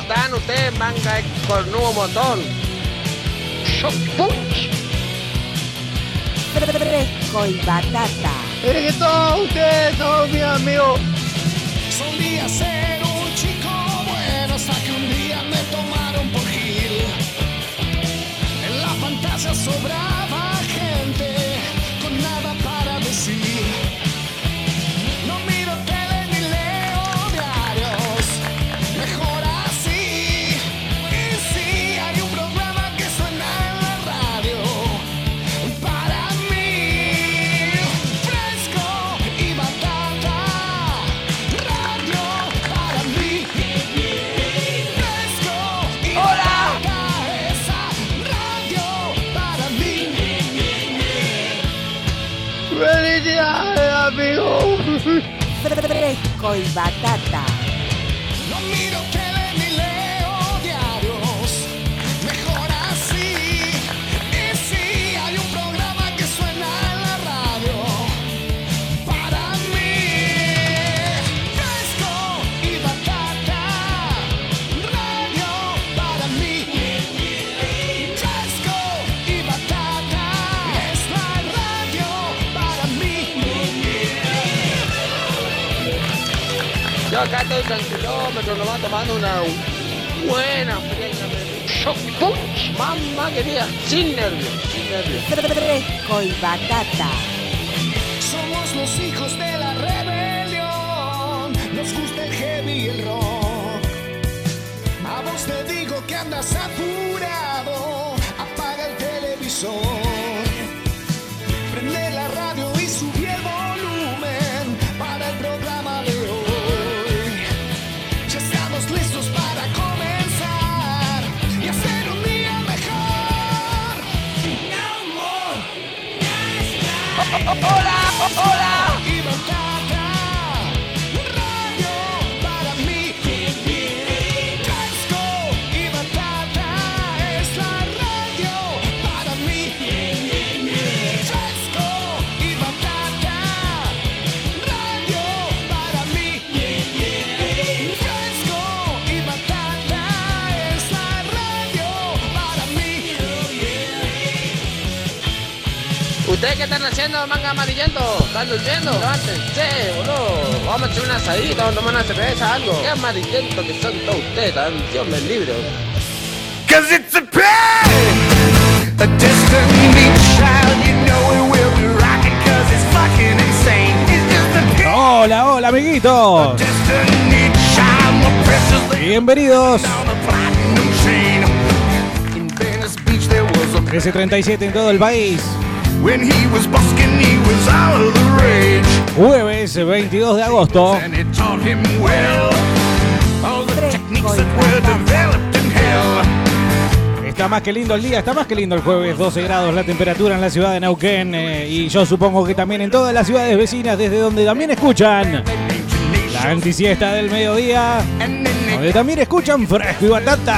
están ustedes, manga con nuevo montón? Shock punch. Fresco y batata. Es que todos ustedes son mis amigos. Solía ser un chico bueno hasta que un día me tomaron por Gil. En la pantalla sobraba Fresco Yo acá estoy tranquilómetro, nomás tomando una buena. Shock punch. Mamá querida, sin nervios, sin nervios. Fresco y batata. Están haciendo, manga amarillento? ¿Están durmiendo? Levántense, boludo. Vamos a echar una asadita, vamos a tomar una cerveza, algo. Qué amarillento que son todos ustedes, tan Dios me libre. Cause it's a pain, a destiny child. You know it will be rocking cause it's fucking insane. It's just a pain, Hola, hola, amiguitos. Bienvenidos. on a platinum chain. In Venice Beach there was a 1337 en todo el país. When he was busking, he was out of the rage. Jueves 22 de agosto. And it taught him well all the Fresco techniques y that were batata. developed in hell. Está más que lindo el día, está más que lindo el jueves. 12 grados la temperatura en la ciudad de Neuquén. eh, y yo supongo que también en todas las ciudades vecinas, desde donde también escuchan la antisiesta del mediodía. Donde también escuchan fresco y batata.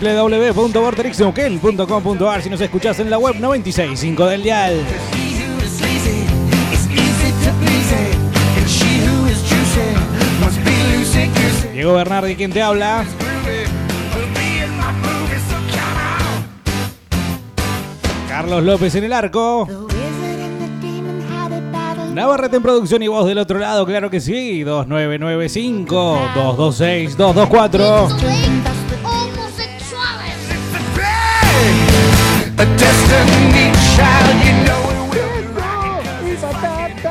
Www.vortexneuquén.com.ar si nos escuchás en la web 965 del dial. Diego Bernardi, quien te habla. Carlos López en el arco. Navarrete en producción y voz del otro lado, claro que sí. 2995-226-224. homosexuales. It's a pain, a destiny child. You know it will be rocking cause it's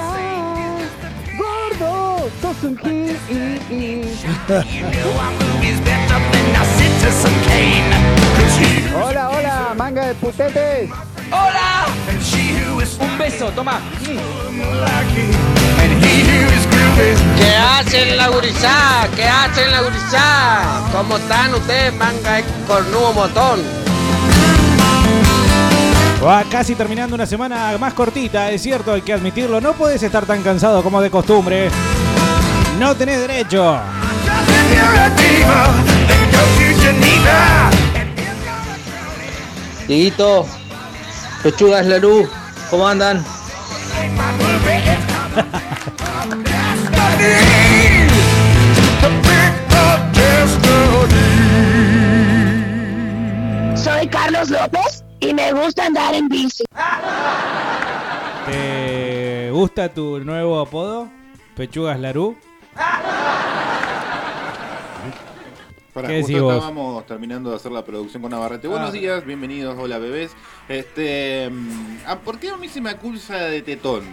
Gordo, sos un gil. You know our movie's better than our Citizen Kane. Cause he who's Hola, hola, manga de putetes. ¡Hola! Un beso, toma. ¿Qué hacen la gurizá? ¿Qué hacen la gurizá? ¿Cómo están ustedes, manga con nuevo motón? Va casi terminando una semana más cortita, es cierto, hay que admitirlo. No puedes estar tan cansado como de costumbre. No tenés derecho. Dieguito, Pechugas Larú, ¿cómo andan? Soy Carlos López y me gusta andar en bici. ¿Te gusta tu nuevo apodo? Pechugas Larú. Para, ¿Qué justo decís vos? estábamos terminando de hacer la producción con Navarrete. Buenos Ah. días, bienvenidos, hola bebés. Este, mm, ah, ¿Por qué a mí se me acusa de tetón?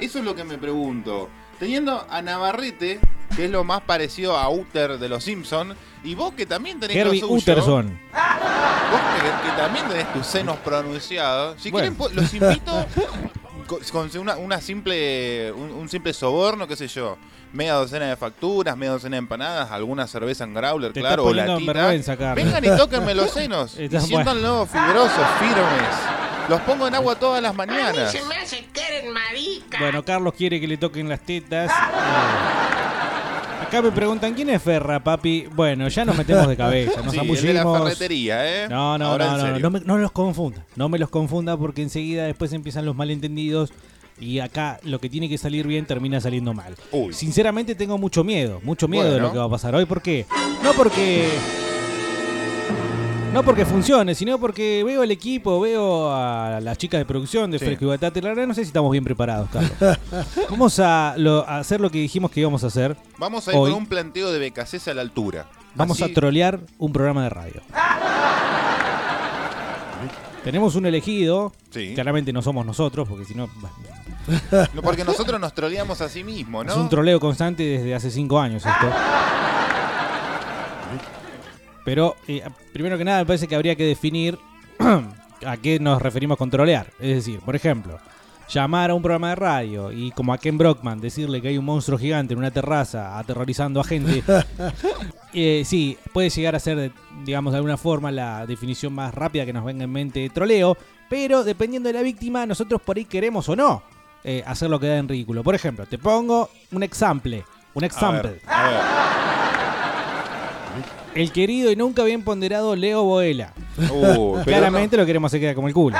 Eso es lo que me pregunto. Teniendo a Navarrete, que es lo más parecido a Uther de los Simpsons, y vos que también tenés Herbie lo suyo, Utterson. Vos que, que también tenés tus senos pronunciados. Si Bueno. quieren, los invito con, una, una simple, un, un simple soborno, qué sé yo. Media docena de facturas, media docena de empanadas, alguna cerveza en growler, Te claro, o latita. Vengan y tóquenme los senos. y siéntanlo fibrosos, firmes. Los pongo en agua todas las mañanas. Se me hace que eres marica. Bueno, Carlos quiere que le toquen las tetas. Eh, acá me preguntan, ¿quién es Ferra, papi? Bueno, ya nos metemos de cabeza, nos Sí, el de la ferretería, ¿eh? No, no, Ahora no, no, no, me- no los confunda. No me los confunda porque enseguida después empiezan los malentendidos y acá lo que tiene que salir bien termina saliendo mal. Uy. Sinceramente tengo mucho miedo, mucho miedo de lo que va a pasar hoy. ¿Por qué? No porque... No porque funcione, sino porque veo el equipo, veo a las chicas de producción de Sí. Fresco y Batata. La verdad no sé si estamos bien preparados, Carlos. Vamos a, lo- a hacer lo que dijimos que íbamos a hacer. Vamos a ir Hoy. con un planteo de BKC a la altura. Vamos Así- a trolear un programa de radio. Tenemos un elegido. Sí. Claramente no somos nosotros, porque si no. No, porque nosotros nos troleamos a sí mismos, ¿no? Es un troleo constante desde hace cinco años esto. Pero, eh, primero que nada, me parece que habría que definir a qué nos referimos con trolear. Es decir, por ejemplo, llamar a un programa de radio y como a Ken Brockman decirle que hay un monstruo gigante en una terraza aterrorizando a gente. eh, sí, puede llegar a ser, digamos, de alguna forma la definición más rápida que nos venga en mente de troleo. Pero dependiendo de la víctima, nosotros por ahí queremos o no eh, hacerlo quedar en ridículo. Por ejemplo, te pongo un example. Un A example. ver, a ver. El querido y nunca bien ponderado Leo Boela. Uh, Claramente lo queremos hacer quedar como el culo.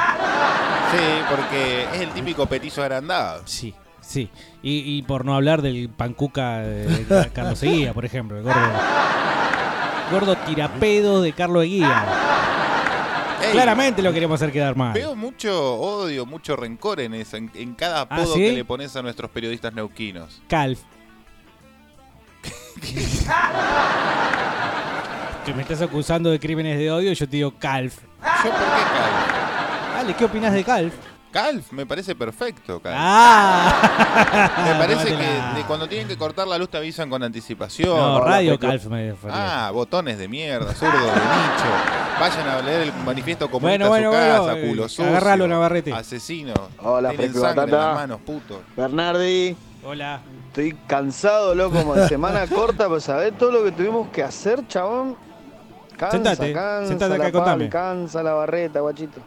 sí, porque es el típico petizo agrandado. Sí, sí. Y, y por no hablar del pancuca de Carlos Eguía, por ejemplo. El gordo, gordo tirapedo de Carlos Eguía. Ey, Claramente lo queremos hacer quedar mal. Veo mucho odio, mucho rencor en eso, en, en cada ¿Ah, apodo sí? que le pones a nuestros periodistas neuquinos. Calf. que me estás acusando de crímenes de odio y yo te digo Calf. ¿Yo por qué Calf? Dale, ¿qué opinas de Calf? Calf, me parece perfecto, Calf. Ah. me parece que de cuando tienen que cortar la luz te avisan con anticipación. No, Radio. Calf me. Ah, botones de mierda, zurdos de nicho. Vayan a leer el manifiesto comunista Bueno, a su bueno, casa, bueno, culo eh, sucio. agárralo, Navarrete. Asesino. Hola, Tienen sangre en las manos, puto. Bernardi, Hola. estoy cansado, loco, como de semana corta, pero sabés todo lo que tuvimos que hacer, chabón. Cansa, Sentate, cansa sentate acá la y contame. Uh. cansa la barreta, guachito.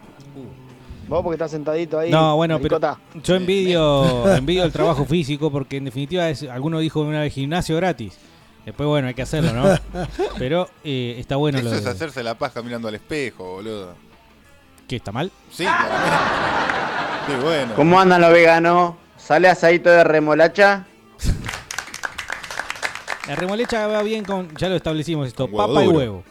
Vos porque estás sentadito ahí. No, bueno, pero yo envidio, envidio el trabajo físico porque en definitiva es, alguno dijo una vez gimnasio gratis. Después, bueno, hay que hacerlo, ¿no? Pero eh, está bueno Eso lo es de... hacerse la paja mirando al espejo, boludo. ¿Qué está mal? Sí. Qué bueno. ¿Cómo andan los veganos? ¿Sale asadito de remolacha? La remolecha va bien con... Ya lo establecimos esto. Con huevo papa y huevo.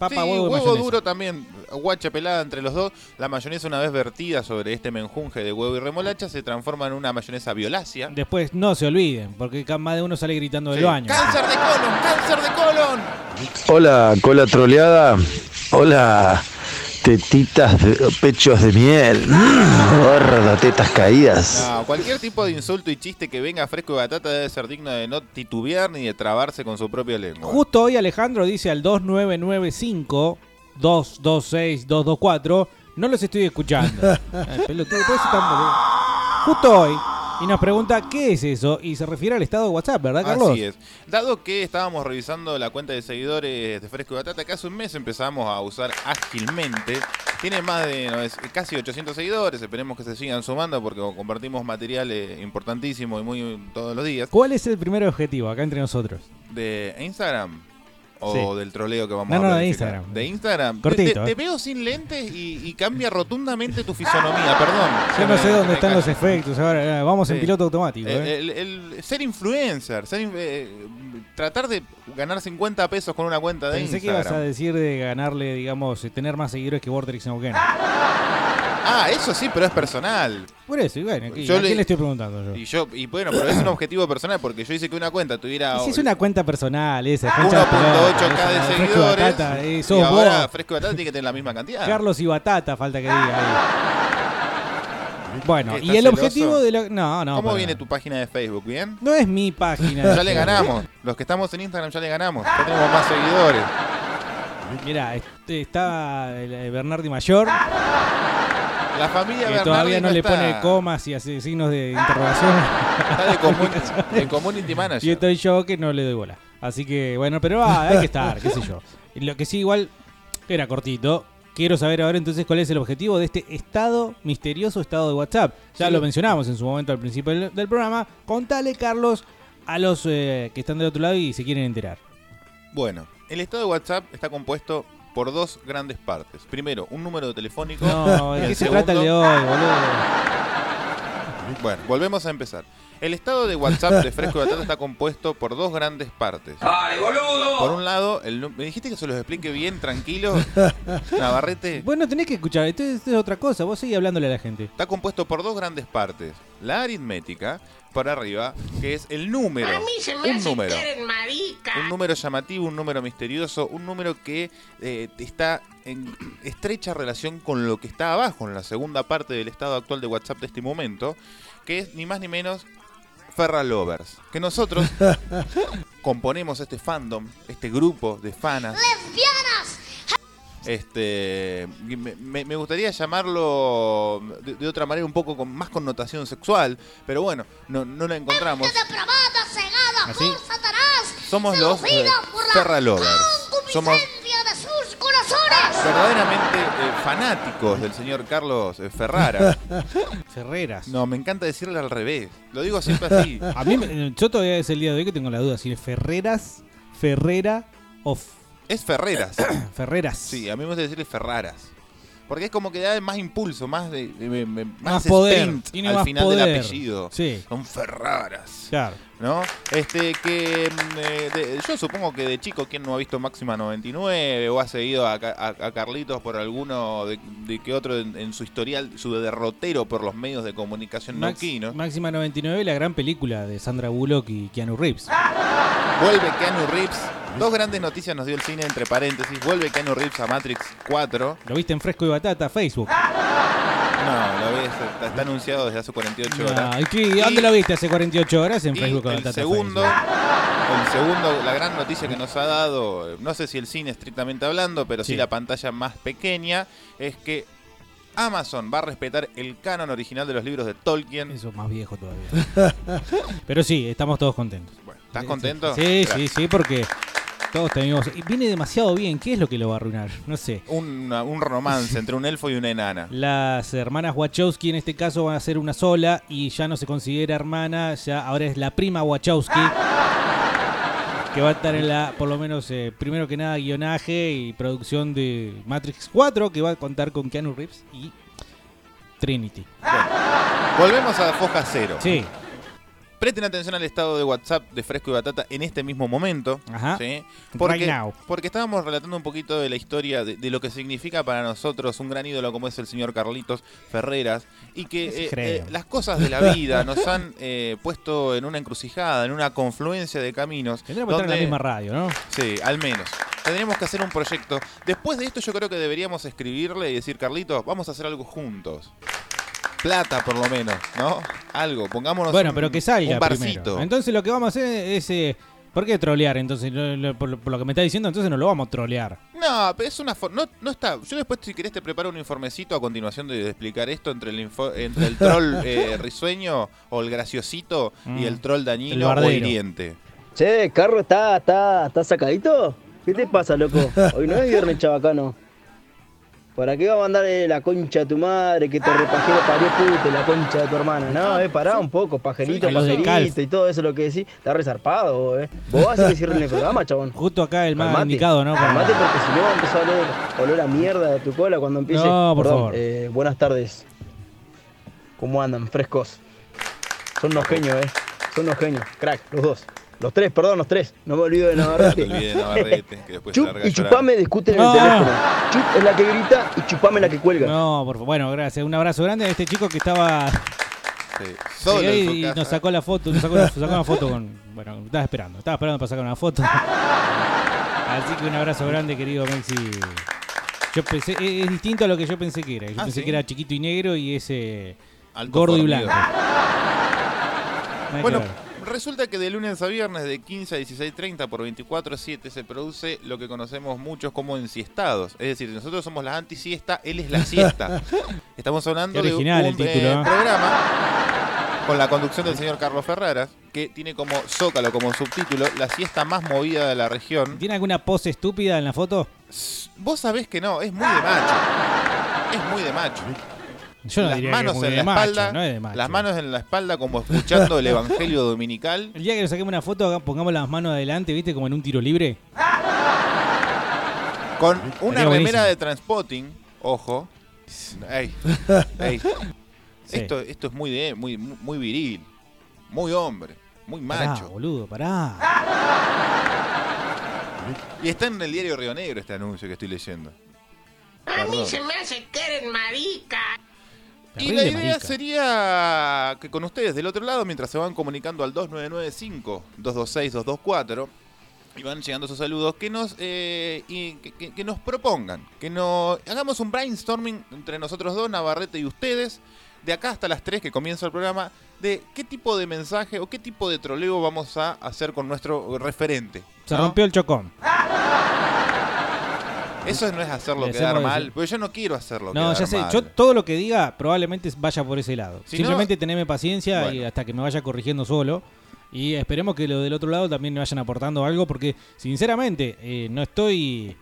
Papa, Sí, huevo y huevo mayonesa. duro también, guacha pelada entre los dos. La mayonesa una vez vertida sobre este menjunje de huevo y remolacha se transforma en una mayonesa violácea. Después no se olviden, porque más de uno sale gritando del Sí. baño. ¡Cáncer de colon! ¡Cáncer de colon! Hola, cola troleada. Hola, tetitas de pechos de miel. Mm, gordo, tetas caídas. No, cualquier tipo de insulto y chiste que venga fresco de batata debe ser digno de no titubear ni de trabarse con su propia lengua. Justo hoy Alejandro dice al 2995 226 224 no los estoy escuchando. Ay, pelotudo. Justo hoy y nos pregunta qué es eso y se refiere al estado de WhatsApp, ¿verdad, Carlos? Así es. Dado que estábamos revisando la cuenta de seguidores de Fresco y Batata, que hace un mes empezamos a usar ágilmente. Tiene más de no, es casi 800 seguidores. Esperemos que se sigan sumando porque compartimos material eh, importantísimo y muy todos los días. ¿Cuál es el primer objetivo acá entre nosotros? De Instagram. ¿O Sí. del troleo que vamos No, a no, de planificar? Instagram. De Instagram. Cortito, Te, te- eh. veo sin lentes y, y cambia rotundamente tu fisonomía, perdón. Yo no Me- sé dónde están los efectos. Ahora eh, vamos en piloto automático. Eh, ¿eh? El, el- ser influencer, ser eh, tratar de ganar 50 pesos con una cuenta de Pensé que Instagram. ibas a decir de ganarle, digamos, tener más seguidores que Vortex Neuquén. Ah, eso sí, pero es personal. Por eso, y bueno, ¿qué- Yo ¿a le- quién le estoy preguntando yo? Y yo y bueno, pero es un objetivo personal porque yo hice que una cuenta tuviera Y si es una cuenta personal esa, es hincha 1.8k pelota, de esa, Fresco y seguidores. Batata, eh, y sos ahora vos. Fresco y Batata tiene que tener la misma cantidad. Carlos y Batata, falta que diga ahí. Bueno, ¿Qué, y el celoso? objetivo de lo... No, no. ¿Cómo para viene nada. tu página de Facebook? ¿Bien? No es mi página. Ya le ganamos. Los que estamos en Instagram ya le ganamos. Ya tenemos más seguidores. Mira, este, está el- el Bernardi Mayor, La familia que Bernardi todavía no, le está- pone comas y hace signos de interrogación. Está de, commun- de community manager. Y estoy yo que no le doy bola. Así que, bueno, pero ah, hay que estar, qué sé yo. Lo que sí, igual, era cortito. Quiero saber ahora entonces cuál es el objetivo de este estado, misterioso estado de WhatsApp. Ya Sí. lo mencionamos en su momento al principio del, del programa. Contale, Carlos, a los eh, que están del otro lado y se quieren enterar. Bueno, el estado de WhatsApp está compuesto por dos grandes partes. Primero, un número telefónico. No, ¿de qué se trata el de hoy, boludo? Bueno, volvemos a empezar. El estado de WhatsApp de Fresco y Batata está compuesto por dos grandes partes. ¡Ay, boludo! Por un lado, el nu- me dijiste que se los explique bien, tranquilo. Navarrete. Bueno, tenés que escuchar, esto, esto es otra cosa, vos seguís hablándole a la gente. Está compuesto por dos grandes partes. La aritmética, por arriba, que es el número. A mí se me un hace número. Un número llamativo, un número misterioso, un número que eh, está en estrecha relación con lo que está abajo, en la segunda parte del estado actual de WhatsApp de este momento, que es ni más ni menos Ferra Lovers. Que nosotros componemos este fandom, este grupo de fanas. ¡Lesbianas! Este, me, me- gustaría llamarlo de, de otra manera un poco con más connotación sexual, pero bueno, no, no la encontramos. Depravada, cegada ¿Así? por Satanás. Somos los eh, Lovers. Somos concupiscencia de sus corazones. verdaderamente eh, fanáticos del señor Carlos eh, Ferrara. Ferreras. No, me encanta decirle al revés. Lo digo siempre así. A mí, me- yo todavía es el día de hoy que tengo la duda si es Ferreras, Ferrera o F- Es Ferreras. Ferreras. Sí, a mí me gusta decirle Ferraras. Porque es como que da más impulso, más de, de- de- de- más, Más poder, tiene al más final del apellido. Sí. Son Ferraras. Claro. ¿No? Este que mm, eh, de- yo supongo que de chico quien no ha visto Máxima 99 o ha seguido a, Ca- a- a Carlitos por alguno de, de que otro en, en su historial, su derrotero por los medios de comunicación Max- neuquinos. Máxima 99, la gran película de Sandra Bullock y Keanu Reeves. Vuelve Keanu Reeves. Dos grandes noticias nos dio el cine entre paréntesis. Vuelve Keanu Reeves a Matrix 4. Lo viste en Fresco y Batata, Facebook. No, lo ves, está, está anunciado desde hace 48 horas. No, ¿y qué- ¿Dónde lo viste hace 48 horas? En Y Facebook el segundo, Facebook. el segundo, la gran noticia que nos ha dado, no sé si el cine estrictamente hablando, pero sí, Sí. la pantalla más pequeña, es que Amazon va a respetar el canon original de los libros de Tolkien. Eso es más viejo todavía. Pero sí, estamos todos contentos. ¿Estás contento? Sí, sí, sí, porque todos tenemos. Viene demasiado bien. ¿Qué es lo que lo va a arruinar? No sé. Un, un romance entre un elfo y una enana. Las hermanas Wachowski en este caso van a ser una sola y ya no se considera hermana, ya ahora es la prima Wachowski. Que va a estar en la, por lo menos, eh, primero que nada, guionaje y producción de Matrix 4, que va a contar con Keanu Reeves y Trinity. Volvemos a Foja Cero. Sí. Presten atención al estado de WhatsApp de Fresco y Batata en este mismo momento. Ajá. ¿sí? Porque, Right now. porque estábamos relatando un poquito de la historia de, de lo que significa para nosotros un gran ídolo como es el señor Carlitos Ferreras y que eh, eh, las cosas de la vida nos han eh, puesto en una encrucijada, en una confluencia de caminos. Tendríamos que estar en la misma radio, ¿no? Sí, al menos. Tendríamos que hacer un proyecto. Después de esto yo creo que deberíamos escribirle y decir, Carlitos, vamos a hacer algo juntos. Plata por lo menos, ¿no? Algo, pongámonos Bueno, un- pero que salga un barcito. primero. Entonces lo que vamos a hacer es... eh, ¿Por qué trolear? Entonces, Lo- lo- por, lo, por lo que me está diciendo, entonces no lo vamos a trolear. No, pero es una no, no está. Yo después si querés te preparo un informecito a continuación de, de explicar esto entre el info- entre el troll eh, risueño o el graciosito y Mm. el troll El dañino o bardero. hiriente. Che, Carro, ¿está, está, está sacadito? ¿Qué te pasa, loco? Hoy no es viernes chabacano. ¿Para qué va a mandar eh, la concha a tu madre que te repajero parió puta la concha de tu hermana? No, eh, pará un poco, pajerito, Sí, de pajerito y todo eso lo que decís. Está resarpado, eh. Vos vas a que cierren el programa, chabón. Justo acá el más indicado, ¿no? Calmate porque si no va a empezar a oler, olor a mierda de tu cola cuando empiece. No, por Perdón, favor. eh, buenas tardes. ¿Cómo andan? Frescos. Son unos genios, eh. Son unos genios. Crack, los dos. Los tres, perdón, los tres. No me olvido de No te Navarrete. olvides de Navarrete, que después se Chup y chupame discuten en No. el teléfono. Chup es la que grita y chupame la que cuelga. No, por favor. Bueno, gracias. Un abrazo grande a este chico que estaba. Sí, solo Llegó en su y casa. nos sacó la foto, nos sacó, nos sacó una foto con. Bueno, estaba esperando, estaba esperando para sacar una foto. Así que un abrazo grande, querido Mexi. Yo pensé, es, es distinto a lo que yo pensé que era. Yo Ah, pensé ¿sí? que era chiquito y negro y ese Alto gordo y blanco. Bueno. Resulta que de lunes a viernes de 15 a 16.30 por 24-7 se produce lo que conocemos muchos como ensiestados. Es decir, nosotros somos la anti-siesta, él es la siesta. Estamos hablando de un el título, eh, ¿eh? programa con la conducción del señor Carlos Ferraras, que tiene como zócalo, como subtítulo, la siesta más movida de la región. ¿Tiene alguna pose estúpida en la foto? Vos sabés que no, es muy de macho. Es muy de macho. Yo no las diría manos en de la macho, espalda, no es de macho. las manos en la espalda como escuchando el evangelio dominical. El día que nos saquemos una foto, pongamos las manos adelante, ¿viste? Como en un tiro libre. Con una remera buenísimo. de transpotting, ojo. Ey, ey. Sí. Esto, esto es muy de muy, muy viril, muy hombre, muy Pará, macho. boludo, pará. Y está en el diario Río Negro este anuncio que estoy leyendo. A mí se me hace que eres marica. Y la idea marica. sería que con ustedes del otro lado, mientras se van comunicando al 2995-226-224 y van llegando sus saludos, que nos, eh, y que, que- que nos propongan, que nos hagamos un brainstorming entre nosotros dos, Navarrete y ustedes, de acá hasta las 3 que comienza el programa, de qué tipo de mensaje o qué tipo de troleo vamos a hacer con nuestro referente. Se ¿no? rompió el chocón. Eso no es hacerlo quedar mal, porque yo no quiero hacerlo No, quedar ya sé. mal. Yo todo lo que diga probablemente vaya por ese lado. Si Simplemente no- teneme paciencia y hasta que me vaya corrigiendo solo. Y esperemos que lo del otro lado también me vayan aportando algo porque, sinceramente, eh, no estoy...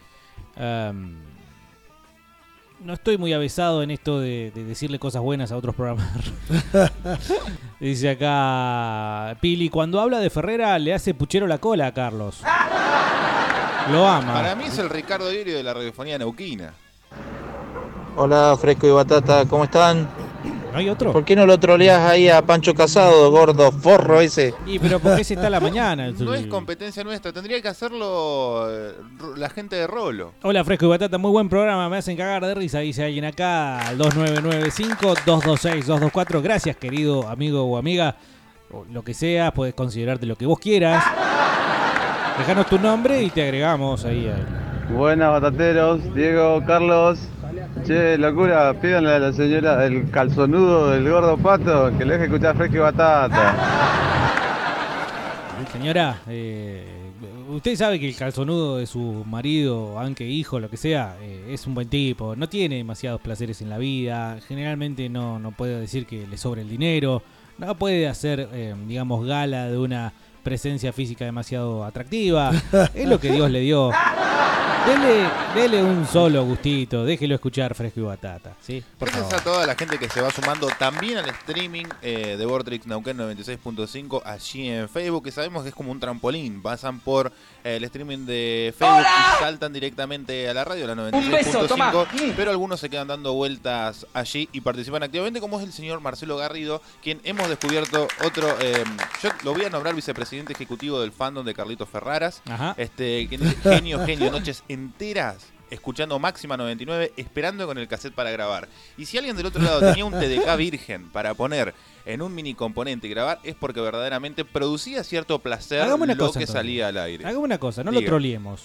no estoy muy avesado en esto de, de decirle cosas buenas a otros programas. Dice acá Pili, cuando habla de Ferrera le hace puchero la cola a Carlos. Lo ama. Para mí es el Ricardo Irio de la radiofonía neuquina. Hola, Fresco y Batata, ¿cómo están? ¿No hay otro? ¿Por qué no lo troleás ahí a Pancho Casado, gordo forro ese? Y pero ¿por qué se está a la mañana? No es competencia nuestra, tendría que hacerlo eh, la gente de Rolo. Hola Fresco y Batata, muy buen programa, me hacen cagar de risa, dice alguien acá, al 2995-226-224. Gracias querido amigo o amiga, o lo que sea, puedes considerarte lo que vos quieras. Dejanos tu nombre y te agregamos ahí. al- Buenas batateros, Diego, Carlos. Che, locura, pídanle a la señora el calzonudo del gordo pato que le deje escuchar fresco y batata. Señora, eh, usted sabe que el calzonudo de su marido, aunque hijo, lo que sea, eh, es un buen tipo, no tiene demasiados placeres en la vida, generalmente no, no puede decir que le sobre el dinero, no puede hacer, eh, digamos, gala de una presencia física demasiado atractiva, es lo que Dios le dio. Dele, dele un solo gustito, déjelo escuchar fresco y batata, ¿sí? Por Gracias favor. a toda la gente que se va sumando también al streaming eh, de Vortrix Neuquén 96.5 allí en Facebook, que sabemos que es como un trampolín. Pasan por eh, el streaming de Facebook y saltan directamente a la radio, la Un beso, toma. 96.5, pero algunos se quedan dando vueltas allí y participan activamente, como es el señor Marcelo Garrido, quien hemos descubierto otro, eh, yo lo voy a nombrar vicepresidente ejecutivo del fandom de Carlitos Ferraras, Ajá. este, genio, genio, noches enteras escuchando Máxima 99, esperando con el cassette para grabar. Y si alguien del otro lado tenía un TDK virgen para poner en un mini componente y grabar, es porque verdaderamente producía cierto placer Hagamos una lo cosa, que entonces. salía al aire. Hagamos una cosa, no Diga. lo troliemos.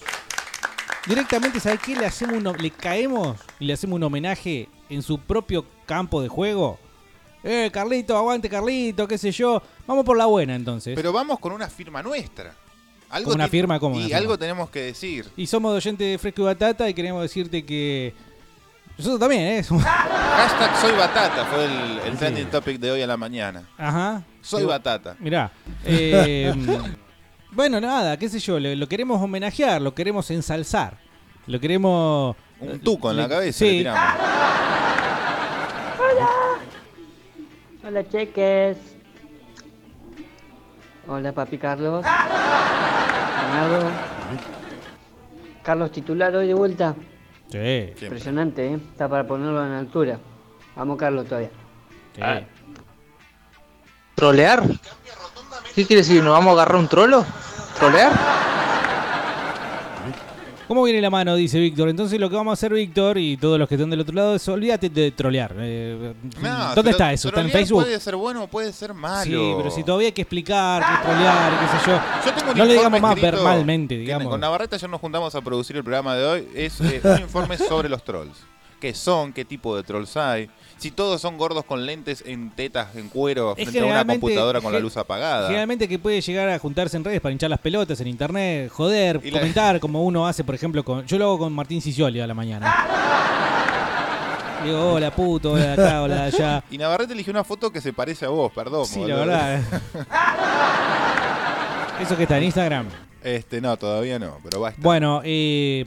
Directamente, ¿sabe qué? Le hacemos un, le caemos y le hacemos un homenaje en su propio campo de juego. Eh, Carlito, aguante Carlito, qué sé yo. Vamos por la buena entonces. Pero vamos con una firma nuestra. Algo ¿Con una firma? ¿Cómo Y algo tenemos que decir. Y somos de oyente de Fresco y Batata y queremos decirte que... Nosotros también, ¿eh? Somos- Hashtag soy batata fue el, el Sí. trending topic de hoy a la mañana. Ajá. Soy batata. Mirá. eh, bueno, nada, qué sé yo, lo, lo queremos homenajear, lo queremos ensalzar. Lo queremos... Un tuco en la cabeza sí. le tiramos. Hola, cheques. Hola, papi Carlos. Leonardo. Carlos titular hoy de vuelta. Sí. Impresionante, ¿eh? Está para ponerlo en altura. Vamos, Carlos, todavía. ¿Trolear? ¿Qué quiere decir? ¿Nos vamos a agarrar un trolo? ¿Trolear? ¿Cómo viene la mano? Dice Víctor. Entonces lo que vamos a hacer, Víctor, y todos los que están del otro lado, es olvídate de trolear. Eh, No, ¿Dónde está eso? ¿Está en Facebook? Puede ser bueno o puede ser malo. Sí, pero si todavía hay que explicar, que es trolear, qué sé yo. Yo tengo un no le digamos más verbalmente, digamos. Con Navarrete ayer nos juntamos a producir el programa de hoy. Es eh, un informe sobre los trolls. ¿Qué son? ¿Qué tipo de trolls hay? Si todos son gordos con lentes en tetas, en cuero, Es frente a una computadora con la luz apagada. Generalmente que puede llegar a juntarse en redes para hinchar las pelotas en internet, joder, Y la- comentar como uno hace, por ejemplo, con. Yo lo hago con Martín Sicioli a la mañana. Digo, hola puto, hola de acá, hola de allá. Y Navarrete eligió una foto que se parece a vos, perdón. Sí, la verdad. ¿Eso que está en Instagram? Este, no, todavía no, pero va a estar. Bueno, eh,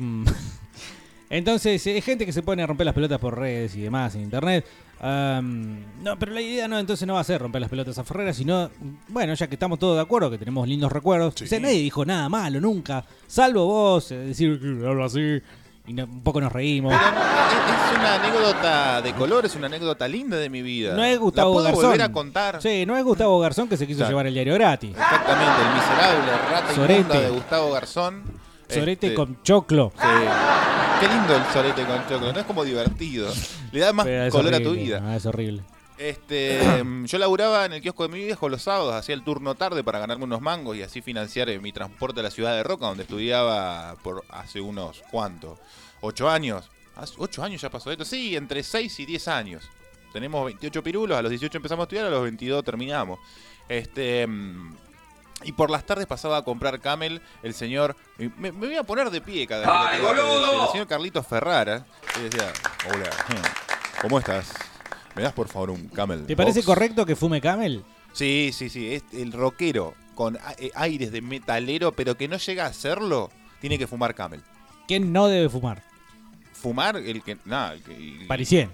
entonces, hay gente que se pone a romper las pelotas por redes y demás en internet. No, pero la idea no, entonces no va a ser romper las pelotas a Ferrera, sino, bueno, ya que estamos todos de acuerdo, que tenemos lindos recuerdos. O sea, nadie dijo nada malo nunca, salvo vos, eh, decir que hablo así, y no- un poco nos reímos. Es, es una anécdota de color, es una anécdota linda de mi vida. No es Gustavo ¿La puedo Garzón. volver a contar? Sí, no es Gustavo Garzón que se quiso Claro. llevar el diario gratis. Exactamente, el miserable rata Sorete. de Gustavo Garzón. Sorete Este, con choclo. Sí. Qué lindo el sorete con choclo, no es como divertido. Le da más Pero es color a tu vida. ah, es horrible. Este, yo laburaba en el kiosco de mi viejo los sábados, hacía el turno tarde para ganarme unos mangos y así financiar eh, mi transporte a la ciudad de Roca, donde estudiaba por hace unos cuantos, ocho años. Hace ocho años ya pasó esto, sí, entre 6 y 10 años. Tenemos 28 pirulos, a los 18 empezamos a estudiar, a los 22 terminamos. Este, mm, y por las tardes pasaba a comprar Camel el señor. Me, me voy a poner de pie cada vez ¡Ay, que boludo! El señor Carlitos Ferrara. Y decía: Hola, ¿cómo estás? ¿Me das por favor un Camel? ¿Te parece Box?" correcto que fume Camel? Sí, sí, sí. Es el rockero con a- eh, aires de metalero, pero que no llega a hacerlo, tiene que fumar Camel. ¿Quién no debe fumar? Fumar el que. Nada, el que. el- Parisien.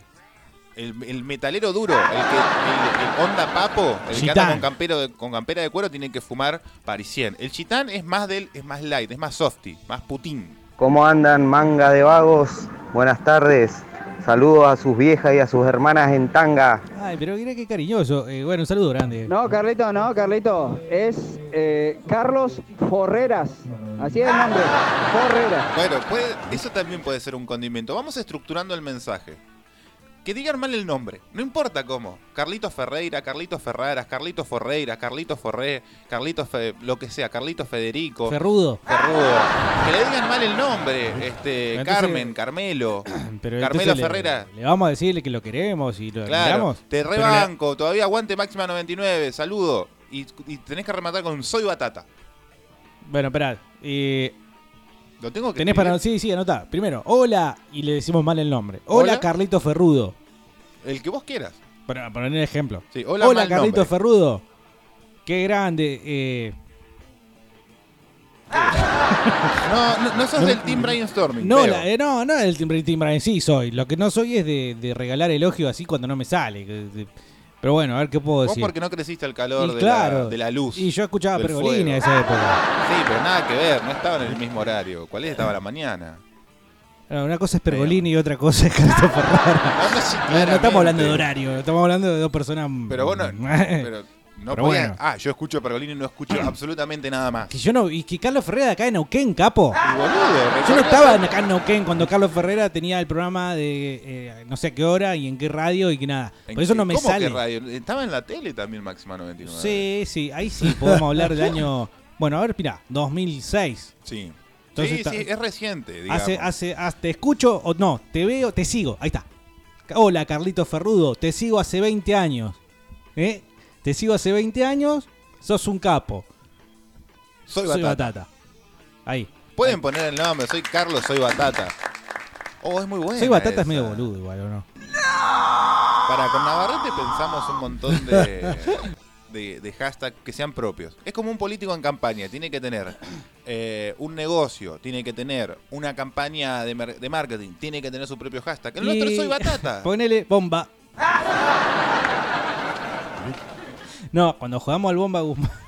El, el metalero duro, el que el, el onda papo, el que anda con, campero de- con campera de cuero tiene que fumar parisien. El chitán es más del, es más light, es más softy, más putín. ¿Cómo andan, manga de vagos? Buenas tardes. Saludos a sus viejas y a sus hermanas en tanga. Ay, pero mira qué cariñoso. Eh, bueno, un saludo grande. No, Carlito, no, Carlito. Es eh, Carlos Forreras. Así es el nombre. Forreras. Bueno, puede- eso también puede ser un condimento. Vamos estructurando el mensaje. Que digan mal el nombre, no importa cómo. Carlitos Ferreira, Carlitos Ferraras, Carlitos Forreira, Carlitos Forré, Carlitos Fe- lo que sea, Carlitos Federico. Ferrudo. Ferrudo. Que le digan mal el nombre. Este, Entonces- Carmen, Carmelo. Pero Carmelo le- Ferrera. Le, vamos a decirle que lo queremos y lo Claro, te rebanco, todavía aguante máxima 99, saludo. Y, y tenés que rematar con soy batata. Bueno, esperá. Eh, Lo tengo que tenés para. Sí, sí, anotá. Primero, hola y le decimos mal el nombre. Hola, Hola. Carlito Ferrudo. El que vos quieras. Para poner ejemplo. Sí, hola, mal Carlito nombre. Ferrudo. Qué grande. Eh, No, no, no sos del team brainstorming. no, la- eh, no, no el timbre timbre sí soy. Lo que no soy es de, de regalar elogio así cuando no me sale. que- de- Pero bueno, a ver qué puedo Vos decir. porque no creciste al calor Y de, claro. la, de la luz. Y yo escuchaba Pergolini en esa época. Sí, pero nada que ver, no estaban en el mismo horario. ¿Cuál es? Estaba a la mañana. No, una cosa es Pergolini y otra cosa es Carlito Ferrara. No, estamos hablando de horario, estamos hablando de dos personas. Pero vos no. Pero no Pero podía- bueno. Ah, yo escucho Pergolini y no escucho absolutamente nada más. Que yo no, y que Carlos Ferrera de acá en Neuquén, capo. Y boludo, Yo no estaba acá en Neuquén cuando Carlos Ferrera tenía el programa de eh, no sé a qué hora y en qué radio y que nada. ¿En Por eso qué- no me cómo sale. que radio? Estaba en la tele también Máxima 99. Sí, sí, ahí sí podemos hablar del año. Bueno, a ver, mirá, 2006. Sí. Entonces sí, está- sí, es reciente, digamos. Hace, hace, hace- te escucho o no, te veo, te sigo. Ahí está. Hola, Carlito Ferrudo, te sigo hace 20 años. ¿Eh? Te sigo hace 20 años, sos un capo. Soy Batata. Ahí. Pueden poner el nombre, soy Carlos, soy Batata. Oh, es muy bueno. Soy batata es medio boludo igual, ¿o no? Para con Navarrete pensamos un montón de de, de hashtag que sean propios. Es como un político en campaña, tiene que tener eh, un negocio, tiene que tener una campaña de, de marketing, tiene que tener su propio hashtag. El Y- soy batata. Ponele bomba. No, cuando jugamos al bomba Guzmán.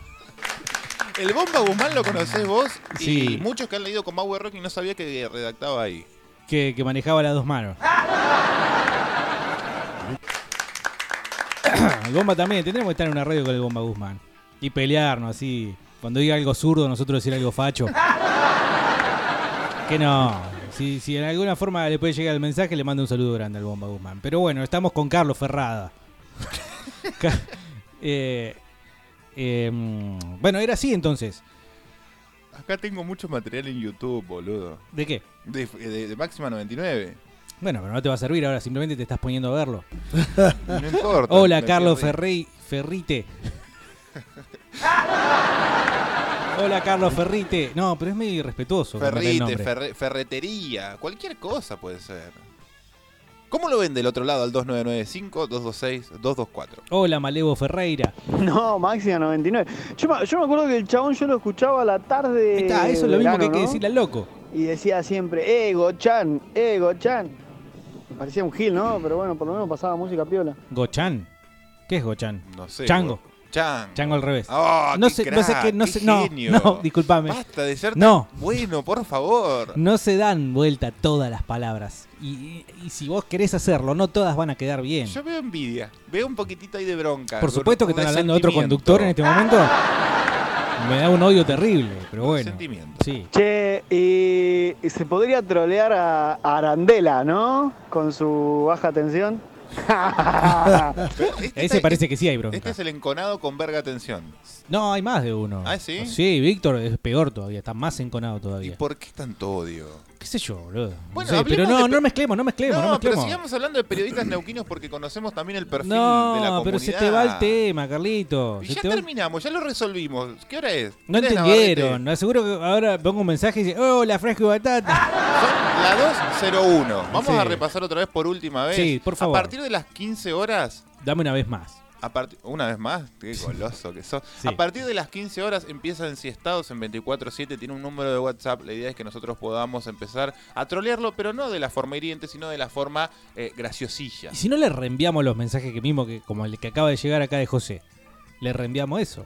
El Bomba Guzmán lo conocés vos y Sí. muchos que han leído con Bauer Rock y no sabía que redactaba ahí. que, que manejaba las dos manos. el Bomba también, tendremos que estar en una radio con el Bomba Guzmán. Y pelearnos así. Cuando diga algo zurdo, nosotros decir algo facho. que no. Si, si en alguna forma le puede llegar el mensaje, le mando un saludo grande al Bomba Guzmán. Pero bueno, estamos con Carlos Ferrada. Ca- eh, eh, mm, bueno, era así entonces. Acá tengo mucho material en YouTube, boludo. ¿De qué? De, de- de Máxima 99. Bueno, pero no te va a servir ahora, simplemente te estás poniendo a verlo. No importa. Hola, Carlos. Ferrey, Ferrite. Hola, Carlos Ferrite. No, pero es medio irrespetuoso. Ferrite, ferre- ferretería, cualquier cosa puede ser. ¿Cómo lo ven del otro lado al 2995-226-224? Hola, Malevo Ferreira. No, Máxima 99. Yo, me- yo me acuerdo que el chabón yo lo escuchaba a la tarde. Está, eso es lo mismo que hay que ¿no? decirle al loco. Y decía siempre, eh, Gochan, eh, Gochan. Me parecía un gil, ¿no? Pero bueno, por lo menos pasaba música piola. Gochan. ¿Qué es Gochan? No sé. Chango. Chango. Chango al revés. Oh, no qué sé, no sé crack, qué, no qué sé, no, genio. no, discúlpame. Basta de ser tan No. bueno, por favor. No se dan vuelta todas las palabras. Y, y- y si vos querés hacerlo, no todas van a quedar bien. Yo veo envidia, veo un poquitito ahí de bronca. Por supuesto que están hablando de otro conductor en este momento. Me da un odio terrible, pero bueno. Resentimiento. Sí. Che, y, y se podría trolear a, a Arandela, ¿no? Con su baja tensión. Este Ese parece que sí hay bronca. Este es el enconado con verga atención. No, hay más de uno. ¿Ah, sí? Sí, Víctor es peor todavía, está más enconado todavía. ¿Por qué tanto odio? ¿Qué sé yo, boludo? Bueno, No sé, pero no, no mezclemos, no mezclemos, no, No, pero sigamos hablando de periodistas neuquinos porque conocemos también el perfil de la No, comunidad. pero se te va el tema, Carlito. Y Se ya te va- terminamos, ya lo resolvimos. ¿Qué hora es? No ¿Qué hora es, entendieron. Navarrete? Aseguro que ahora pongo un mensaje y dice, hola, fresco y batata. La 201. Vamos Sí. a repasar otra vez por última vez. Sí, por favor. A partir de las 15 horas. Dame una vez más. A una vez más, qué goloso que sos. Sí. A partir de las 15 horas empieza ensiestados en 24-7, tiene un número de WhatsApp. La idea es que nosotros podamos empezar a trolearlo, pero no de la forma hiriente, sino de la forma eh, graciosilla. Y si no le reenviamos los mensajes que mismo, que como el que acaba de llegar acá de José, le reenviamos eso.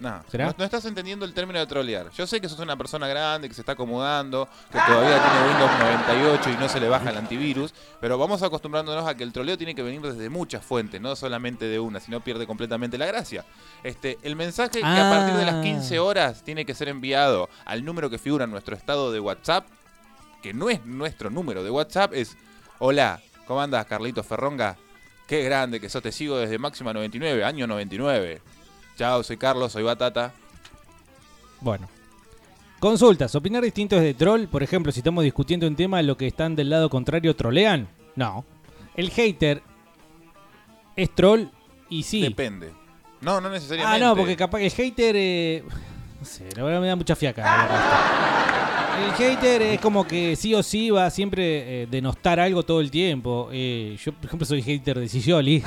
No, ¿Será? no, estás entendiendo el término de trolear. Yo sé que sos una persona grande, que se está acomodando, que todavía tiene Windows 98 y no se le baja el antivirus, pero vamos acostumbrándonos a que el troleo tiene que venir desde muchas fuentes, no solamente de una, si no pierde completamente la gracia. Este, el mensaje que a partir de las Ah. 15 horas tiene que ser enviado al número que figura en nuestro estado de WhatsApp, que no es nuestro número de WhatsApp, es Hola, ¿cómo andas, Carlito Ferronga? Qué grande que sos, te sigo desde Máxima 99, año 99. Chao, soy Carlos, soy Batata. Bueno. Consultas. ¿Opinar distinto es de troll? Por ejemplo, si estamos discutiendo un tema, ¿lo que están del lado contrario trolean? No. El hater es troll y sí. Depende. No, no Ah, necesariamente. no, porque capaz que el hater. eh, no sé, la verdad me da mucha fiaca. El hater es como que sí o sí va siempre eh, denostar algo todo el tiempo. Eh, yo, por ejemplo, soy hater de Sicioli.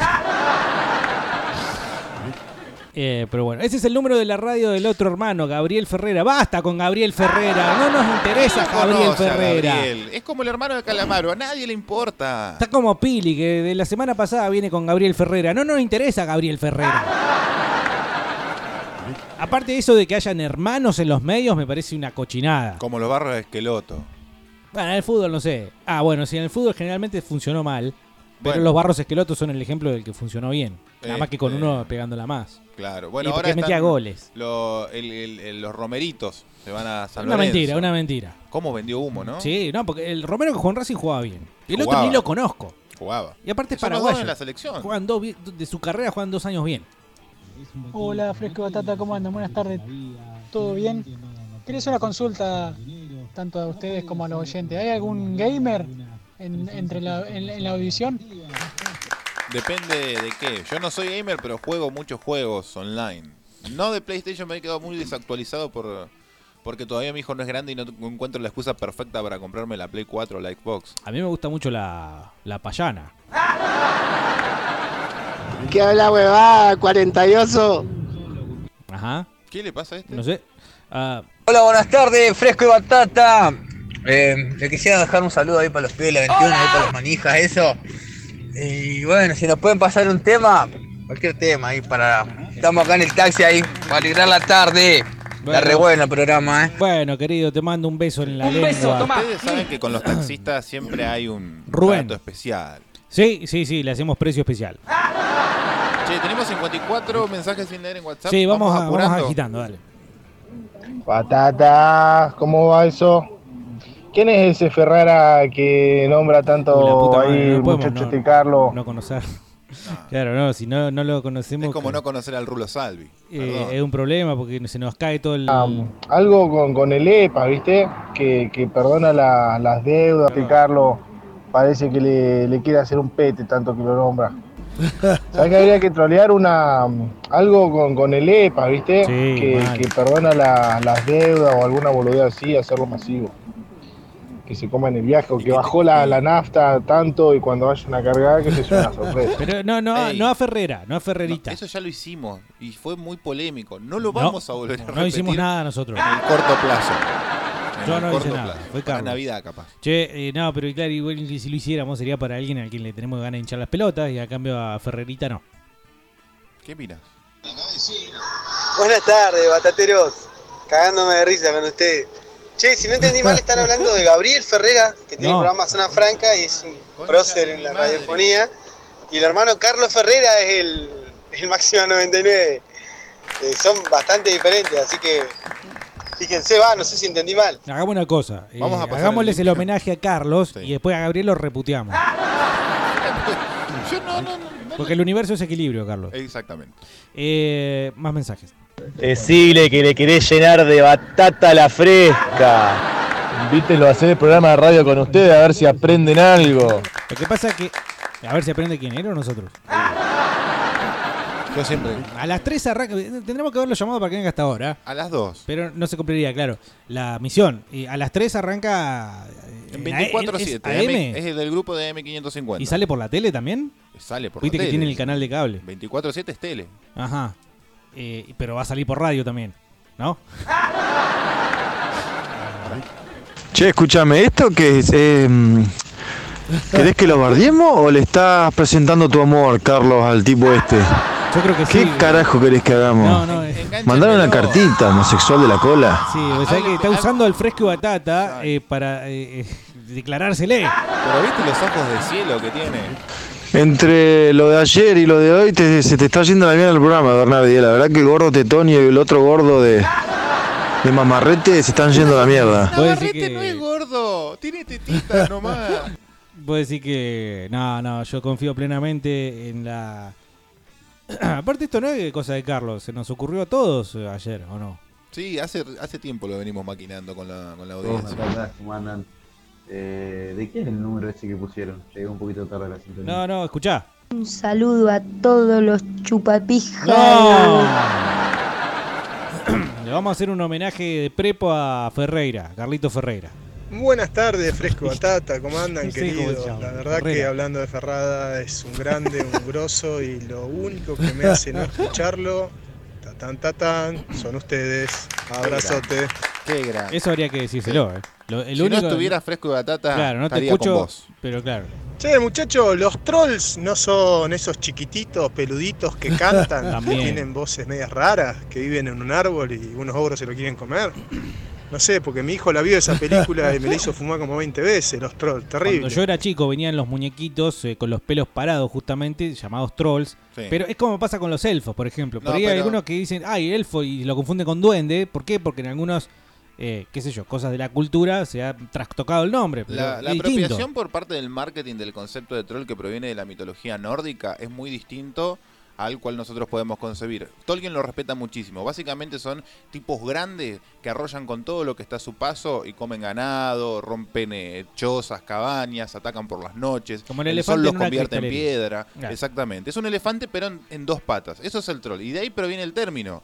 Eh, pero bueno, ese es el número de la radio del otro hermano, Gabriel Ferrera. Basta con Gabriel Ferrera, no nos interesa ¿Quién Gabriel Ferrera. Gabriel? Es como el hermano de Calamaro, a nadie le importa. Está como Pili, que de la semana pasada viene con Gabriel Ferrera. No nos interesa Gabriel Ferrera. Aparte de eso de que hayan hermanos en los medios, me parece una cochinada. Como los barros de Esqueloto. Bueno, en el fútbol no sé. Ah, bueno, sí, en el fútbol generalmente funcionó mal. Pero Bueno. los barros esquelotos son el ejemplo del que funcionó bien. Nada más que con Este- uno pegándola más. Claro, bueno, Y porque ahora metía goles. lo- el- el- el- los romeritos se van a San Una mentira, una mentira. ¿Cómo vendió humo, no? Sí, no, porque el Romero que jugó en Racing jugaba bien. Y el otro ni lo conozco. Jugaba. Y aparte es paraguayo. en la selección. Juegan dos de su carrera juegan dos años bien. Hola, Fresco Batata, ¿cómo andan? Buenas tardes. ¿Todo bien? Quería hacer una consulta tanto a ustedes como a los oyentes. ¿Hay algún gamer en, entre la, en, en la audición? Depende de qué. Yo no soy gamer, pero juego muchos juegos online. No de PlayStation, me he quedado muy desactualizado por porque todavía mi hijo no es grande y no encuentro la excusa perfecta para comprarme la Play 4 o la Xbox. A mí me gusta mucho la, la payana. ¿Qué habla huevada, 48? Ajá. ¿Qué le pasa a este? No sé. Ah, Hola, buenas tardes, Fresco y Batata. Eh, le quisiera dejar un saludo ahí para los pibes de la 21, ahí para las manijas, eso. Y bueno, si nos pueden pasar un tema, cualquier tema ahí para. Estamos acá en el taxi ahí, para alegrar la tarde. Bueno. Está re bueno el programa, eh. bueno, querido, te mando un beso en la lengua. Ustedes saben que con los taxistas siempre hay un Rubén. trato especial. Sí, sí, sí, le hacemos precio especial. Che, tenemos 54 mensajes sin leer en WhatsApp. Sí, vamos, a, vamos apurando. agitando, dale. Patata, ¿cómo va eso? ¿Quién es ese Ferrara que nombra tanto madre, ahí no podemos muchacho no- este Carlos? No conocer. Claro, no, si no, no lo conocemos. Es como que- no conocer al Rulo Salvi. eh, es un problema porque se nos cae todo el. Algo con, con el EPA, ¿viste? Que, que perdona la- las deudas. Este Carlos parece que le, le quiere hacer un pete tanto que lo nombra. ¿Sabes que habría que trolear una algo con, con el EPA, ¿viste? Sí, que, que perdona la- las deudas o alguna boludez así, hacerlo masivo. Que se coma en el viaje, o que bajó la, la nafta tanto y cuando vayan a cargar que se suena una sorpresa. Pero no, no, Ey. no a Ferrera, no a Ferrerita. Eso ya lo hicimos y fue muy polémico. No lo No, vamos a volver a no repetir hicimos nada nosotros. En el corto plazo. En Yo el no hice nada, plazo. fue Para. Navidad, capaz. Che, eh, no, pero claro, igual si lo hiciéramos sería para alguien al quien le tenemos ganas de hinchar las pelotas y a cambio a Ferrerita no. ¿Qué miras? Buenas tardes, batateros. Cagándome de risa con ustedes. Che, si no entendí mal, están hablando de Gabriel Ferrera, que tiene No. el programa Zona Franca y es un prócer en la radiofonía. Y el hermano Carlos Ferrera es el, el máximo 99. Eh, son bastante diferentes, así que fíjense, va, no sé si entendí mal. Hagamos una cosa. eh, Vamos a pasar hagámosles el el homenaje a Carlos y después a Gabriel lo reputeamos. Yo no, no, no. Porque el universo es equilibrio, Carlos. Exactamente. Eh, más mensajes. Decile que le querés llenar de batata la fresca. Invítelo a hacer el programa de radio con ustedes a ver si aprenden algo. Lo que pasa es que. A ver si aprende quién era o nosotros. Yo siempre. A las 3 arranca. Tendremos que haberlo llamado para que venga hasta ahora. A las 2. Pero no se cumpliría, claro. La misión. Y a las 3 arranca. eh, En la- es 24-7. AM. M- Es del grupo de M550. ¿Y sale por la tele también? Sale por Viste la que tele. tiene el canal de cable. 24-7 es tele. Ajá. Eh, pero va a salir por radio también. ¿No? Che, escúchame, ¿esto qué es? Eh, ¿Querés que lo bardiemos o le estás presentando tu amor, Carlos, al tipo este? Yo creo que ¿Qué sí. carajo querés que hagamos? No, no, es- Mandar una cartita homosexual de la cola. Sí, o sea que está usando el fresco y batata eh, para eh, eh, declarársele. Pero viste los ojos de cielo que tiene. Entre lo de ayer y lo de hoy te- se te está yendo la mierda el programa, Bernardi. La verdad que el gordo tetón y el otro gordo de, de mamarrete se están yendo a la mierda. Navarrete no es gordo. Tiene tetitas nomás. Puedo decir que. No, no, yo confío plenamente en la. Aparte, esto no es cosa de Carlos, se nos ocurrió a todos eh, ayer, ¿o no? Sí, hace, hace tiempo lo venimos maquinando con la, con la audiencia. acá, ¿cómo andan? Eh, ¿De quién es el número ese que pusieron? Llegué un poquito tarde a la sintonía. No, no, escuchá. Un saludo a todos los chupapijas. ¡No! Le vamos a hacer un homenaje de prepo a Ferreira, Carlito Ferreira. Buenas tardes, Fresco Batata, ¿cómo andan, No sé cómo querido? se llama, La verdad que hablando de Ferrada es un grande, un grosso y lo único que me hace no escucharlo, tatán, tatán, son ustedes. Abrazote. Qué grande. Eso habría que decírselo, ¿eh? Lo- el Si único- no estuviera fresco de batata, Claro, no te estaría con escucho, vos. pero claro. Che, muchachos, los trolls no son esos chiquititos, peluditos que cantan, que tienen voces medias raras, que viven en un árbol y unos ogros se lo quieren comer. No sé, porque mi hijo la vio esa película y me la hizo fumar como 20 veces, los trolls, terrible. Cuando yo era chico venían los muñequitos eh, con los pelos parados justamente, llamados trolls. Sí. Pero es como pasa con los elfos, por ejemplo. Por No, ahí hay algunos que dicen, ay, elfo, y lo confunden con duende. ¿Por qué? Porque en algunos, eh, qué sé yo, cosas de la cultura se ha trastocado el nombre. La, apropiación por parte del marketing del concepto de troll que proviene de la mitología nórdica es muy distinto al cual nosotros podemos concebir. Tolkien lo respeta muchísimo. Básicamente son tipos grandes que arrollan con todo lo que está a su paso y comen ganado, rompen eh, chozas, cabañas, atacan por las noches. Como el el elefante sol los en convierte en piedra. Claro. Exactamente. Es un elefante pero en, en dos patas. Eso es el troll. Y de ahí proviene el término.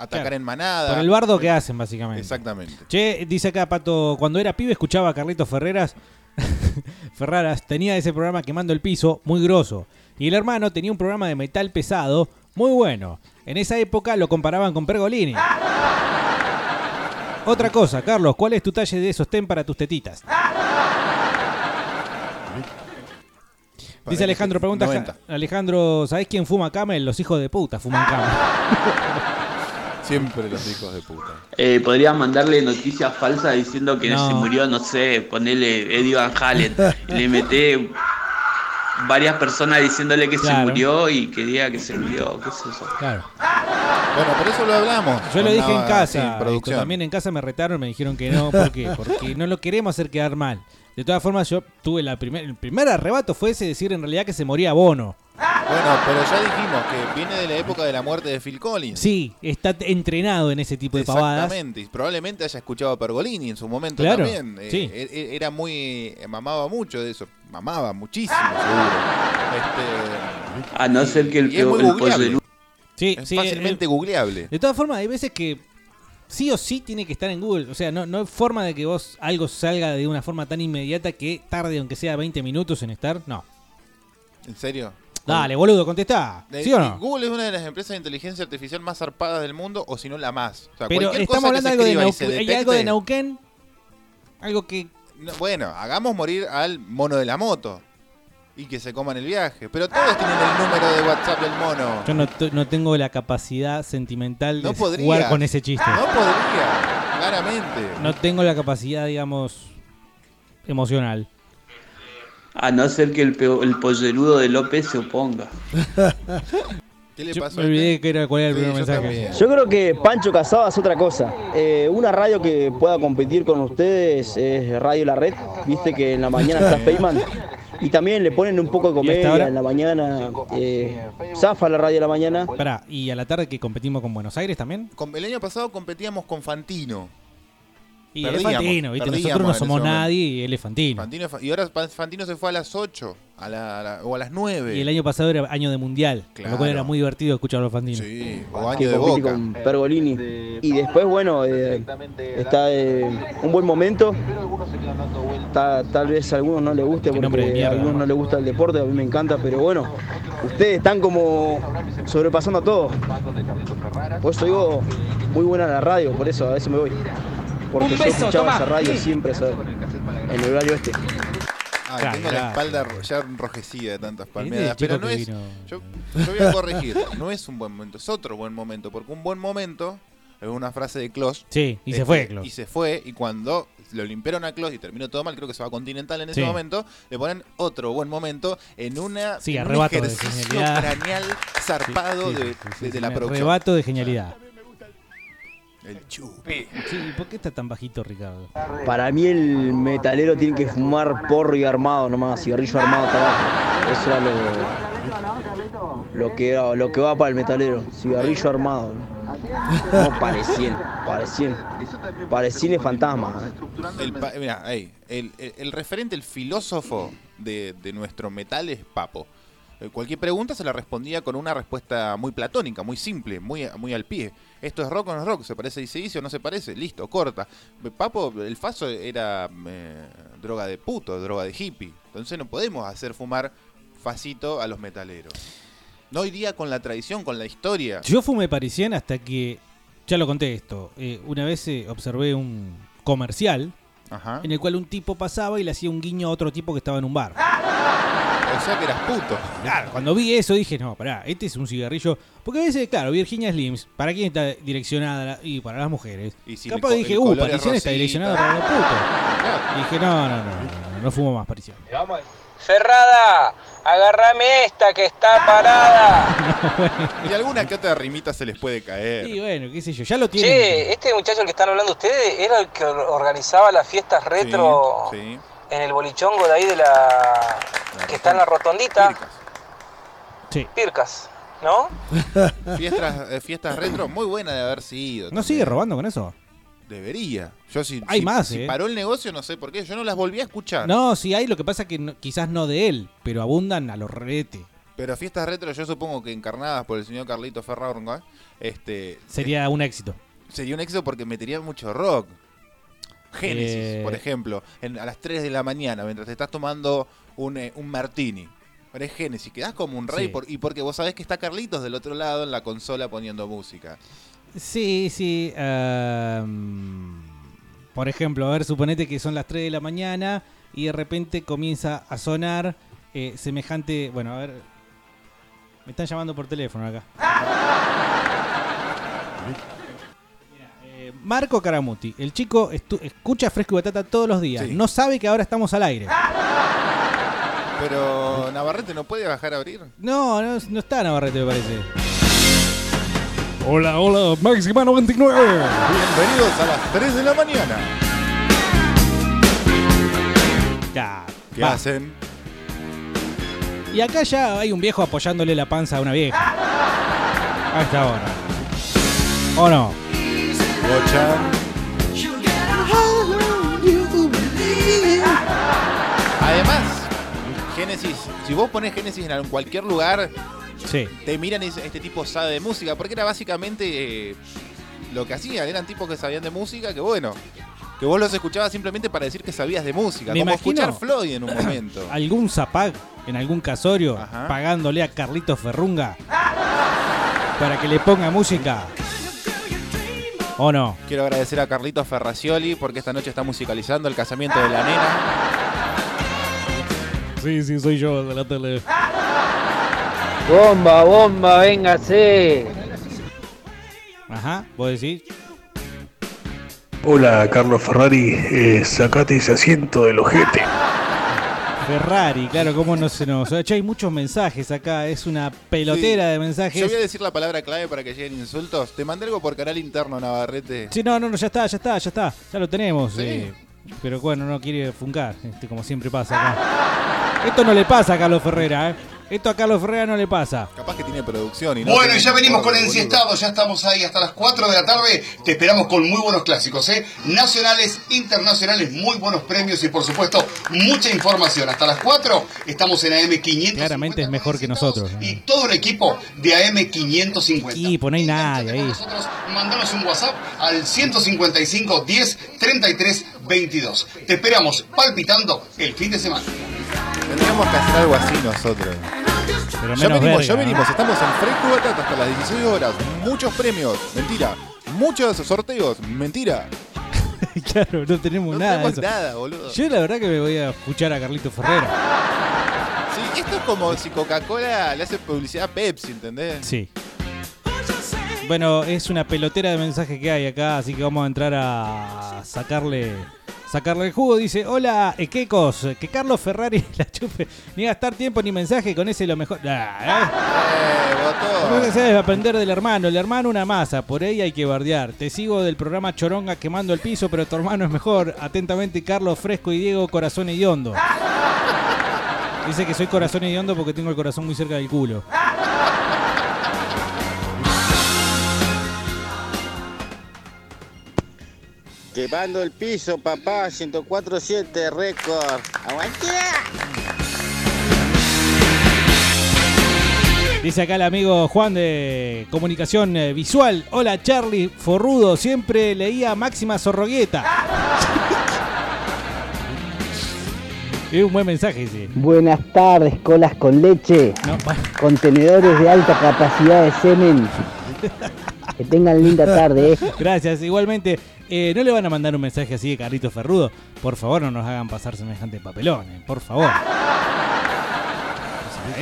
Atacar Claro. en manada. Por el bardo que hacen, básicamente. Exactamente. Che, dice acá Pato, cuando era pibe escuchaba a Carlitos Ferreras. Ferraras tenía ese programa quemando el piso, muy grosso. Y el hermano tenía un programa de metal pesado, Muy bueno. En esa época lo comparaban con Pergolini. Otra cosa, Carlos, ¿cuál es tu talle de sostén para tus tetitas? Dice Alejandro, pregunta 90. Alejandro, ¿sabés quién fuma camel? Los hijos de puta fuman camel. Siempre los hijos de puta. Eh, podrías mandarle noticias falsas diciendo que No. se murió, no sé, ponerle Eddie Van Halen. Le meté varias personas diciéndole que se murió y que diga que se murió. ¿Qué es eso? Claro. Bueno, por eso lo hablamos. Yo lo dije en casa. producción. También en casa me retaron, me dijeron que no. ¿Por qué? Porque no lo queremos hacer quedar mal. De todas formas, yo tuve la primer, el primer arrebato fue ese decir en realidad que se moría Bono. Bueno, pero ya dijimos que viene de la época de la muerte de Phil Collins. Sí, está entrenado en ese tipo de pavadas. Exactamente, y probablemente haya escuchado a Pergolini en su momento Claro, también. Eh, sí. e- e- era muy. eh, mamaba mucho de eso. Mamaba muchísimo, seguro. Este, A no ser que el, y es muy el googleable. pollo- Sí, Es sí, fácilmente eh, googleable. De todas formas, hay veces que sí o sí tiene que estar en Google. O sea, no, no hay forma de que vos algo salga de una forma tan inmediata que tarde, aunque sea 20 minutos en estar. No. ¿En serio? Dale, boludo, contestá. ¿Sí o no? Google es una de las empresas de inteligencia artificial más zarpadas del mundo, o si no la más. O sea, Pero estamos hablando algo de, hay algo de Neuquén. Algo que. No, bueno, hagamos morir al mono de la moto y que se coman el viaje. Pero todos tienen el número de WhatsApp del mono. Yo no, no tengo la capacidad sentimental de podrías. jugar con ese chiste. No podría, claramente. No tengo la capacidad, digamos, emocional. A no ser que el, peo- el pollerudo de López se oponga. ¿Qué le Yo pasó me a olvidé que era cuál era el Sí, primer yo mensaje. también. Yo creo que Pancho Casado es otra cosa. Eh, una radio que pueda competir con ustedes es Radio La Red. Viste que en la mañana está Feynman. Y también le ponen un poco de comedia en la mañana. Eh, zafa la radio de la mañana. Pará, ¿y a la tarde que competimos con Buenos Aires también? Con- el año pasado competíamos con Fantino. Y es Perdíamos, Fantino, ¿viste? Nosotros no somos nadie y es Fantino. Fantino y ahora Fantino se fue a las 8 a la, a la- o a las 9. Y el año pasado era año de mundial, con lo cual Claro. era muy divertido escuchar a los Fantinos. Sí, o año que de boca. con Pergolini. Y después, bueno, eh, está eh, un buen momento. Ta- tal vez a algunos no les guste porque a algunos ¿no? les gusta el deporte, a mí me encanta, pero bueno, ustedes están como sobrepasando a todo. Por eso digo, muy buena la radio, por eso a veces me voy. Porque yo escuchaba esa radio siempre esa- en el horario este. Claro, tengo claro. la espalda ya enrojecida de tantas palmeadas. Pero no es. Yo, yo voy a corregir. No es un buen momento, es otro buen momento. Porque un buen momento es una frase de Klaus. Sí, y se Este, fue Klaus. Y se fue. Y cuando lo limpiaron a Klaus y terminó todo mal, creo que se va a Continental en ese Sí. momento, le ponen otro buen momento en, una, Sí, en un arrebato de genialidad. craneal zarpado Sí, de, sí, sí, de- de sí, la producción. Arrebato de genialidad. El chupi. Sí, ¿por qué está tan bajito, Ricardo? Para mí el metalero tiene que fumar porro y armado nomás, cigarrillo armado tabaco. Eso era lo, lo que lo que va para el metalero, cigarrillo armado. No parecían, parecían, parecían fantasmas. ¿eh? El, pa- mirá, ahí, el, el- el referente, el filósofo de, de nuestro metal es Papo. Eh, Cualquier pregunta se la respondía con una respuesta muy platónica, muy simple, muy, muy al pie. ¿Esto es rock o no es rock? ¿Se parece a DC o no se parece? Listo, corta. Eh, Papo, el faso era eh, droga de puto, droga de hippie. Entonces no podemos hacer fumar facito a los metaleros. No iría con la tradición, con la historia. Yo fumé parisien hasta que, ya lo conté esto, eh, una vez eh, observé un comercial Ajá. en el cual un tipo pasaba y le hacía un guiño a otro tipo que estaba en un bar. O sea que eras puto. Claro, cuando vi eso dije, no, pará, este es un cigarrillo. Porque a veces, claro, Virginia Slims, ¿para quién está direccionada? la- Y para las mujeres. Y si Capaz el co- dije, el uh, Parisien está rosita. direccionado para los putos. Y dije, no, no, no, no, no, no fumo más Parisien. Ferrada, agárrame esta que está parada. Y alguna que otra rimita se les puede caer. Y bueno, qué sé yo, ya lo tienen. Che, este muchacho al que están hablando ustedes era el que or- organizaba las fiestas retro Sí, sí. En el bolichongo de ahí de la. que está en la rotondita. Sí. Pircas, ¿no? Fiestas, eh, fiestas retro, muy buena de haber sido. ¿No sigue robando con eso? Debería. Yo si, Hay si- más, si eh. paró el negocio, no sé por qué. Yo no las volví a escuchar. No, sí hay, lo que pasa que no- quizás no de él, pero abundan a los rete. Pero fiestas retro, yo supongo que encarnadas por el señor Carlito Ferraronga, este, Sería un éxito. sería un éxito porque metería mucho rock. Génesis, Eh. por ejemplo, en- a las 3 de la mañana, mientras te estás tomando un, eh, un martini. Pero es Génesis, quedás como un rey Sí. por- y porque vos sabés que está Carlitos del otro lado en la consola poniendo música. Sí, sí. ehm, por ejemplo, a ver, suponete que son las 3 de la mañana y de repente comienza a sonar eh, semejante. Bueno, a ver. Me están llamando por teléfono acá. Marco Caramuti, el chico escucha Fresco y Batata todos los días. No sabe que ahora estamos al aire. Pero Navarrete no puede bajar a abrir. No, no, no está Navarrete, me parece. Hola, hola, Máxima 99. Bienvenidos a las 3 de la mañana. Ya. ¿Qué va. hacen? Y acá ya hay un viejo apoyándole la panza a una vieja. A esta hora. ¿O no? Además, Génesis, si vos pones Génesis en algún- cualquier lugar, Sí. te miran y dicen, este tipo sabe de música, porque era básicamente eh, lo que hacían, eran tipos que sabían de música, que bueno, que vos los escuchabas simplemente para decir que sabías de música, Me como imagino- escuchar Floyd en un momento. Algún zapag en algún casorio pagándole a Carlitos Ferrunga para que le ponga música. ¿O no? Quiero agradecer a Carlitos Ferracioli porque esta noche está musicalizando el casamiento de la nena. Sí, sí, soy yo de la tele. Bomba, bomba, véngase. Ajá, vos decís. Hola, Carlos Ferrari. Eh, sacate ese asiento del ojete. Ferrari, claro, cómo no se nos. Che, hay muchos mensajes acá, es una pelotera de Yo mensajes. voy a decir la palabra clave para que lleguen insultos. Te mandé algo por canal interno, Navarrete. Sí, no, no, no, ya está, ya está, ya está. Ya lo tenemos. eh, pero bueno, no quiere funcar, este, como siempre pasa acá. Esto no le pasa a Carlos Ferrera, ¿eh? Esto a Carlos Ferrera no le pasa. Capaz que tiene producción y no. Bueno, ya venimos con. Enciestado, ya estamos ahí hasta las 4 de la tarde. Te esperamos con muy buenos clásicos, ¿eh? Nacionales, internacionales, muy buenos premios y por supuesto mucha información. Hasta las 4 estamos en AM500 Claramente es mejor que nosotros. ¿no? y todo el equipo de AM550. Y pues no hay nadie ahí. Mandanos un WhatsApp al 155 10 33 22. Te esperamos palpitando el fin de semana. Tendríamos que hacer algo así nosotros. Pero Ya venimos, ya venimos. ¿no? Estamos en Fresco y Batata hasta las 16 horas. Muchos premios. Mentira. Muchos sorteos. Mentira. claro, no tenemos No nada. de tenemos eso. nada, boludo. Yo la verdad que me voy a escuchar a Carlito Ferrera. Sí, esto es como si Coca-Cola le hace publicidad a Pepsi, ¿entendés? Sí. Bueno, es una pelotera de mensajes que hay acá, así que vamos a entrar a sacarle sacarle el jugo. Dice, hola, Equecos, que Carlos Ferrari la chupe. Ni gastar tiempo ni mensaje, con ese lo mejor. Ah, ¿eh? Debe aprender del hermano. El hermano una masa, por ahí hay que bardear. Te sigo del programa Choronga quemando el piso, pero tu hermano es mejor. Atentamente, Carlos Fresco y Diego Corazón Hediondo. Dice que soy corazón hediondo porque tengo el corazón muy cerca del culo. Quemando el piso, papá, 104.7 récord. ¡Aguante! Dice acá el amigo Juan de Comunicación eh, Visual. Hola Charlie, forrudo, siempre leía Máxima Zorrogueta. es un buen mensaje, sí. Buenas tardes, colas con leche. Contenedores de alta capacidad de semen. Que tengan linda tarde, eh. Gracias, igualmente. Eh, ¿No le van a mandar un mensaje así de Carlito Ferrudo? Por favor, no nos hagan pasar semejante papelón, eh, por favor. O sea,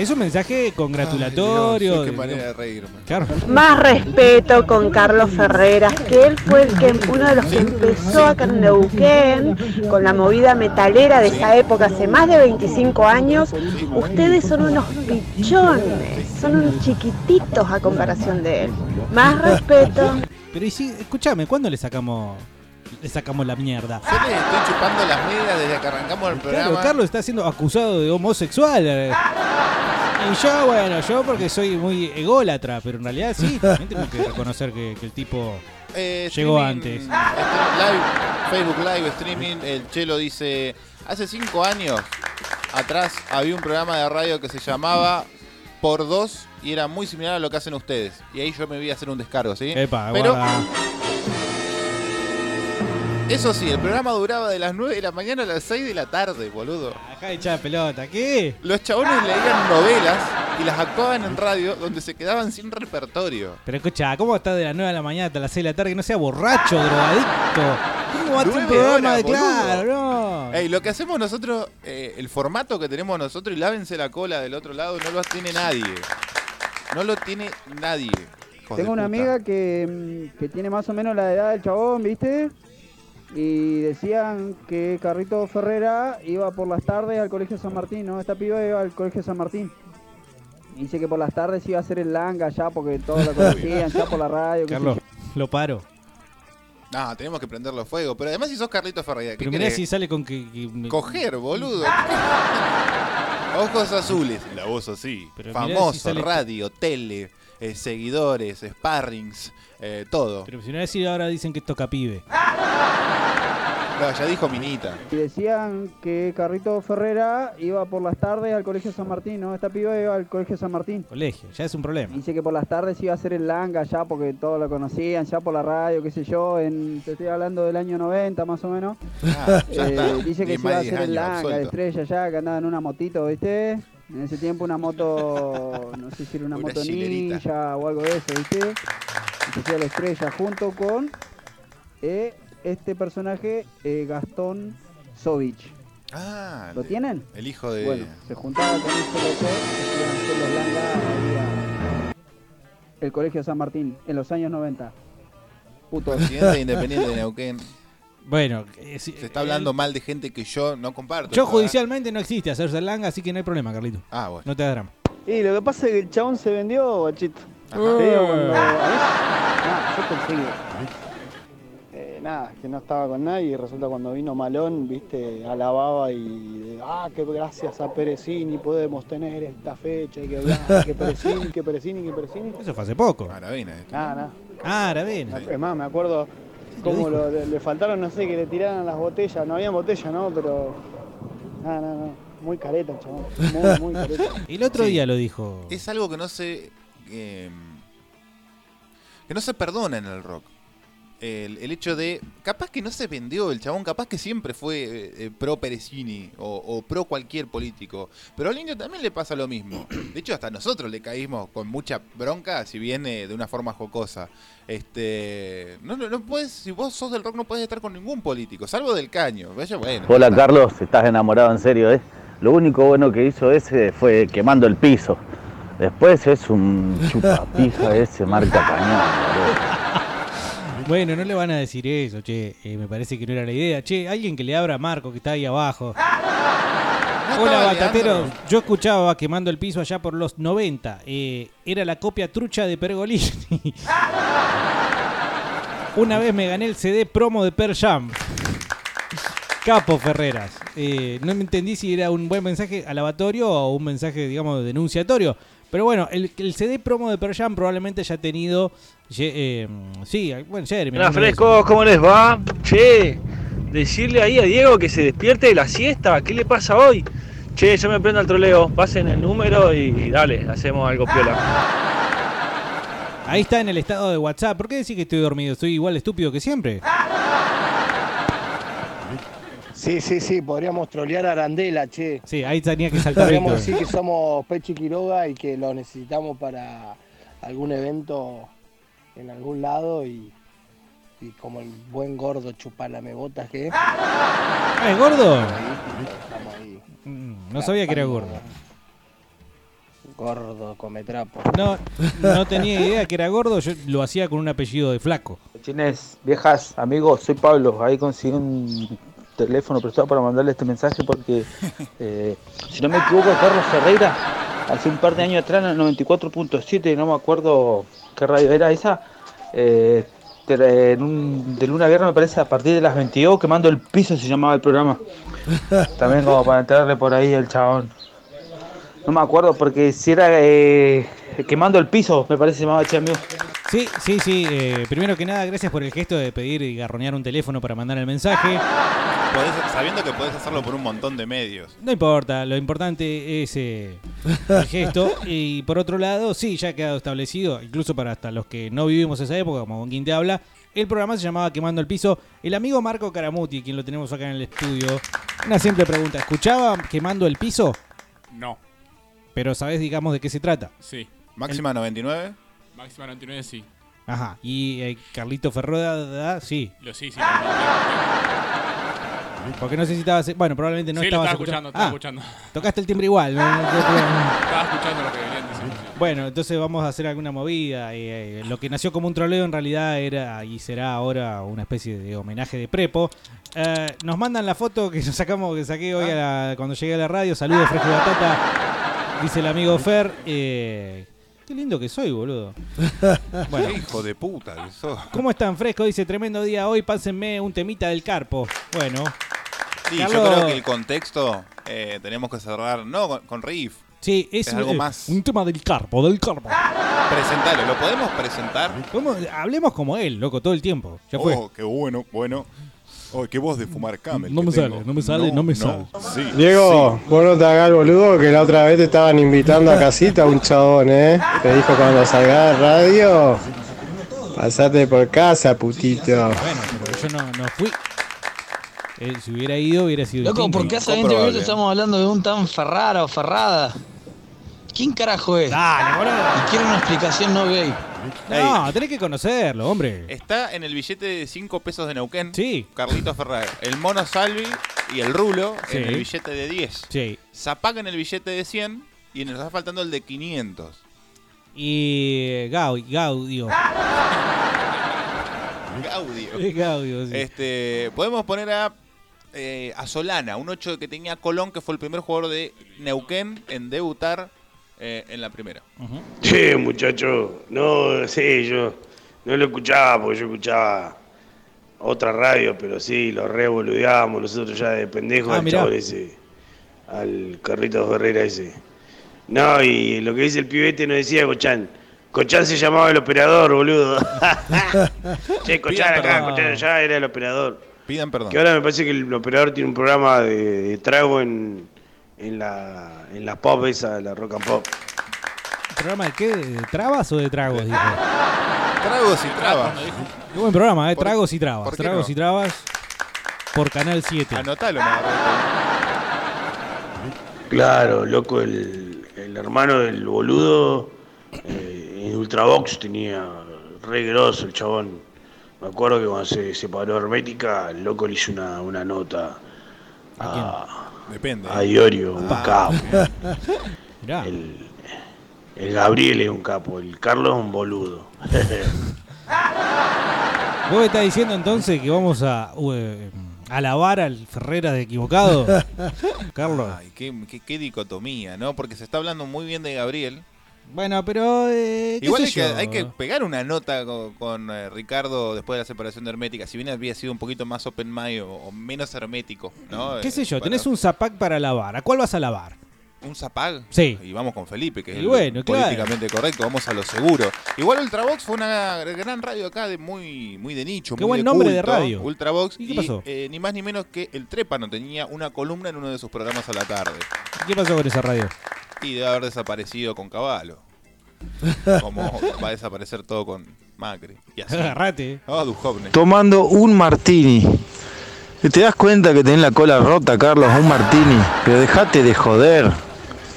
Es un mensaje congratulatorio. Dios, qué de- manera de reírme. Claro. Más respeto con Carlos Ferreras, que él fue el que, uno de los que empezó acá en Neuquén con la movida metalera de esa época, hace más de 25 años. Ustedes son unos pichones, son unos chiquititos a comparación de él. Más respeto. Pero y si, escúchame, ¿cuándo le sacamos le sacamos la mierda? Yo le estoy chupando las medias desde que arrancamos el programa. Claro, Carlos está siendo acusado de homosexual. eh. Y yo, bueno, yo porque soy muy ególatra, pero en realidad sí, también tengo que reconocer que, que el tipo Eh, llegó antes. live, Facebook Live Streaming, el Chelo dice, hace cinco años atrás había un programa de radio que se llamaba Por Dos y era muy similar a lo que hacen ustedes. Y ahí yo me vi a hacer un descargo, ¿sí? Epa, Pero guarda. Eso sí, el programa duraba de las 9 de la mañana a las 6 de la tarde, boludo. Acá echada pelota, ¿qué? Los chabones leían novelas y las actuaban en radio donde se quedaban sin repertorio. Pero escucha, ¿cómo estás de las 9 de la mañana hasta las 6 de la tarde? Que no sea borracho, drogadicto. ¿Cómo va a un programa de claro? No. Ey, lo que hacemos nosotros, eh, el formato que tenemos nosotros y lávense la cola del otro lado, no lo tiene nadie. No lo tiene nadie. Tengo una puta. amiga que, mm, que tiene más o menos la edad del chabón, ¿viste? Y decían que Carrito Ferrera iba por las tardes al Colegio San Martín, ¿no? Esta piba iba al Colegio San Martín. Dice que por las tardes iba a hacer el langa ya porque todos la conocían, ya por la radio. Carlos, lo paro. No, tenemos que prenderlo fuego. Pero además si sos Carlito Ferreira, ¿qué Pero mirá querés? si sale con que... que- Coger, boludo. Ojos azules. La voz así. Pero Famoso, si sale- radio, tele, eh, seguidores, sparrings, eh, todo. Pero si no decir ahora dicen que toca pibe. No, ya dijo Minita. Y decían que Carrito Ferrera iba por las tardes al Colegio San Martín, ¿no? Esta piba iba al Colegio San Martín. Colegio, ya es un problema. Dice que por las tardes iba a hacer el langa ya porque todos la conocían, ya por la radio, qué sé yo, en, te estoy hablando del año 90 más o menos. Ah, ya Eh, está. dice que se iba a hacer el langa de estrella ya, que andaba en una motito, ¿viste? En ese tiempo una moto, no sé si era una, Una moto chilerita. ninja o algo de eso, ¿viste? Y se hacía la estrella junto con eh, este personaje, eh, Gastón Sovich. Ah, ¿Lo de- tienen? El hijo de. Bueno, se juntaba con hacer langa ahí a- el Colegio San Martín, en los años 90. Puto. Presidente independiente de Neuquén. Bueno, eh, si- Se está hablando mal de gente que yo no comparto. Yo ¿verdad? judicialmente no existe hacerse el langa, así que no hay problema, Carlito. Ah, bueno. No te da drama. Y lo que pasa es que el chabón se vendió, bachito. Ajá. Te digo, cuando- a veces- nada, yo pensé que. nada, que no estaba con nadie y resulta cuando vino Malón, viste, alababa y. de, ah, que gracias a Perecini podemos tener esta fecha y que bla, que Perecini, que Perecini, que Perecini. Eso fue hace poco. Maravina esto. Nada, nada. Ah, Aravena. Es más, me acuerdo cómo lo- le, le faltaron, no sé, que le tiraran las botellas. No había botella, ¿no? Pero. Nada, nada, nada. Muy careta, el chabón. Muy, muy careta. El otro Sí. día lo dijo. Es algo que no se. eh, que no se perdona en el rock. El, hecho de. Capaz que no se vendió el chabón, capaz que siempre fue eh, eh, pro Perecini o, pro cualquier político. Pero al indio también le pasa lo mismo. De hecho, hasta nosotros le caímos con mucha bronca, si bien eh, de una forma jocosa. Este. No, no, no puedes, si vos sos del rock, no puedes estar con ningún político, salvo del caño. Vaya, bueno. Hola Carlos, estás enamorado en serio, ¿eh? Lo único bueno que hizo ese fue quemando el piso. Después es un chupapija ese marca cañón. Bueno, no le van a decir eso, che. Eh, me parece que no era la idea. Che, alguien que le abra a Marco, que está ahí abajo. Hola, Batatero. Yo escuchaba quemando el piso allá por los 90. Eh, era la copia trucha de Pergolini. Una vez me gané el CD promo de Per Jam. Capo Ferreras. Eh, no me entendí si era un buen mensaje alabatorio o un mensaje, digamos, denunciatorio. Pero bueno, el, el CD promo de Per Jam probablemente haya tenido. eh, sí, bueno, Jeremy. Hola frescos, ¿cómo les va? Che, decirle ahí a Diego que se despierte de la siesta, ¿qué le pasa hoy? Che, yo me prendo al troleo, pasen el número y dale, hacemos algo piola. Ahí está en el estado de WhatsApp. ¿Por qué decís que estoy dormido? ¿Estoy igual estúpido que siempre? Sí, sí, sí, podríamos trolear a Arandela, che. Sí, ahí tenía que saltar Podríamos decir que somos Pechi Quiroga y que lo necesitamos para algún evento en algún lado y, y como el buen gordo chupalame botas que es. Ah, ¿es gordo? Estamos ahí. Mm, No sabía que era gordo. Gordo, come trapo. No, no tenía idea que era gordo. Yo lo hacía con un apellido de flaco. Chines, viejas, amigos, soy Pablo. Ahí conseguí un teléfono prestado para mandarle este mensaje porque, eh, si no me equivoco, Carlos Ferreira, hace un par de años atrás, en el 94.7, no me acuerdo qué radio era esa, eh, te- en un- de luna a viernes me parece, a partir de las 22, quemando el piso se llamaba el programa. También como para entrarle por ahí el chabón. No me acuerdo porque si era eh, quemando el piso, me parece se llamaba che amigo. Sí, sí, sí. eh, primero que nada, gracias por el gesto de pedir y garronear un teléfono para mandar el mensaje. Podés- sabiendo que podés hacerlo por un montón de medios. No importa, lo importante es eh, el gesto. Y por otro lado, sí, ya ha quedado establecido, incluso para hasta los que no vivimos esa época, como con quien te habla, el programa se llamaba Quemando el Piso. El amigo Marco Caramuti, quien lo tenemos acá en el estudio, una simple pregunta. ¿Escuchaba Quemando el Piso? No, Pero sabes, digamos, de qué se trata. sí. Máxima 99. Máxima 99 sí. Ajá. Y eh, Carlito Ferroda, sí. Lo sí, sí. Porque no sé si estabas. Bueno, probablemente no Sí, lo estabas estaba escuchando, estaba Ah, escuchando. Tocaste el timbre igual. ¿no? Estaba escuchando lo que venían diciendo. sí. Bueno, entonces vamos a hacer alguna movida. eh, eh, lo que nació como un troleo en realidad era y será ahora una especie de homenaje de prepo. Eh, nos mandan la foto que nos sacamos, que saqué hoy a la- cuando llegué a la radio. Saludos, Fresco Batata. Dice el amigo Fer. eh, qué lindo que soy, boludo. Bueno. Qué hijo de puta que sos. ¿Cómo están, Fresco? Dice, tremendo día hoy, pásenme un temita del carpo. Bueno. Sí, Carlos- yo creo que el contexto eh, tenemos que cerrar, no con, con Riff. Sí, es, algo eh, más. un tema del carpo, del carpo. Presentalo, ¿lo podemos presentar? ¿Cómo? Hablemos como él, loco, todo el tiempo. Ya fue. Oh, qué bueno, bueno. Oh, qué voz de fumar camel. No me tengo. sale, no me sale, no me sale. Sí, Diego, vos no te hagas el boludo que la otra vez te estaban invitando a casita un chabón, ¿eh? Te dijo cuando salgas de radio, pasate por casa, putito. Bueno, pero yo no, no fui. Eh, si hubiera ido, hubiera sido Loco, distinto. ¿por qué hace 20 minutos estamos hablando de un tan Ferrara o Ferrada? ¿Quién carajo es? Dale, boludo. Y quiero una explicación no gay. No, tenés que conocerlo, hombre. Está en el billete de 5 pesos de Neuquén. Sí. Carlito Ferrer. El mono Salvi y el rulo Sí. en el billete de 10. Sí. Zapac en el billete de 100 y nos está faltando el de 500. Y eh, Gau- Gaudio. Gaudio. Es Gaudio, sí. Este, podemos poner a, eh, a Solana, un 8 que tenía Colón, que fue el primer jugador de Neuquén en debutar eh, en la primera. Che, muchacho, no sé, yo no lo escuchaba porque yo escuchaba otra radio, pero sí, lo revoludeábamos nosotros ya de pendejos Ah, al chabón ese, al Carrito Herrera ese. No, y lo que dice el pibete no decía Cochán. Cochán se llamaba el operador, boludo. che, Cochán Pidan acá, perdón. Cochán allá era el operador. Pidan perdón. Que ahora me parece que el operador tiene un programa de, de trago en, en la en la pop esa, la rock and pop. ¿Programa de qué? ¿De trabas o de tragos? Dijo. Tragos y trabas. Qué buen programa, ¿eh? ¿Por- Tragos y trabas. por qué Tragos no? y trabas por Canal 7. Anotalo, Navarrete. Claro, loco, el, el hermano del boludo eh, en Ultravox tenía re grosso el chabón. Me acuerdo que cuando se separó Hermética, el loco le hizo una, una nota a, Depende. a Iorio, un Ah. capo. Mirá. El, el Gabriel es un capo, el Carlos es un boludo. ¿Vos me estás diciendo entonces que vamos a uh, alabar al Ferreras de equivocado? Carlos. Ay, qué, qué- qué dicotomía, ¿no? Porque se está hablando muy bien de Gabriel. Bueno, pero. eh, ¿qué Igual hay que, hay que pegar una nota con, con, eh, Ricardo después de la separación de Hermética. Si bien había sido un poquito más open mind o, o menos hermético, ¿no? ¿Qué sé yo? Eh, Tenés para- un zapac para lavar. ¿A cuál vas a lavar? ¿Un zapag? Sí. Y vamos con Felipe, que es Y bueno, claro. políticamente correcto. Vamos a lo seguro. Igual Ultravox fue una gran radio acá de muy, muy de nicho. Qué muy buen de nombre de radio. Ultravox. ¿Y qué pasó? eh, ni más ni menos que el Trépano tenía una columna en uno de sus programas a la tarde. ¿Qué pasó con esa radio? Y debe haber desaparecido con Caballo. Como va a desaparecer todo con Macri. Y así. Agarrate. Ah, Duhovne. Tomando un martini. ¿Te das cuenta que tenés la cola rota, Carlos? Un martini. Pero dejate de joder.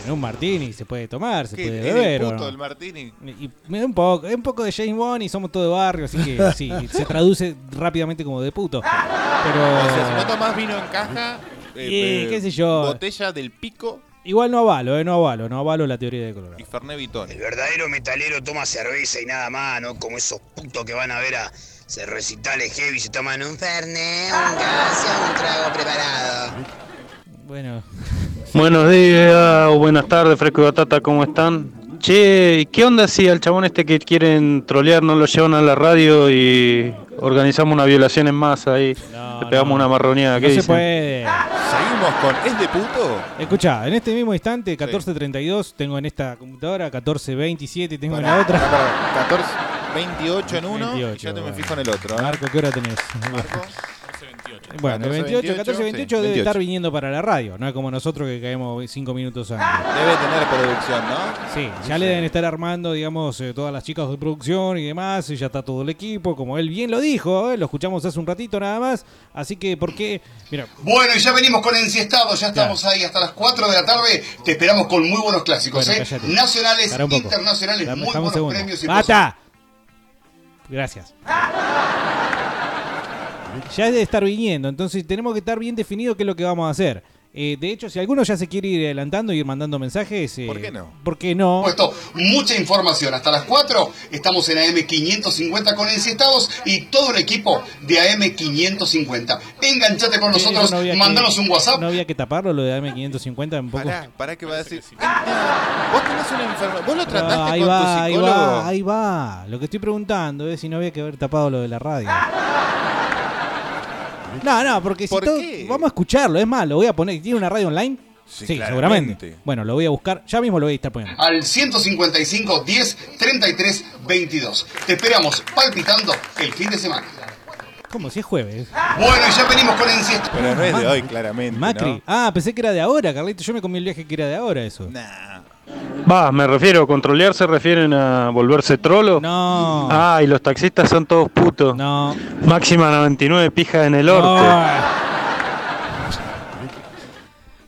En un martini se puede tomar, se ¿Qué, puede es el beber. ¿o puto no? del Martini? Y me da un poco, es un poco de James Bond y somos todo de barrio, así que sí, se traduce rápidamente como de puto. Pero. O sea, si no tomás vino en caja, eh, Y, eh, qué sé yo. botella del pico Igual no avalo, eh, no avalo, no avalo la teoría de Colorado. y Vitoni. El verdadero metalero toma cerveza y nada más, ¿no? Como esos putos que van a ver a se recitales heavy y se toman un fernet, un gas y un trago preparado. Bueno. Buenos días o buenas tardes, Fresco y Batata, ¿cómo están? Che, ¿qué onda si al chabón este que quieren trolear no lo llevan a la radio y organizamos una violación en masa ahí? Le pegamos una marroneada, ¿qué No se dicen? puede. Seguimos con ¿Es de puto? Escucha, en este mismo instante, 14.32, tengo en esta computadora, 14.27 tengo en la otra. Pará, pará, 14. 28 en uno y 28, ya te me fijo en el otro. ¿eh? Marco, ¿qué hora tenés? Bueno, 28, 14, 28 debe 28. estar viniendo para la radio, no es como nosotros que caemos 5 minutos antes. Debe tener producción, ¿no? Sí, ya le deben estar armando, digamos, eh, todas las chicas de producción y demás, y ya está todo el equipo, como él bien lo dijo, eh, lo escuchamos hace un ratito nada más, así que, ¿por qué? Mira, Bueno, y ya venimos con Enciestados, ya estamos ahí hasta las 4 de la tarde. Te esperamos con muy buenos clásicos, Bueno, ¿eh? Nacionales, internacionales, Dame- muy buenos premios y ¡Basta! Gracias. Ya debe estar viniendo, entonces tenemos que estar bien definido qué es lo que vamos a hacer. Eh, de hecho, si alguno ya se quiere ir adelantando y ir mandando mensajes, eh, ¿Por qué no? ¿Por qué no? Puesto mucha información. Hasta las 4 estamos en AM550 con Enciestados y todo el equipo de AM550. Enganchate con nosotros, no que- mandanos un WhatsApp. No había que taparlo, lo de AM550 un poco. Pará, pará que va a decir. Vos tenés una enfermedad. Vos lo Pero trataste ahí con va, tu ahí psicólogo. va, ahí va. Lo que estoy preguntando es si no había que haber tapado lo de la radio. No, no, porque si ¿Por todo- qué? vamos a escucharlo, es más, lo voy a poner. ¿Tiene una radio online? Sí, seguramente. Bueno, lo voy a buscar, ya mismo lo voy a estar poniendo. Al 155 10 33 22. Te esperamos palpitando el fin de semana. ¿Cómo? Si es jueves. Bueno, y ya venimos con Enciestados. Pero no es de hoy, claramente. Macri. ¿no? Ah, pensé que era de ahora, Carlito. Yo me comí el viaje que era de ahora eso. Va, me refiero, controlear se refieren a volverse trolo. No. Ah, y los taxistas son todos putos. No. Máxima 99 pijas en el orto.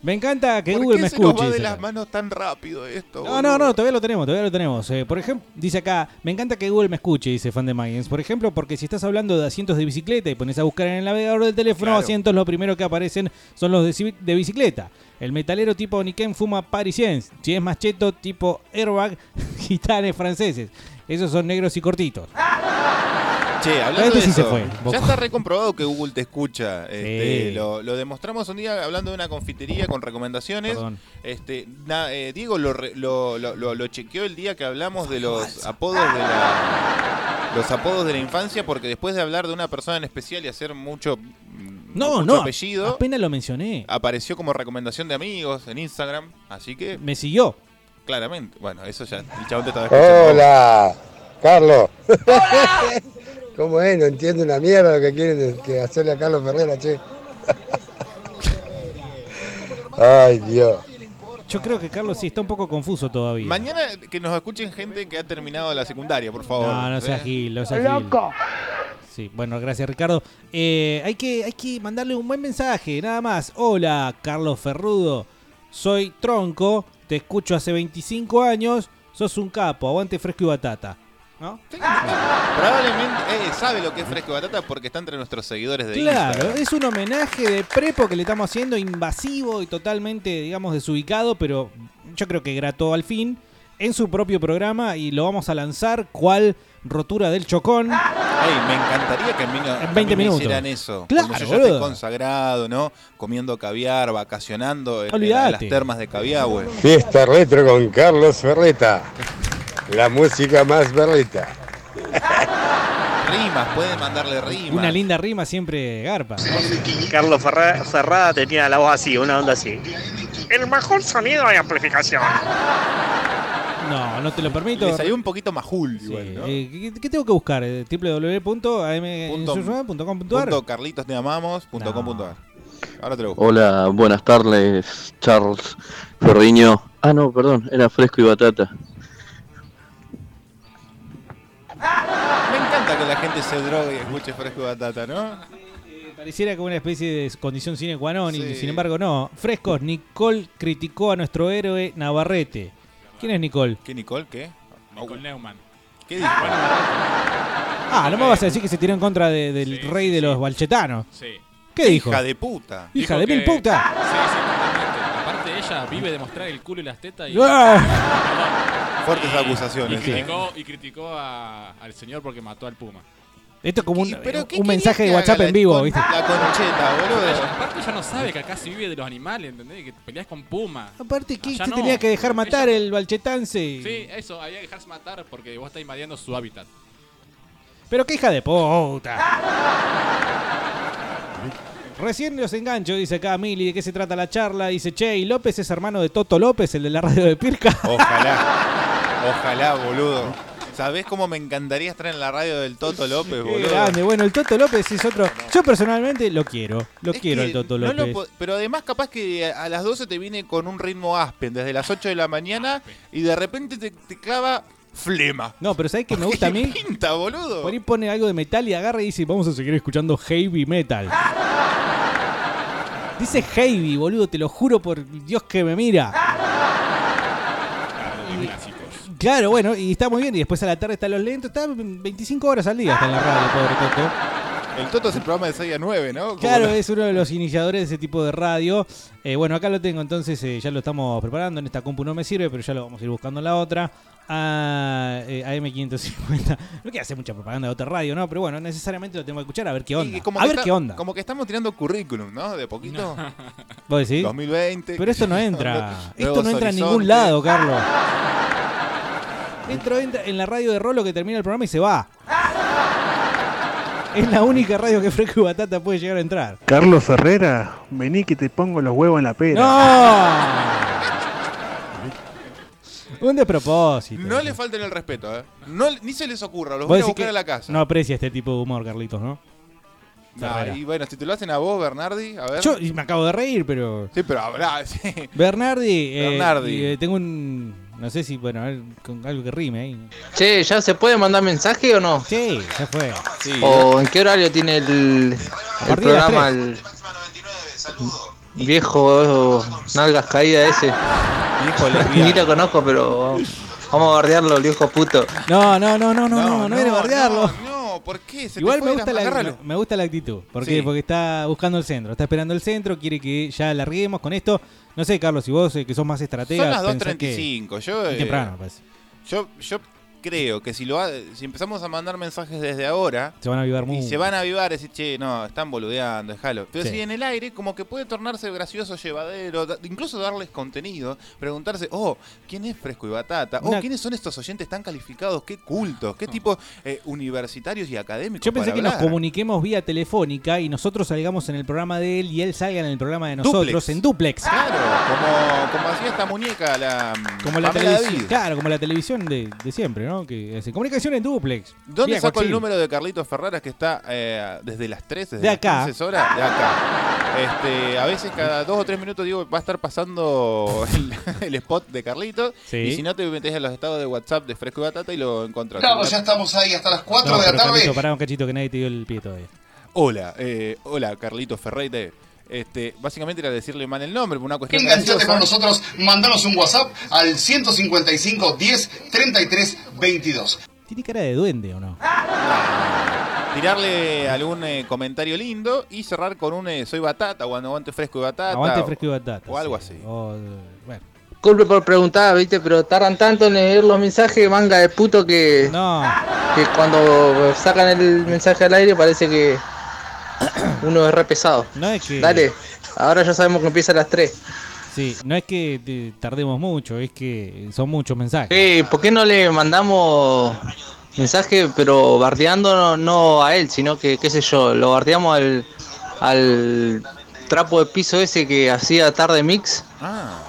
Me encanta que ¿Por Google qué me se nos escuche. va de las manos tan rápido esto? No, no, no, todavía lo tenemos, todavía lo tenemos. Eh, por ejemplo, dice acá, me encanta que Google me escuche, dice fan de Mayens. Por ejemplo, porque si estás hablando de asientos de bicicleta y pones a buscar en el navegador del teléfono Claro. asientos, lo primero que aparecen son los de, ci- de bicicleta. El metalero tipo Niken fuma Parisiens. Si es más cheto, tipo Airbag, gitanes franceses. Esos son negros y cortitos. Che, hablando Este de sí se eso, fue. ya está recomprobado que Google te escucha. Este, Sí. lo, lo demostramos un día hablando de una confitería con recomendaciones. Perdón. Este, na- eh, Diego lo, re- lo, lo- lo- lo chequeó el día que hablamos de los apodos de la los apodos de la infancia porque después de hablar de una persona en especial y hacer mucho mm, No, mucho no, apellido apenas lo mencioné. apareció como recomendación de amigos en Instagram, así que Me siguió. claramente, bueno, eso ya el chabón te estaba escuchando. Hola, Carlos. ¿Cómo es? No entiendo una mierda lo que quieren que hacerle a Carlos Ferrera, che. Ay, Dios. Yo creo que Carlos sí está un poco confuso todavía. Mañana que nos escuchen gente que ha terminado la secundaria, por favor. No, no sea ¿eh? Gil, no sea Gil. Sí, bueno, gracias Ricardo. Eh, hay, que, hay que mandarle un buen mensaje, nada más. Hola, Carlos Ferrudo. Soy Tronco, te escucho hace 25 años, sos un capo, aguante fresco y batata. ¿No? Probablemente eh, sabe lo que es fresco de batata porque está entre nuestros seguidores de Claro, Instagram. es un homenaje de prepo que le estamos haciendo, invasivo y totalmente, digamos, desubicado, pero yo creo que grato al fin en su propio programa y lo vamos a lanzar cual rotura del chocón. Ey, me encantaría que a mí, no- En a mí 20 me minutos. hicieran eso. Claro, Cuando yo ya consagrado, ¿no? Comiendo caviar, vacacionando en, las termas de Caviahue. Fiesta retro con Carlos Ferreta. La música más berreta. Rimas, pueden mandarle rimas. Una linda rima siempre garpa. Carlos Ferra- Ferrada tenía la voz así, una onda así. El mejor sonido de amplificación. No, no te lo permito. Le salió un poquito majul igual, ¿no? Eh, ¿qué, qué tengo que buscar? Eh, www.am.com.ar Punto Carlitos te amamos, punto com punto ar. Ahora te lo busco. Hola, buenas tardes, Charles Ferriño. Ah, no, perdón, era fresco y batata. Me encanta que la gente se drogue y escuche fresco de batata, ¿no? Pareciera como una especie de condición sine qua non, y sin embargo no. Frescos, Nicole criticó a nuestro héroe Navarrete. ¿Quién es Nicole? ¿Qué Nicole? ¿Qué? Nicole Neumann. ¿Qué dijo? Ah, no me vas a decir que se tiró en contra de- del rey de los balchetanos. Sí. ¿Qué dijo? Hija de puta. Hija Dijo de mil que- puta. Sí, sí, totalmente. Aparte ella vive de mostrar el culo y las tetas y... Ah. Fuertes acusaciones, Y ¿eh? criticó, y criticó a- al señor porque mató al Puma. Esto es como un, ¿Pero qué un mensaje de WhatsApp en vivo, con ¿viste? La concheta, boludo. Aparte ella no sabe que acá se vive de los animales, ¿entendés? Que peleas con Puma. Aparte, ¿qué? Allá no. tenía que dejar matar el balchetance. Sí, eso, había que dejarse matar porque vos estás invadiendo su hábitat. Pero qué hija de puta. Recién los engancho, dice acá Mili, ¿de qué se trata la charla? Dice, che, ¿y López es hermano de Toto López, el de la radio de Pirca? Ojalá. Ojalá, boludo. ¿Sabés cómo me encantaría estar en la radio del Toto López, Qué boludo? grande. Bueno, el Toto López es otro. Yo personalmente lo quiero. Lo Es quiero que el Toto no lo López. po- pero además capaz que a a las 12 te viene con un ritmo Aspen desde las 8 de la mañana y de repente te, te clava flema. No, pero ¿sabés qué me gusta a mí? Pinta, boludo. Por ahí pone algo de metal y agarra y dice, vamos a seguir escuchando heavy metal. Dice heavy, boludo, te lo juro por Dios que me mira. Claro, bueno, y está muy bien. Y después a la tarde están los lentos. Está 25 horas al día está en la radio, pobre Toto. El Toto es el programa de 6 a 9, ¿no? Como Claro, la- es uno de los iniciadores de ese tipo de radio. Eh, bueno, acá lo tengo, entonces eh, ya lo estamos preparando. En esta compu no me sirve, pero ya lo vamos a ir buscando en la otra. A, eh, AM550. No quiero hacer mucha propaganda de otra radio, ¿no? Pero bueno, necesariamente lo tengo que escuchar a ver qué onda. A que ver está- qué onda. Como que estamos tirando currículum, ¿no? De poquito. ¿Vos decís? 2020. Pero esto no entra. Esto no entra en ningún lado, Carlos. Esto entra en la radio de Rolo que termina el programa y se va. Es la única radio que Fresco y Batata puede llegar a entrar. Carlos Ferrera, vení que te pongo los huevos en la pera. ¡No! Un despropósito. No le falten el respeto, ¿eh? No, ni se les ocurra, los voy a buscar a la casa. No aprecia este tipo de humor, Carlitos, ¿no? Nah, y bueno, si te lo hacen a vos, Bernardi, a ver. Yo y me acabo de reír, pero. Sí, pero habrá. sí. Bernardi. eh, Bernardi. eh, tengo un. No sé si, bueno, a ver, con algo que rime ahí. Che, ¿ya se puede mandar mensaje o no? Sí, ya fue. ¿O en qué horario tiene el, programa el viejo nalgas caída ese? Ni lo conozco, pero vamos a bardearlo, el viejo puto. No, no, no, no, no, no, no, era bardearlo. No, ¿por qué? Se Igual me gusta, la, agárralo. me gusta la actitud. ¿Por Sí. qué? Porque está buscando el centro, está esperando el centro, quiere que ya larguemos con esto. No sé, Carlos, si vos eh, que sos más estratega. Son las pensás que- 2.35. Yo, eh, temprano, me parece. yo, yo creo que si lo ha- si empezamos a mandar mensajes desde ahora. Se van a avivar Y mucho. se van a avivar, decir, che, no, están boludeando, déjalo. Pero Sí. si en el aire, como que puede tornarse gracioso, llevadero, da- incluso darles contenido, preguntarse, oh, ¿quién es Fresco y Batata? Oh, Una- ¿quiénes son estos oyentes tan calificados? ¿Qué cultos? ¿Qué tipo eh, universitarios y académicos? Yo pensé para que nos comuniquemos vía telefónica y nosotros salgamos en el programa de él y él salga en el programa de nosotros Duplex. en duplex. Claro, como, como hacía esta muñeca, la Como la televisión, claro, como la televisión de, de siempre, ¿no? Que hace comunicación en duplex. ¿Dónde saco el número de Carlitos Ferraras que está eh, desde las 3, desde De las acá. 15 horas? De acá. Este, a veces cada dos o tres minutos digo va a estar pasando el, el spot de Carlitos. Sí. Y si no te metes en los estados de WhatsApp de Fresco y Batata y lo encontrás. Claro, ya estamos ahí hasta las 4 No, de la tarde. Carlito, pará un cachito que nadie te dio el pie todavía. Hola, eh, hola Carlitos Ferreite. Este, básicamente era decirle mal el nombre por una cuestión Enganchate con nosotros, mandanos un WhatsApp al 155 10 33 22. ¿Tiene cara de duende o no? Tirarle algún eh, comentario lindo y cerrar con un eh, soy batata o aguante fresco y batata. Aguante o- fresco y batata. O algo así. O, bueno. Disculpe por preguntar, viste, pero tardan tanto en leer los mensajes, manga de puto, que, que cuando sacan el mensaje al aire parece que uno es re pesado. No es que. Dale, ahora ya sabemos que empieza a las 3. Sí, no es que tardemos mucho, es que son muchos mensajes. ¿Por qué no le mandamos mensaje, pero bardeando no, no a él, sino que, qué sé yo, lo bardeamos al, al trapo de piso ese que hacía tarde mix? Ah.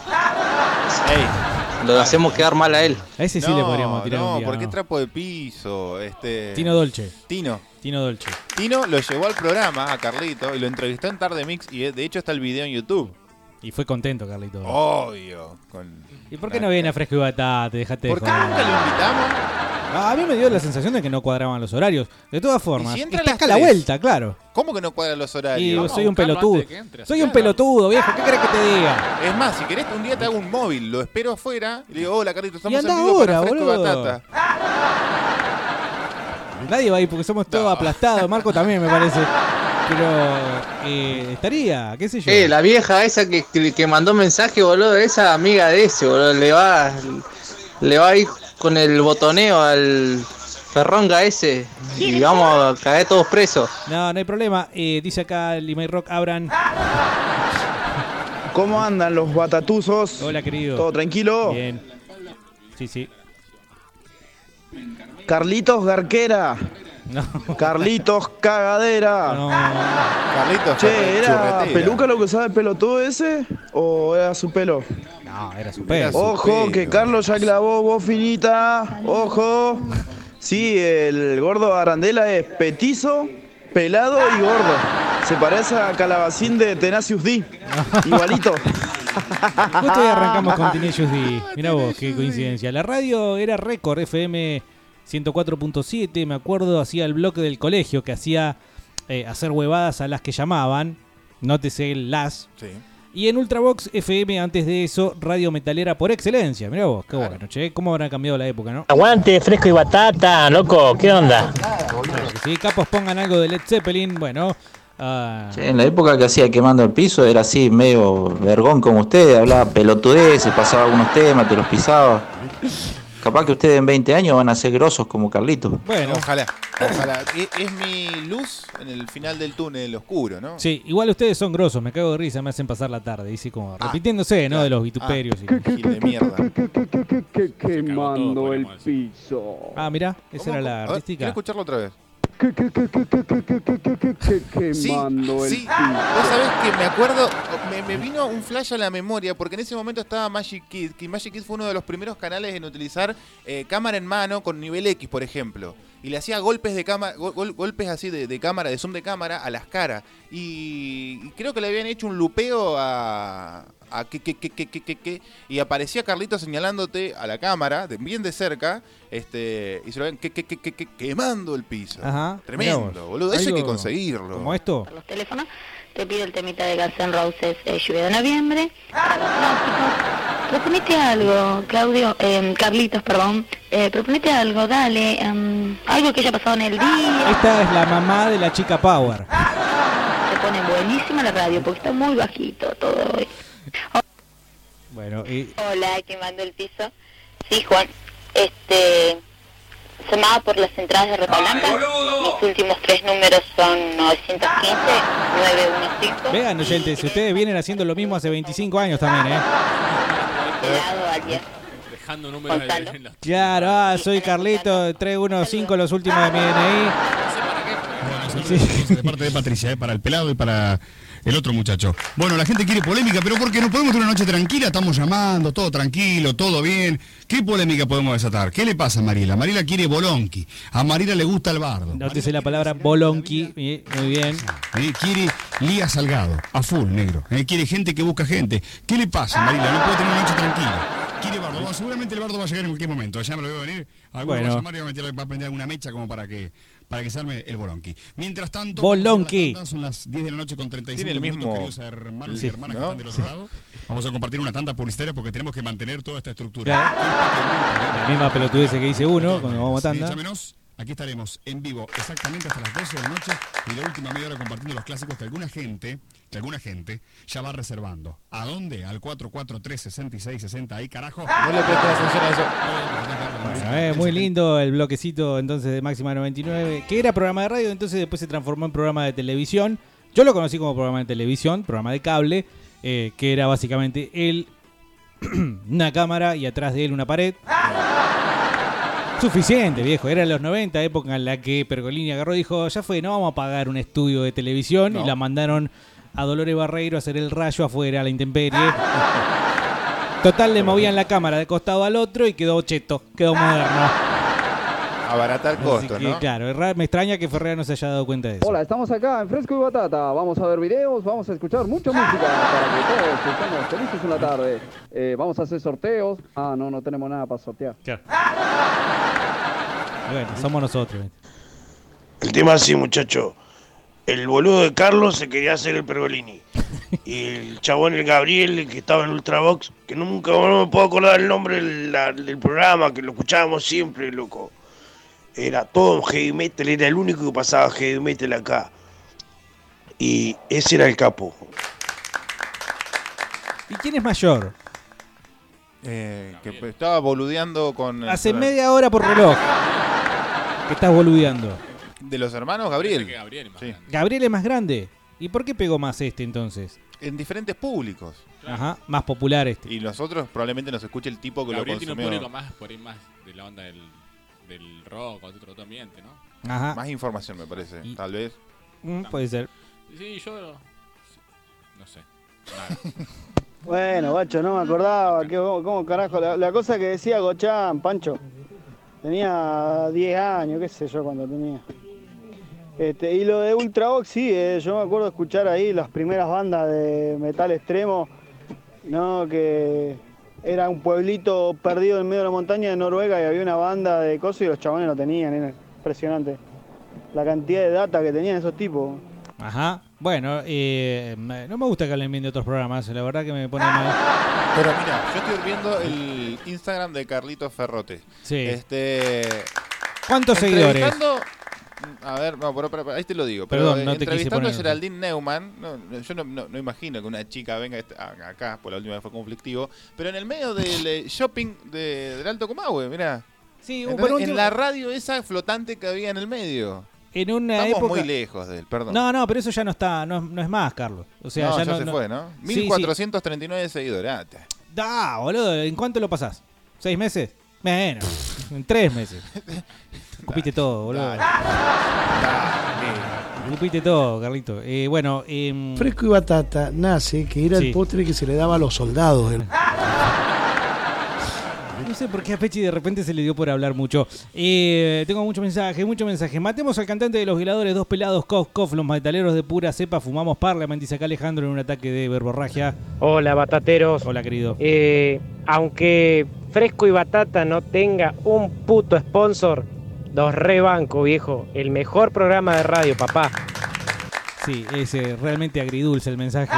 Lo hacemos quedar mal a él. A ese sí le podríamos tirar no, un día, ¿por qué ¿no? trapo de piso? Este... Tino Dolce. Tino. Tino Dolce. Tino lo llevó al programa a Carlito y lo entrevistó en Tarde Mix y eh, de hecho está el video en YouTube. Y fue contento, Carlito. Obvio. Con... ¿Y por qué no viene a Fresco y Batata? Dejate ¿Por de qué nunca lo invitamos? Ah, a mí me dio la sensación de que no cuadraban los horarios. De todas formas, si entra a las acá a la tres? vuelta, claro. ¿Cómo que no cuadran los Y horarios? soy un pelotudo. Soy un pelotudo, viejo. ¿Qué querés que te diga? Es más, si querés un día te hago un móvil, lo espero afuera y le digo, hola Carlito, estamos anda en vivo ahora, para Fresco boludo. Batata. Nadie va a ir porque somos todos aplastados. Marco también, me parece. Pero eh, estaría, qué sé yo. Eh, la vieja esa que, que, que mandó mensaje, boludo, esa amiga de ese, boludo, le va, le va a ir con el botoneo al ferronga ese y vamos a caer todos presos. No, no hay problema. Eh, dice acá Limay Rock Abran. ¿Cómo andan los batatuzos? Hola, querido. ¿Todo tranquilo? Bien. Sí, sí. Carlitos Garquera. Carlitos Cagadera. Carlitos Che, ¿era Churretera. peluca lo que usaba el pelotudo ese? ¿O era su pelo? No, era su. Ojo, que Carlos ya clavó voz finita. Ojo. Sí, el gordo Arandela es petizo, pelado y gordo. Se parece a Calabacín de Tenacious D. Igualito. Justo hoy arrancamos con Tenacious D. Mirá vos, qué coincidencia. La radio era récord FM 104.7. Me acuerdo, hacía el bloque del colegio que hacía eh, hacer huevadas a las que llamaban. Nótese el las. Y en Ultravox FM, antes de eso, radio metalera por excelencia. Mirá vos, qué bueno, che. ¿Cómo habrá cambiado la época, no? Aguante, fresco y batata, loco, ¿qué onda? Claro que sí, capos pongan algo de Led Zeppelin. Bueno, ah, Che, en la época que hacía quemando el piso era así, medio vergón como usted, hablaba pelotudeces, pasaba algunos temas, te los pisaba. Capaz que ustedes en 20 años van a ser grosos como Carlitos. Bueno. Ojalá, ojalá. Es, es mi luz en el final del túnel oscuro, ¿no? Sí, igual ustedes son grosos, me cago de risa, me hacen pasar la tarde. Dice como repitiéndose, ¿no? De los vituperios. y- de mierda. Quemando el piso. Ah, mirá, esa era la A ver, quiero artística. escucharlo otra vez. Quemando el Sí, vos sabés que me acuerdo, me, me vino un flash a la memoria porque en ese momento estaba Magic Kid, que Magic Kid fue uno de los primeros canales en utilizar eh, cámara en mano con nivel X, por ejemplo. Y le hacía golpes de cámara, golpes así de, de cámara, de zoom de cámara a las caras. Y, y creo que le habían hecho un lupeo a, a y aparecía Carlito señalándote a la cámara, de, bien de cerca, este, y se lo ven que, que, que, que, que- quemando el piso. Ajá. Tremendo, boludo. Eso hay que conseguirlo. ¿Como esto? los teléfonos. Te pido el temita de Guns N' Roses, eh, Lluvia de Noviembre. Proponete algo, Claudio, eh, Carlitos, perdón. Eh, proponete algo, dale. em, algo que haya pasado en el día. Esta es la mamá de la chica Power. Se pone buenísima la radio porque está muy bajito todo hoy. Bueno, y Hola, quemando el piso. Sí, Juan. Este. Llamaba por las entradas de Ropa Blanca. Mis últimos tres números son 915, 915. vean, oyentes, ustedes vienen haciendo lo mismo hace 25 años también, ¿eh? Dejando números en los Claro, ah, soy Carlito, 315 los últimos de mi DNI. De parte de Patricia, ¿eh? para el pelado y para el otro muchacho. Bueno, la gente quiere polémica, pero porque no podemos tener una noche tranquila, estamos llamando, todo tranquilo, todo bien. ¿Qué polémica podemos desatar? ¿Qué le pasa a Mariela? Mariela quiere bolonqui. A Mariela le gusta el bardo. Nótese la palabra bolonqui. eh, Muy bien. Eh, quiere Lía Salgado, a full, negro. Eh, quiere gente que busca gente. ¿Qué le pasa, Mariela? No puede tener una noche tranquila. Quiere bardo. Bueno, seguramente el bardo va a llegar en cualquier momento. Ya me lo veo venir. Alguno Bueno. va a llamar y va a, meter- va a prender alguna mecha como para que para que se arme el bolonqui. Mientras tanto, Bolonqui. son las 10 de la noche con 35 Tiene el minutos, mismo- queridos hermanos Sí. y hermanas que ¿No? están del otro lado. Vamos a compartir una tanda publicitaria porque tenemos que mantener toda esta estructura. La misma pelotudez que dice uno cuando vamos a Sí, tanda. llámenos. Aquí estaremos en vivo exactamente hasta las 12 de la noche y la última media hora compartiendo los clásicos que alguna gente, que alguna gente ya va reservando. ¿A dónde? Al 443-6660. Ahí, carajo. No le prestes atención a eso. Bueno, eh, muy lindo el bloquecito entonces de Máxima 99, que era programa de radio, entonces después se transformó en programa de televisión. Yo lo conocí como programa de televisión, programa de cable, eh, que era básicamente él, una cámara y atrás de él una pared. Suficiente, viejo. Era en los 90, época en la que Pergolini agarró y dijo, ya fue, no vamos a pagar un estudio de televisión. Y la mandaron a Dolores Barreiro a hacer el rayo afuera, a la intemperie. Total, le movían la cámara de costado al otro y quedó cheto, quedó moderno. Abaratar costos, que, ¿no? Claro, me extraña que Ferreira no se haya dado cuenta de eso. Hola, estamos acá en Fresco y Batata. Vamos a ver videos, vamos a escuchar mucha música para que todos estemos felices en la tarde. Eh, vamos a hacer sorteos. Ah, no, no tenemos nada para sortear. Bueno, somos nosotros. El tema es así, muchacho. El boludo de Carlos se quería hacer el Pergolini. Y el chabón, el Gabriel, el que estaba en Ultravox, que nunca no me puedo acordar el nombre del, la- del programa, que lo escuchábamos siempre, loco. Era todo heavy metal, era el único que pasaba heavy metal acá. Y ese era el capo. ¿Y quién es mayor? Eh, que estaba boludeando con. el- Hace media hora por reloj que estás boludeando. De los hermanos Gabriel. Sí. Gabriel es más grande. ¿Y por qué pegó más este entonces? En diferentes públicos. Ajá, más popular este. Y nosotros probablemente nos escuche el tipo que Gabriel lo tiene un consumió. público más por ahí más de la onda del, del rock o de otro ambiente, ¿no? Ajá. Más información me parece, tal vez. Mm, puede ser. Sí, yo no sé. Nada. Bueno, bacho, no me acordaba. ¿Qué- cómo, cómo carajo? La, la cosa que decía Gochán, Pancho. Tenía 10 años, qué sé yo cuando tenía. Este, y lo de Ultravox, sí, eh, yo me acuerdo de escuchar ahí las primeras bandas de metal extremo, ¿no? Que era un pueblito perdido en medio de la montaña de Noruega y había una banda de cosas y los chabones lo tenían, era impresionante. La cantidad de data que tenían esos tipos. Ajá. Bueno, eh, no me gusta que hablen bien de otros programas, la verdad que me pone mal. Pero mira, yo estoy viendo el Instagram de Carlitos Ferrote. Sí. Este. ¿Cuántos seguidores? A ver, no, pero, pero- ahí te lo digo. Pero Perdón, eh, no te quise entrevistando a Geraldine Neumann, no, no, yo no, no- no imagino que una chica venga acá, por la última vez fue conflictivo, pero en el medio del eh, shopping de- del Alto Comahue, mira. Sí, en, un la radio esa flotante que había en el medio. En una Estamos época... muy lejos de él, perdón. No, no, pero eso ya no está, no, no es más, Carlos. O sea, No, ya, ya no, se no- fue, ¿no? Sí, sí. 1439 seguidores. Ah, te- Da, boludo, ¿en cuánto lo pasás? ¿Seis meses? Menos, en tres meses. Cupiste todo, boludo. Cupiste todo, Carlito. Eh, bueno, em, Fresco y batata nace que era Sí. el postre que se le daba a los soldados. No sé por qué a Pechi de repente se le dio por hablar mucho. Eh, tengo muchos mensajes, muchos mensajes. Matemos al cantante de los violadores, dos pelados, cof, cof, los metaleros de pura cepa, fumamos Parliament, dice acá Alejandro en un ataque de verborragia. Hola, batateros. Hola, querido. Eh, aunque Fresco y Batata no tenga un puto sponsor, los rebanco, viejo. El mejor programa de radio, papá. Sí, es eh, realmente agridulce el mensaje.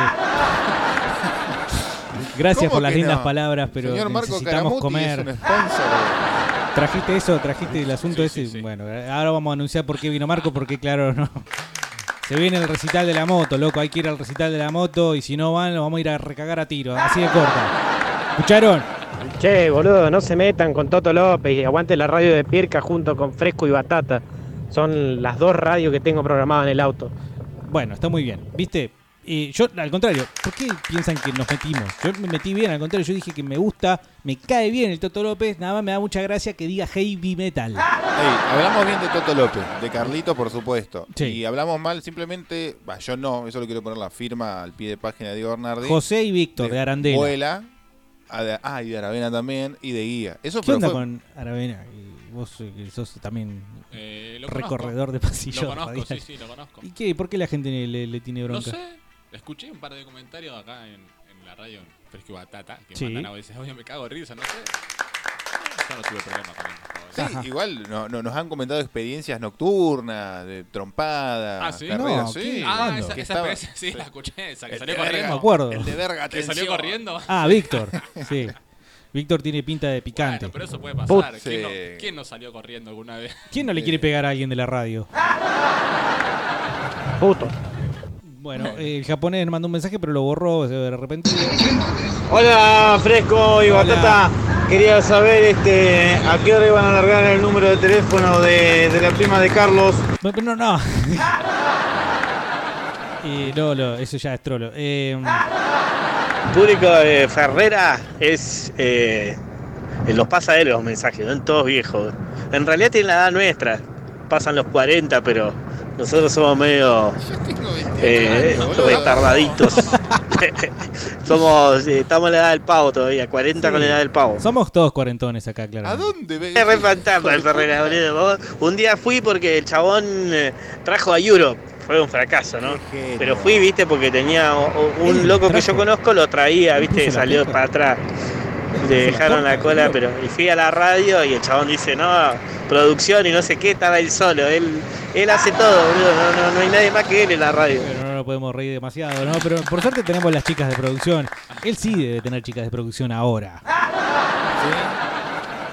Gracias ¿Cómo por las lindas no? palabras, pero Señor Marco necesitamos Caramuti comer. es un sponsor. ¿Trajiste eso? ¿Trajiste el asunto ese? Bueno, ahora vamos a anunciar por qué vino Marco, porque claro, no. Se viene el recital de la moto, loco. Hay que ir al recital de la moto y si no van, lo vamos a ir a recagar a tiro. Así de corta. ¿Escucharon? Che, boludo, no se metan con Toto López y aguante la radio de Pirca junto con Fresco y Batata. Son las dos radios que tengo programadas en el auto. Bueno, está muy bien. ¿Viste? Y yo, al contrario, ¿por qué piensan que nos metimos? Yo me metí bien, al contrario, yo dije que me gusta, me cae bien el Toto López, nada más me da mucha gracia que diga heavy metal. Ey, hablamos bien de Toto López, de Carlito, por supuesto. Sí. Y hablamos mal simplemente, bah, yo no, eso lo quiero poner la firma al pie de página de Diego Bernardi. José y Víctor de Arandela. Vuela, de- ah, y de Aravena también, y de Guía. Eso ¿Qué onda fue- con Aravena? Y Vos eh, que sos también Eh, lo recorredor conozco. de pasillos. Lo conozco, sí, radiales. sí, lo conozco. ¿Y qué? ¿Por qué la gente le, le tiene No bronca? sé, escuché un par de comentarios acá en, en la radio en Fresco Batata que Sí. mandan a veces, oye, me cago de risa, no sé. Yo no tuve problema con él. Sí, igual no- no- nos han comentado experiencias nocturnas, de trompadas, Ah, ¿sí? carreras, No, sí. ¿qué? Ah, esa- Que esa estaba- experiencia, sí, la escuché, esa que El salió de corriendo. verga, Me acuerdo. El de verga, Que salió atención. corriendo. Ah, Víctor. Sí. Víctor tiene pinta de picante. Bueno, pero eso puede pasar. Put. ¿Quién, no, quién no salió corriendo alguna vez? ¿Quién no le quiere pegar a alguien de la radio? Puto. Bueno, eh, el japonés mandó un mensaje, pero lo borró de repente. Hola, Fresco y Batata. Quería saber este, a qué hora iban a alargar el número de teléfono de, de la prima de Carlos. No, no, no. Eh, no, no, eso ya es trolo. Eh, público de Ferrera es. Eh, los pasa él los mensajes, son todos viejos. En realidad tienen la edad nuestra, pasan los 40, pero nosotros somos medio. Eh, retardaditos. somos. eh, estamos en la edad del pavo todavía, 40 con la edad del pavo. somos todos cuarentones acá, claro. ¿A dónde? Es re fantasma el boludo. Vos- Un día fui porque el chabón eh, trajo a Europe. Fue un fracaso, ¿no? Pero fui, viste, porque tenía un loco que yo conozco, lo traía, viste, salió para atrás. Le dejaron la cola, pero. Y fui a la radio y el chabón dice, no, producción y no sé qué, estaba él solo. Él, él hace todo, boludo. No, no, no hay nadie más que él en la radio. Pero no lo podemos reír demasiado, ¿no? Pero por suerte tenemos las chicas de producción. Él sí debe tener chicas de producción ahora.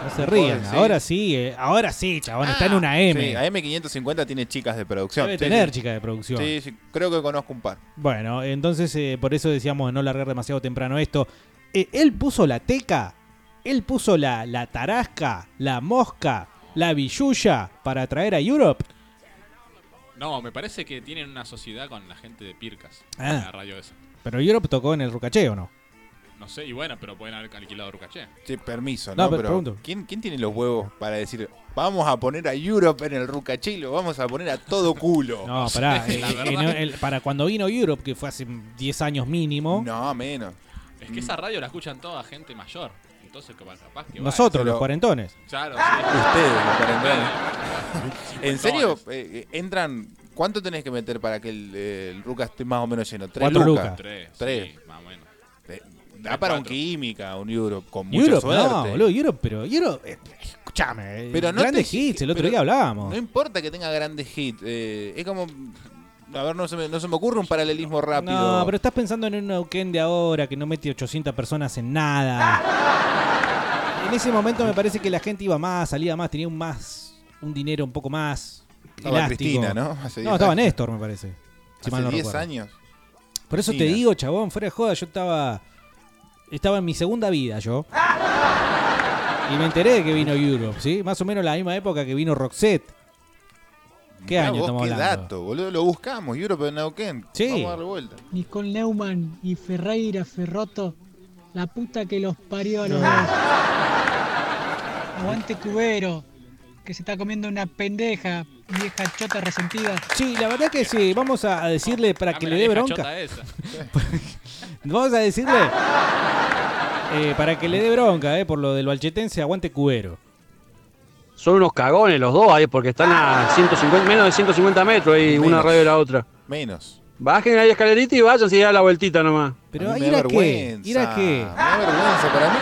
No se rían. Sí. Ahora sí, eh, ahora sí, chabón. Está en una M. Sí, AM550 tiene chicas de producción. Debe Sí, tener sí. chicas de producción. Sí, sí, creo que conozco un par. Bueno, entonces eh, por eso decíamos de no largar demasiado temprano esto. Eh, él puso la teca, él puso la, la tarasca, la mosca, la billulla para traer a Europe. No, me parece que tienen una sociedad con la gente de Pircas. Ah. La radio esa. Pero Europe tocó en el Rucacheo, ¿no? No sé, y bueno, pero pueden haber alquilado Rucaché. Sí, permiso, No, ¿no? pero pero pregunto. ¿quién, quién tiene los huevos para decir, vamos a poner a Europe en el Rucaché y lo vamos a poner a todo culo? No, pará. eh, La eh, verdad. para cuando vino Europe, que fue hace 10 años mínimo. No, menos. Es que esa radio la escuchan toda gente mayor. entonces capaz, capaz que Nosotros, los cuarentones. Claro, sí. Ustedes, los cuarentones. ¿En serio? Eh, entran. ¿Cuánto tenés que meter para que el, eh, el Ruca esté más o menos lleno? ¿Tres Cuatro lucas? lucas. Tres, Tres. sí, más o menos. Eh, Da para un química, un Europe, con mucha Europe, suerte. no, boludo, Europe, pero Europe, eh, escúchame, Pero no grandes te- hits, el otro pero día hablábamos. No importa que tenga grandes hits. eh, es como. A ver, no se, me, no se me ocurre un paralelismo rápido. No, pero estás pensando en un Neuquén de ahora que no mete 800 personas en nada. En ese momento me parece que la gente iba más, salía más, tenía un más, un dinero un poco más Estaba elástico. Cristina, ¿no? Hace no, 10 estaba años. Néstor, me parece. si Hace mal no 10 recuerdo. años. Por eso te digo, chabón, fuera de joda, yo estaba. Estaba en mi segunda vida, yo. Y me enteré de que vino Europe, ¿sí? Más o menos la misma época que vino Roxette. ¿Qué Mirá año vos, estamos qué hablando? dato, boludo. Lo buscamos. Europe en Neuquén. Sí. Vamos a darle vuelta. Nicole Neumann y Ferreira Ferroto, la puta que los parió a los No. dos. Aguante Cubero, que se está comiendo una pendeja, vieja chota resentida. Sí, la verdad que sí. Vamos a a decirle para que Dame le la dé vieja bronca. chota esa. Vamos a decirle. eh, para que le dé bronca, eh, por lo del balchetense, aguante cubero. Son unos cagones los dos ahí porque están a 150, menos de 150 metros y una radio de la otra. Menos. Bajen ahí escalerita y váyanse y a la vueltita nomás. Pero A mí ir me a da qué, vergüenza. ir a qué. Me da vergüenza. Para mí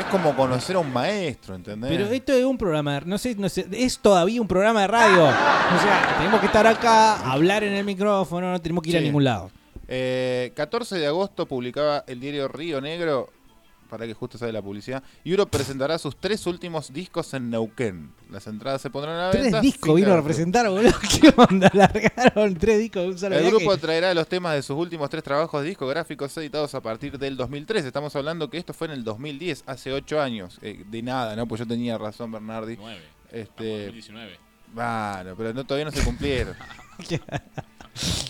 es como conocer a un maestro, ¿entendés? Pero esto es un programa, de- no sé, no sé, es todavía un programa de radio. O sea, tenemos que estar acá, hablar en el micrófono, no tenemos que ir a ningún lado. Eh, 14 de agosto publicaba el diario Río Negro, para que justo sale la publicidad, Europe presentará sus tres últimos discos en Neuquén. Las entradas se pondrán a la Tres venta. discos vino a representar, boludo. ¿Qué onda? Largaron tres discos de un solo El viaje. grupo traerá los temas de sus últimos tres trabajos discográficos editados a partir del 2003. Estamos hablando que esto fue en el 2010, hace ocho años. Eh, de nada, ¿no? Pues yo tenía razón, Bernardi. Nueve. Este, 2019. Bueno, pero no, todavía no se cumplieron.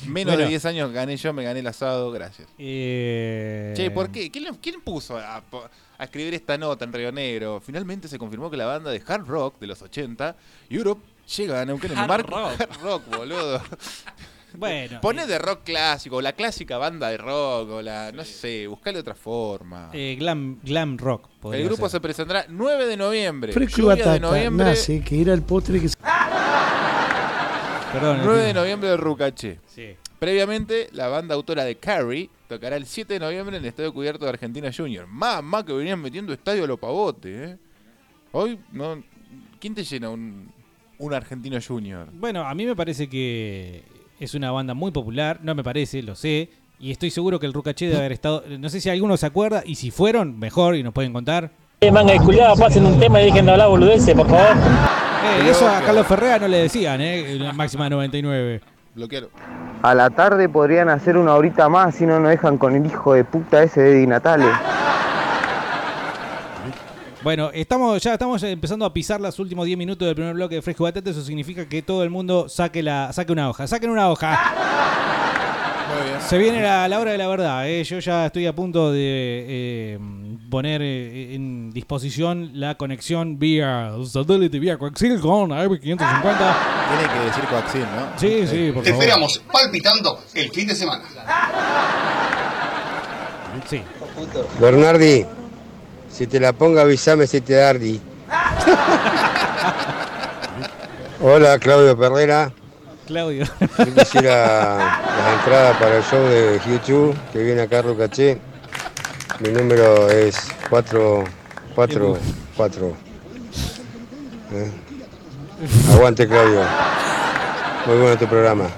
Menos Bueno. de 10 años gané yo, me gané el asado, gracias. Eh, Che, ¿por qué? ¿Quién, puso a, a escribir esta nota en Río Negro? Finalmente se confirmó que la banda de hard rock de los 80, Europe, llega a Neuquén en el marco rock. hard rock, boludo. Bueno. Poné de rock clásico, la clásica banda de rock, o la, no sé, buscale otra forma. Eh, glam, glam rock. el grupo ser. se presentará 9 de noviembre. Fresco de noviembre, nace, que era el postre que se... Perdón, 9 de noviembre de Rucaché. Sí. Previamente, la banda autora de Carrie tocará el 7 de noviembre en el Estadio Cubierto de Argentina Junior. Mamá que venían metiendo estadio a lo pavote, ¿eh? Hoy, no. ¿Quién te llena un, un Argentino Junior? Bueno, a mí me parece que es una banda muy popular, no me parece, lo sé, y estoy seguro que el Rucaché debe haber estado, no sé si alguno se acuerda, y si fueron, mejor, y nos pueden contar. Eh, manga de culiado, pasen un tema y dejen de hablar boludeces, por favor. Eh, eso a Carlos Ferrea no le decían, ¿eh? La máxima 99. Bloquealo. A la tarde podrían hacer una horita más si no nos dejan con el hijo de puta ese de Di Natale. Bueno, estamos ya estamos empezando a pisar los últimos 10 minutos del primer bloque de Fresco y Batata, eso significa que todo el mundo saque la saque una hoja, saquen una hoja. Muy bien. Se viene la, la hora de la verdad, ¿eh? yo ya estoy a punto de eh, poner eh, en disposición la conexión vía satélite, vía coaxial con AM550. Tiene que decir coaxil, ¿no? Sí, sí, por Te favor. esperamos palpitando el fin de semana. Sí. Bernardi, si te la pongo avísame si te dardi. Hola, Claudio Perrera. Claudio. Yo quisiera las entradas para el show de YouTube que viene acá a. Mi número es 444. ¿Eh? Aguante, Claudio. Muy bueno tu programa.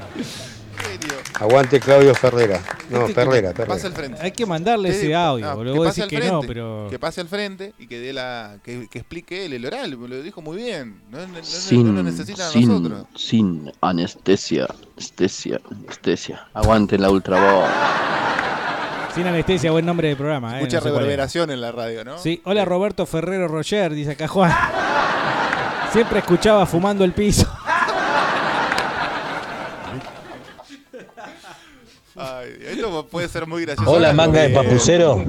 Aguante, Claudio Ferrera. No, Ferrera, Pase al Ferrera. frente. Hay que mandarle Que- ese audio, no, boludo. que pase al que no, frente, pero. Que pase al frente y que dé la. que, que explique él el oral, lo dijo muy bien. No, no- Sin, lo necesitan a sin, nosotros. sin anestesia, anestesia, anestesia. Aguante la ultra voz. Sin anestesia, buen nombre de programa. ¿eh? Mucha No sé reverberación en la radio, ¿no? Sí, hola Roberto Ferrero Roger, dice acá Juan. Siempre escuchaba fumando el piso. Ay, esto puede ser muy gracioso. Hola, manga de porque- papucero.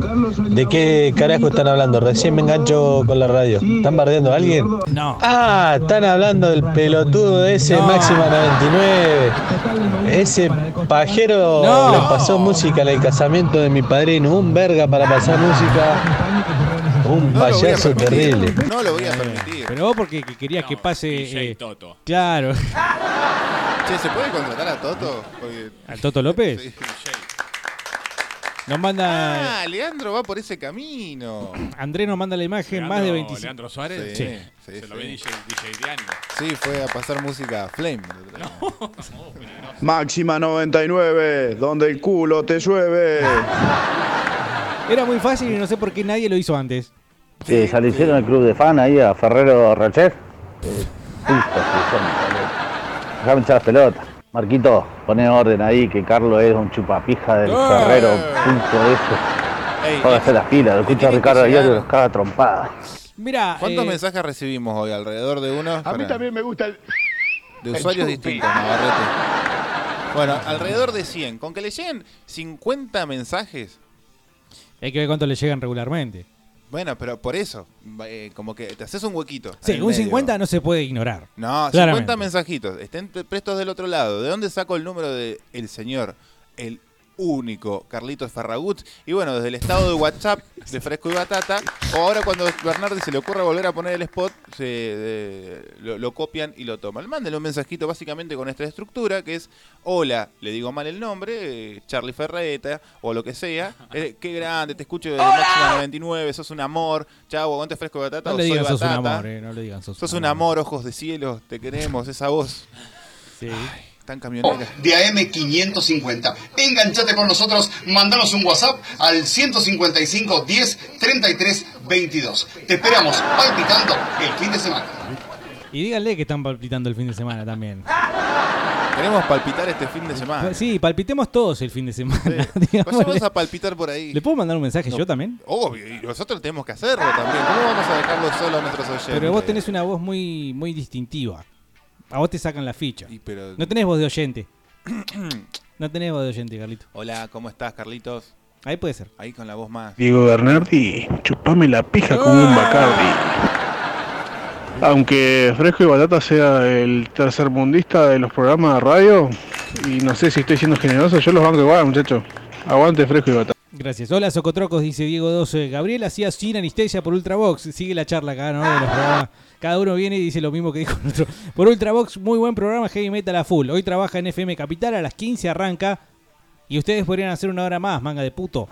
¿De qué carajo están hablando? Recién me engancho con la radio. ¿Están bardeando a alguien? No. Ah, están hablando del pelotudo de ese Máxima 99. Ese pajero No. le pasó música en el casamiento de mi padrino. Un verga para pasar música. Un No payaso terrible. No lo voy a permitir. Pero vos porque que querías que pase. DJ eh, Toto. Claro. Che, ¿se puede contratar a Toto? Porque... ¿Al Toto López? Sí. Nos manda. Ah, Leandro va por ese camino. Andrés nos manda la imagen, más de Leandro- 25. Leandro Suárez. Sí, Sí. sí, Se lo sí. ve DJ, DJ Diani. Sí, fue a pasar música a Flame. Máxima 99, donde el culo te llueve. Era muy fácil y no sé por qué nadie lo hizo antes. Sí, le hicieron el club de fan ahí a Ferrero Rocher. Déjame echar las pelotas. Marquito, poné orden ahí que Carlos es un chupapija del. Ferrero, punto eso. Ey, Póngase las pilas, lo escucha Ricardo. Diario y los caga trompada. Mira. ¿Cuántos eh, mensajes recibimos hoy? ¿Alrededor de uno? A mí también me gusta el. De usuarios distintos, Navarrete. Bueno, alrededor de 100. Con que le lleguen 50 mensajes. Hay que ver cuánto le llegan regularmente. Bueno, pero por eso, eh, como que te haces un huequito. Sí, un medio. 50 no se puede ignorar. No, 50 Claramente. mensajitos. Estén prestos del otro lado. ¿De dónde saco el número de el señor, el único Carlitos Ferragut? Y bueno, desde el estado de WhatsApp de Fresco y Batata. O ahora cuando Bernardi se le ocurra volver a poner el spot, se, eh, lo, lo copian y lo toman. Mándenle un mensajito básicamente con esta estructura que es, hola, le digo mal el nombre, eh, Charlie Ferreta o lo que sea. Eh, qué grande, te escucho de Máxima 99, sos un amor. Chau, aguante Fresco y Batata. No o le digan sos un amor, eh, no le digan sos, Sos un amor, ojos de cielo, te queremos, esa voz. Sí. Tan camionera. de AM550. Enganchate con nosotros, mandanos un WhatsApp al 155 10 33 22. Te esperamos palpitando el fin de semana. Y díganle que están palpitando el fin de semana también. Queremos palpitar este fin de semana. Sí, palpitemos todos el fin de semana. digámosle. Vayamos a palpitar por ahí. ¿Le puedo mandar un mensaje No. yo también? Obvio, y nosotros tenemos que hacerlo también. ¿Cómo vamos a dejarlo solo a nuestros oyentes? Pero vos tenés una voz muy, muy distintiva. A vos te sacan la ficha. pero- No tenés voz de oyente. no tenés voz de oyente, Carlito. Hola, ¿cómo estás, Carlitos? Ahí puede ser. Ahí con la voz más. Diego Bernardi, chupame la pija como un Bacardi. Aunque Fresco y Batata sea el tercermundista de los programas de radio, y no sé si estoy siendo generoso, yo los banco igual, muchachos. Aguante Fresco y Batata. Gracias. Hola, Socotrocos, dice Diego 12. Gabriel hacía sin anestesia por Ultravox. Sigue la charla acá, ¿no? De los programas. Cada uno viene y dice lo mismo que dijo el otro. Por Ultravox, muy buen programa, heavy metal a full. Hoy trabaja en FM Capital, a las 15 arranca. Y ustedes podrían hacer una hora más, manga de puto.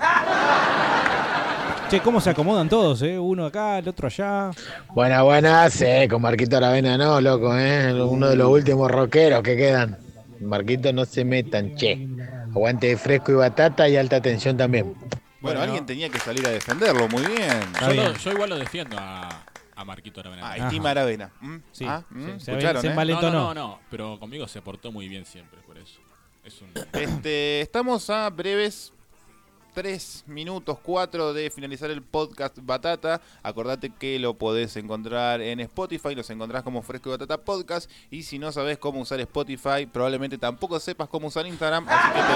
Che, cómo se acomodan todos, ¿eh? Uno acá, el otro allá. Buenas, buenas, eh, con Marquito Aravena no, loco, eh, uno de los últimos rockeros que quedan. Marquito, no se metan, che. Aguante fresco y batata y alta tensión también. Bueno, alguien tenía que salir a defenderlo, muy bien. Yo, lo- yo igual lo defiendo a, a Marquito Aravena. Ah, estima Aravena. ¿Mm? Sí, Ah, sí, ¿mm? se ¿Escucharon, se eh? No, no, no, pero conmigo se portó muy bien siempre, por eso. Es un... Este, estamos a breves 3 minutos 4 de finalizar el podcast Batata. Acordate que lo podés encontrar en Spotify, los encontrás como Fresco y Batata Podcast. Y si no sabes cómo usar Spotify, probablemente tampoco sepas cómo usar Instagram. Así que te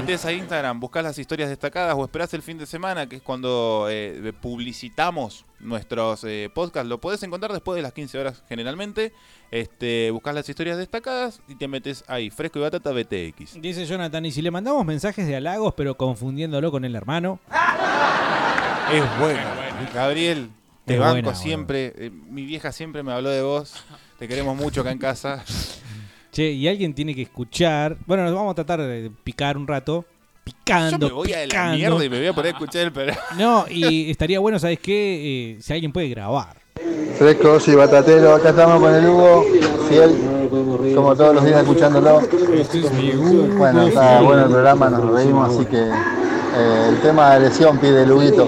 metés a Instagram, buscas las historias destacadas o esperás el fin de semana, que es cuando eh, publicitamos nuestros eh, podcasts. Lo podés encontrar después de las 15 horas generalmente. Este, buscas las historias destacadas y te metes ahí, Fresco y Batata BTX. Dice Jonathan, y si le mandamos mensajes de halagos, pero confundiéndolo con el hermano. Es bueno. Gabriel, te Es banco buena, siempre. Eh, mi vieja siempre me habló de vos. Te queremos mucho acá en casa. Che, y alguien tiene que escuchar. Bueno, nos vamos a tratar de picar un rato. Picando. Yo me voy a la picando. mierda y me voy a poner a escuchar el programa. No, y estaría bueno, ¿sabes qué? Eh, si alguien puede grabar. Frescos y batatero, acá estamos con el Hugo, fiel, como todos los días escuchándolo. Bueno, está bueno el programa, nos reímos, así que eh, el tema de lesión pide el Huguito.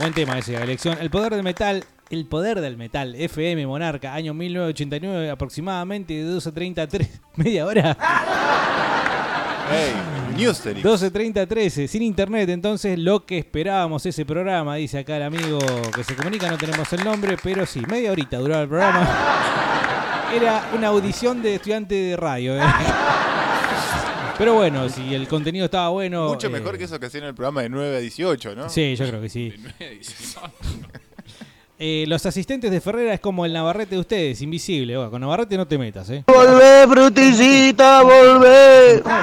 Buen tema ese, la elección. El poder del metal. El poder del metal. FM Monarca, año 1989, aproximadamente de 12.30 a 3. Media hora. Hey, Newstery. 12.30 a 13, sin internet, entonces lo que esperábamos ese programa, dice acá el amigo que se comunica, no tenemos el nombre, pero sí, media horita duraba el programa. Era una audición de estudiante de radio. ¿eh? Pero bueno, si el contenido estaba bueno... Mucho eh, mejor que eso que hacían en el programa de 9 a 18, ¿no? Sí, yo creo que sí. Eh, los asistentes de Ferrera es como el Navarrete de ustedes, invisible. Bueno, con Navarrete no te metas, ¿eh? Volvé, frutillita, volvé. Acá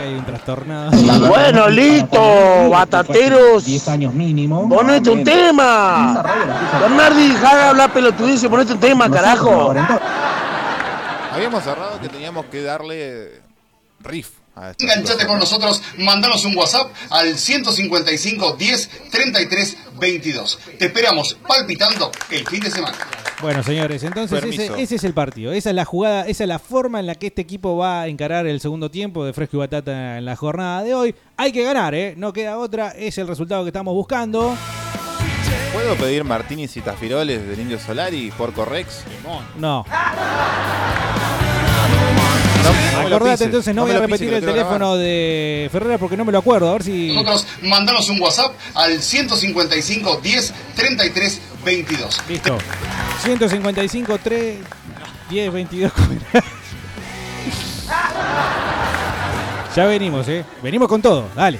hay un trastornado. Bueno, listo, batateros. 10 años mínimo. Ponete un tema. Bernardi, deja de hablar pelotudice, ponete un tema, carajo. Habíamos cerrado que teníamos que darle riff. Enganchate con nosotros, mandanos un WhatsApp al 155 10 33 22. Te esperamos palpitando el fin de semana. Bueno, señores, entonces ese, es el partido. Esa es la jugada, esa es la forma en la que este equipo va a encarar el segundo tiempo de Fresco y Batata en la jornada de hoy. Hay que ganar, ¿eh? No queda otra. Es el resultado que estamos buscando. ¿Puedo pedir martinis y tafiroles del Indio Solari, Porco Rex? No. No Acordate, entonces no, no voy a repetir el teléfono de Ferrera porque no me lo acuerdo. A ver si. Nosotros, mandanos un WhatsApp al 155 10 33 22. Listo. 155 3 10 22. ya venimos, ¿eh? Venimos con todo. Dale.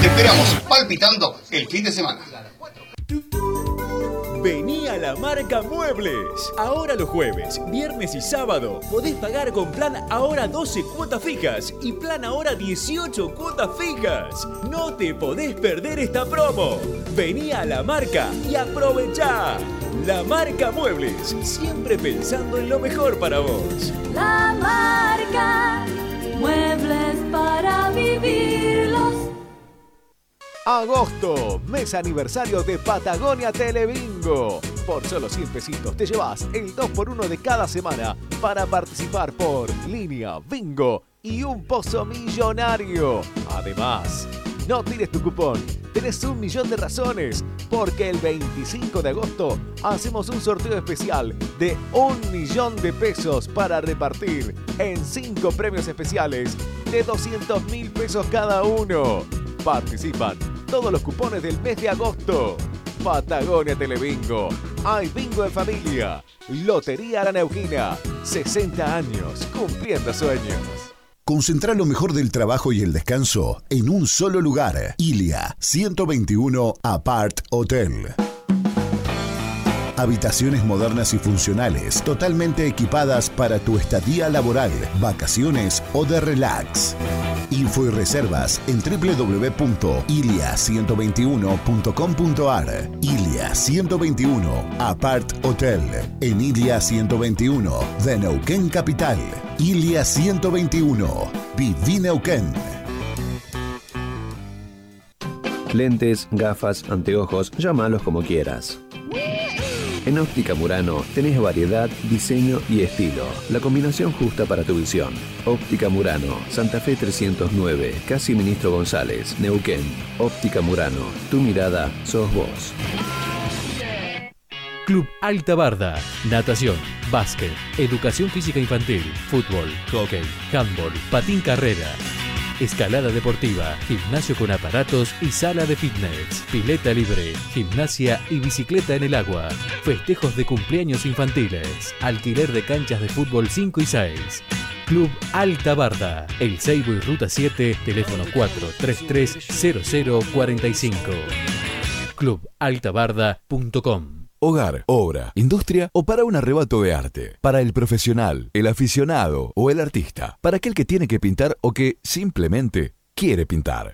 Te esperamos palpitando el fin de semana. Vení a la marca Muebles. Ahora los jueves, viernes y sábado podés pagar con plan ahora 12 cuotas fijas y plan ahora 18 cuotas fijas. No te podés perder esta promo. Vení a la marca y aprovechá. La marca Muebles, siempre pensando en lo mejor para vos. La marca, muebles para vivirlos. Agosto, mes aniversario de Patagonia Telebingo. Por solo 100 pesitos te llevas el 2x1 de cada semana para participar por línea, bingo y un pozo millonario. Además, no tires tu cupón, tenés un millón de razones, porque el 25 de agosto hacemos un sorteo especial de un millón de pesos para repartir en 5 premios especiales de 200 mil pesos cada uno. Participan todos los cupones del mes de agosto. Patagonia Telebingo. Hay bingo en familia. Lotería La Neuquina. 60 años cumpliendo sueños. Concentrar lo mejor del trabajo y el descanso en un solo lugar. Ilia 121 Apart Hotel. Habitaciones modernas y funcionales, totalmente equipadas para tu estadía laboral, vacaciones o de relax. Info y reservas en www.ilia121.com.ar. Ilia 121 Apart Hotel en Ilia 121 de Neuquén Capital. Ilia 121 Viví Neuquén. Lentes, gafas, anteojos, llámalos como quieras. En Óptica Murano tenés variedad, diseño y estilo. La combinación justa para tu visión. Óptica Murano, Santa Fe 309, Casi Ministro González, Neuquén. Óptica Murano, tu mirada sos vos. Club Alta Barda. Natación, básquet, educación física infantil, fútbol, hockey, handball, patín carrera. Escalada deportiva, gimnasio con aparatos y sala de fitness, pileta libre, gimnasia y bicicleta en el agua, festejos de cumpleaños infantiles, alquiler de canchas de fútbol 5 y 6. Club Alta Barda, El Seibo y Ruta 7, teléfono 433-0045. Clubaltabarda.com Hogar, obra, industria o para un arrebato de arte. Para el profesional, el aficionado o el artista. Para aquel que tiene que pintar o que simplemente quiere pintar.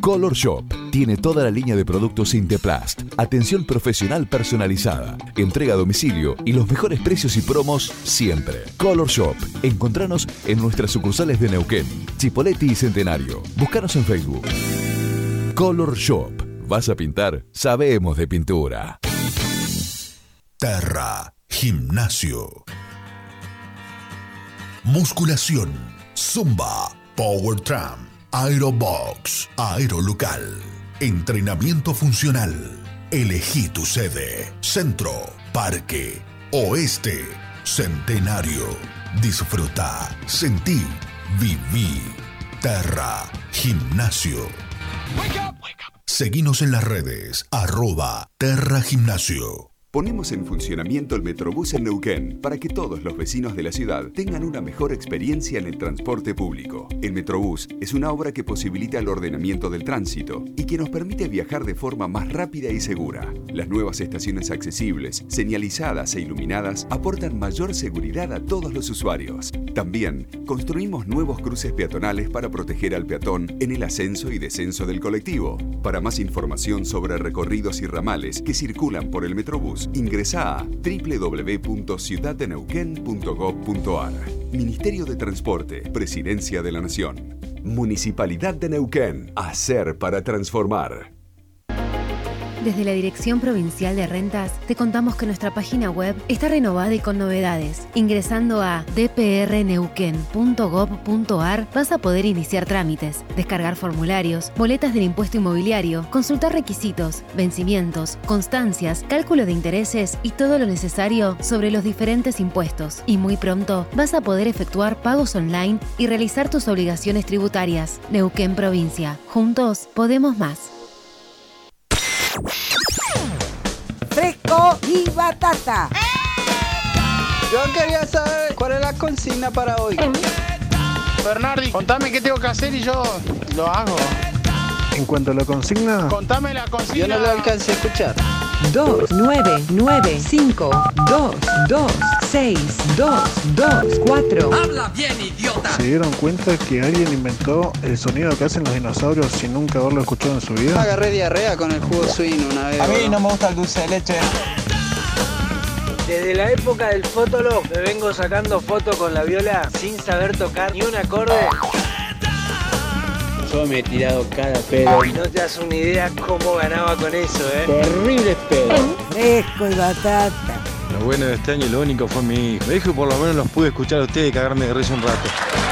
Color Shop tiene toda la línea de productos Inteplast, atención profesional personalizada, entrega a domicilio y los mejores precios y promos siempre. Color Shop, encontranos en nuestras sucursales de Neuquén, Chipoleti y Centenario. Búscanos en Facebook. Color Shop. ¿Vas a pintar? Sabemos de pintura. Terra Gimnasio. Musculación, Zumba, Power Tram, Aerobox, Aerolocal. Entrenamiento funcional. Elegí tu sede. Centro, Parque, Oeste, Centenario. Disfruta, sentí, viví. Terra Gimnasio. Seguinos en las redes, arroba Terra Gimnasio. Ponemos en funcionamiento el Metrobús en Neuquén para que todos los vecinos de la ciudad tengan una mejor experiencia en el transporte público. El Metrobús es una obra que posibilita el ordenamiento del tránsito y que nos permite viajar de forma más rápida y segura. Las nuevas estaciones accesibles, señalizadas e iluminadas aportan mayor seguridad a todos los usuarios. También construimos nuevos cruces peatonales para proteger al peatón en el ascenso y descenso del colectivo. Para más información sobre recorridos y ramales que circulan por el Metrobús, ingresa a www.ciudaddeneuquén.gov.ar. Ministerio de Transporte, Presidencia de la Nación. Municipalidad de Neuquén. Hacer para transformar. Desde la Dirección Provincial de Rentas te contamos que nuestra página web está renovada y con novedades. Ingresando a dprneuquen.gov.ar vas a poder iniciar trámites, descargar formularios, boletas del impuesto inmobiliario, consultar requisitos, vencimientos, constancias, cálculo de intereses y todo lo necesario sobre los diferentes impuestos. Y muy pronto vas a poder efectuar pagos online y realizar tus obligaciones tributarias. Neuquén Provincia. Juntos podemos más. Fresco y batata. Yo quería saber cuál es la consigna para hoy. Bernardi, contame qué tengo que hacer y yo lo hago. En cuanto a la consigna, Contame la consigna. Yo no lo alcancé a escuchar. 2, 9, 9, 5, 2, 2, 6, 2, 2, 4. Habla bien, idiota. ¿se dieron cuenta que alguien inventó el sonido que hacen los dinosaurios sin nunca haberlo escuchado en su vida? Agarré diarrea con el jugo swing una vez. A mí no me gusta el dulce de leche. Desde la época del Fotolog me vengo sacando fotos con la viola sin saber tocar ni un acorde. Yo me he tirado cada pedo. No te das una idea cómo ganaba con eso, ¿eh? Terribles pedos. Fresco y batata. Bueno este año lo único fue mi hijo. Mi hijo por lo menos los pude escuchar a ustedes y cagarme de risa un rato.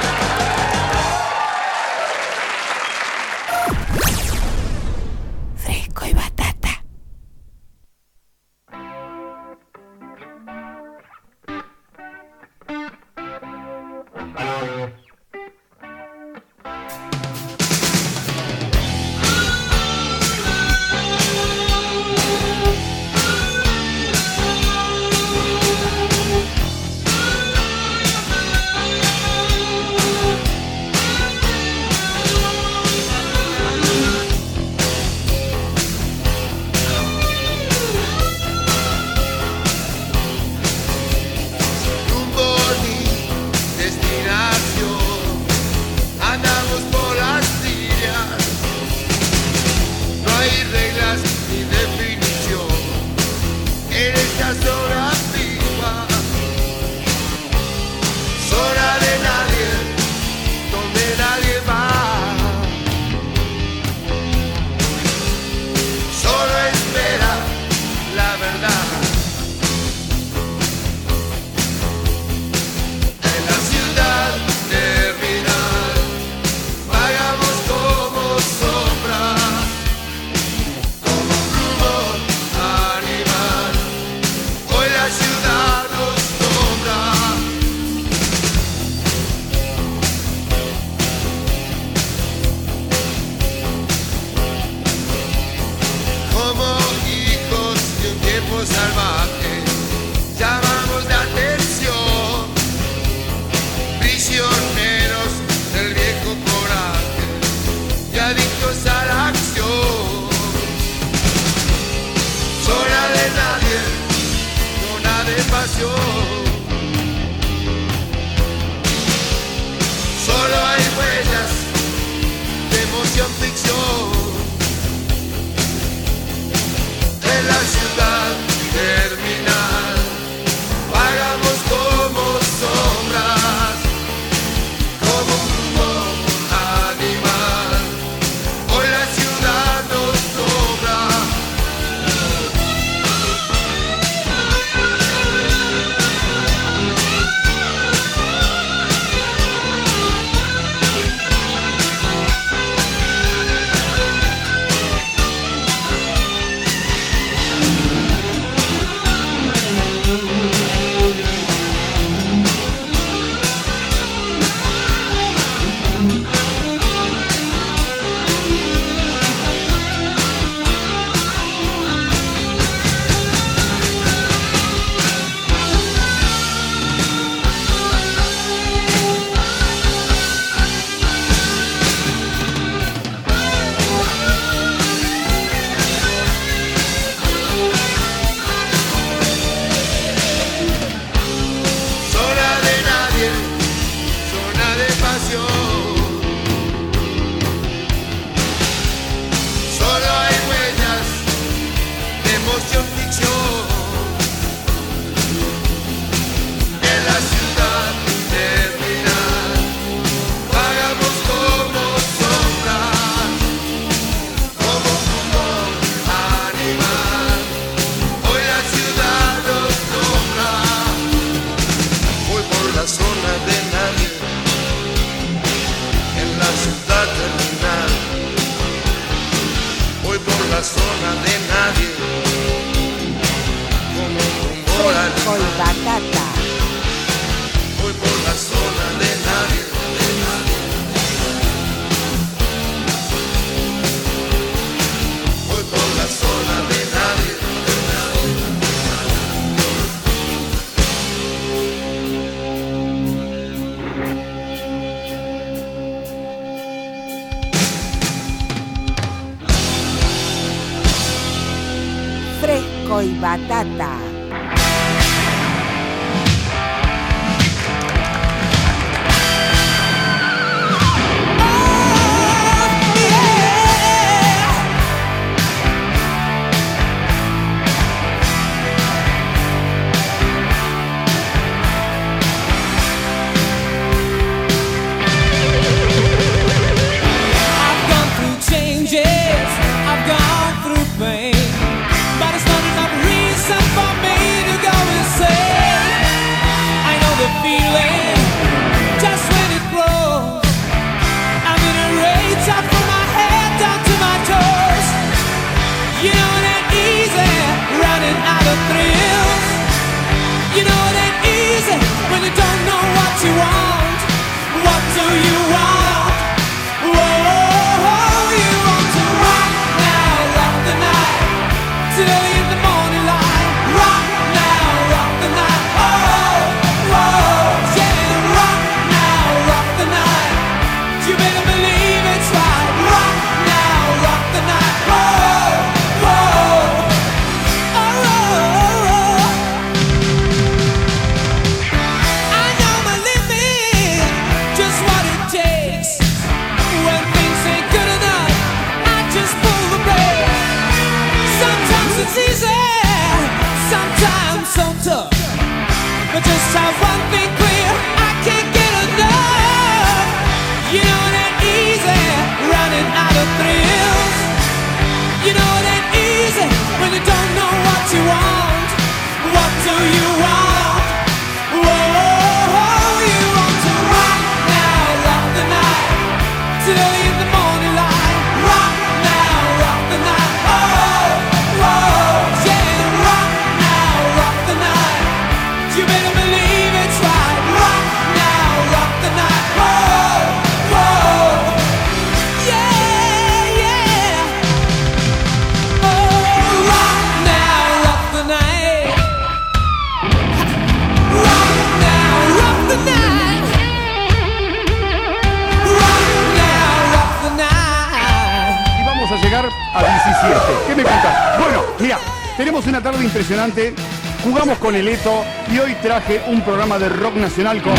un programa de rock nacional como...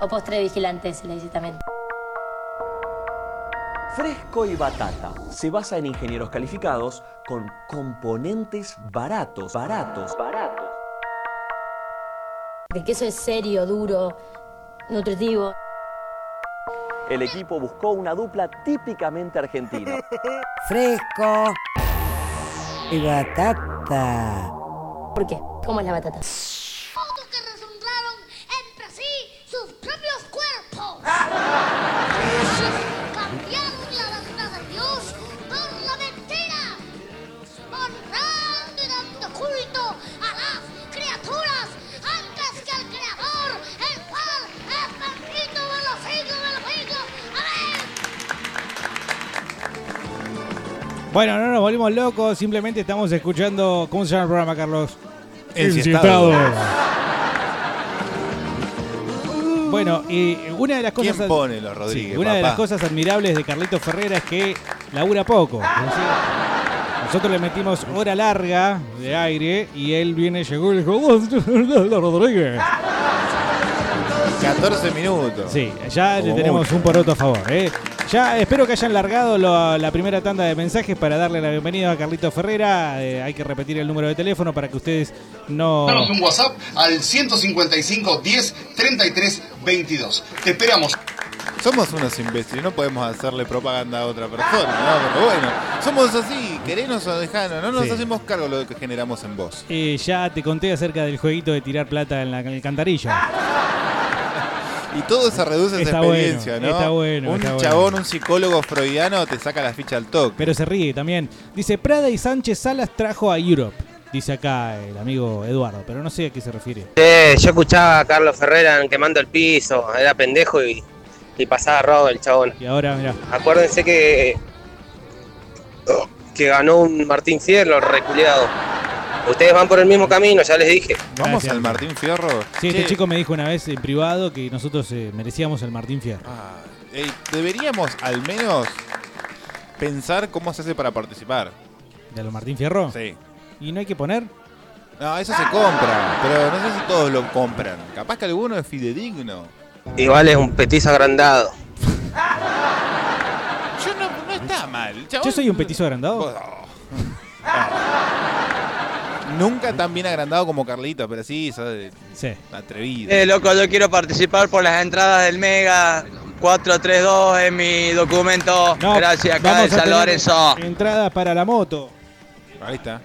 O postre vigilante se le dice también. Fresco y Batata se basa en ingenieros calificados con componentes baratos, baratos, baratos. El queso es serio, duro, nutritivo. El equipo buscó una dupla típicamente argentina. Fresco y batata. ¿Por qué? ¿Cómo es la batata? Bueno, no nos volvimos locos, simplemente estamos escuchando. ¿Cómo se llama el programa, Carlos? Ensiestados. Bueno, y una de las cosas. ¿Quién pone los Rodríguez, Sí, una de las cosas admirables de Carlito Ferrera es que labura poco. Nosotros le metimos hora larga de aire y él viene, llegó y dijo, "Vos, Rodríguez. 14 minutos. Sí, ya le tenemos mucho. un poroto a favor. ¿eh? Ya espero que hayan largado lo- la primera tanda de mensajes para darle la bienvenida a Carlito Ferrera. Eh, hay que repetir el número de teléfono para que ustedes no... Danos un WhatsApp al 155 10 33 22. Te esperamos. Somos unos imbéciles, no podemos hacerle propaganda a otra persona, ¿no? Pero bueno, somos así, querenos o dejanos, no nos Sí. hacemos cargo de lo que generamos en vos. Eh, ya te conté acerca del jueguito de tirar plata en, la, en el cantarillo. Y todo se reduce a esa Está experiencia, bueno, ¿no? está bueno, Un está bueno. chabón, un psicólogo freudiano te saca la ficha al toque. Pero se ríe también. Dice, Prada y Sánchez Salas trajo a Europe. Dice acá el amigo Eduardo, pero no sé a qué se refiere. Eh, yo escuchaba a Carlos Ferrera en quemando el piso, era pendejo y, y pasaba robo el chabón. Y ahora, mira. Acuérdense que que ganó un Martín Fierro, reculeado. Ustedes van por el mismo camino, ya les dije. Vamos Gracias. al Martín Fierro. Sí, este chico me dijo una vez en privado que nosotros eh, merecíamos el Martín Fierro. ey, deberíamos al menos pensar cómo se hace para participar. ¿De los Martín Fierro? Sí. ¿Y no hay que poner? No, eso se compra, pero no sé si todos lo compran. Capaz que alguno es fidedigno. Igual es un petizo agrandado. Yo no, no está mal. chabón- Yo soy un petizo agrandado. Nunca tan bien agrandado como Carlito, pero sí, sos Sí. atrevido. Eh, loco, yo quiero participar por las entradas del Mega 432 en mi documento. No, Gracias, acá de a San Lorenzo. Entradas para la moto. Ahí está.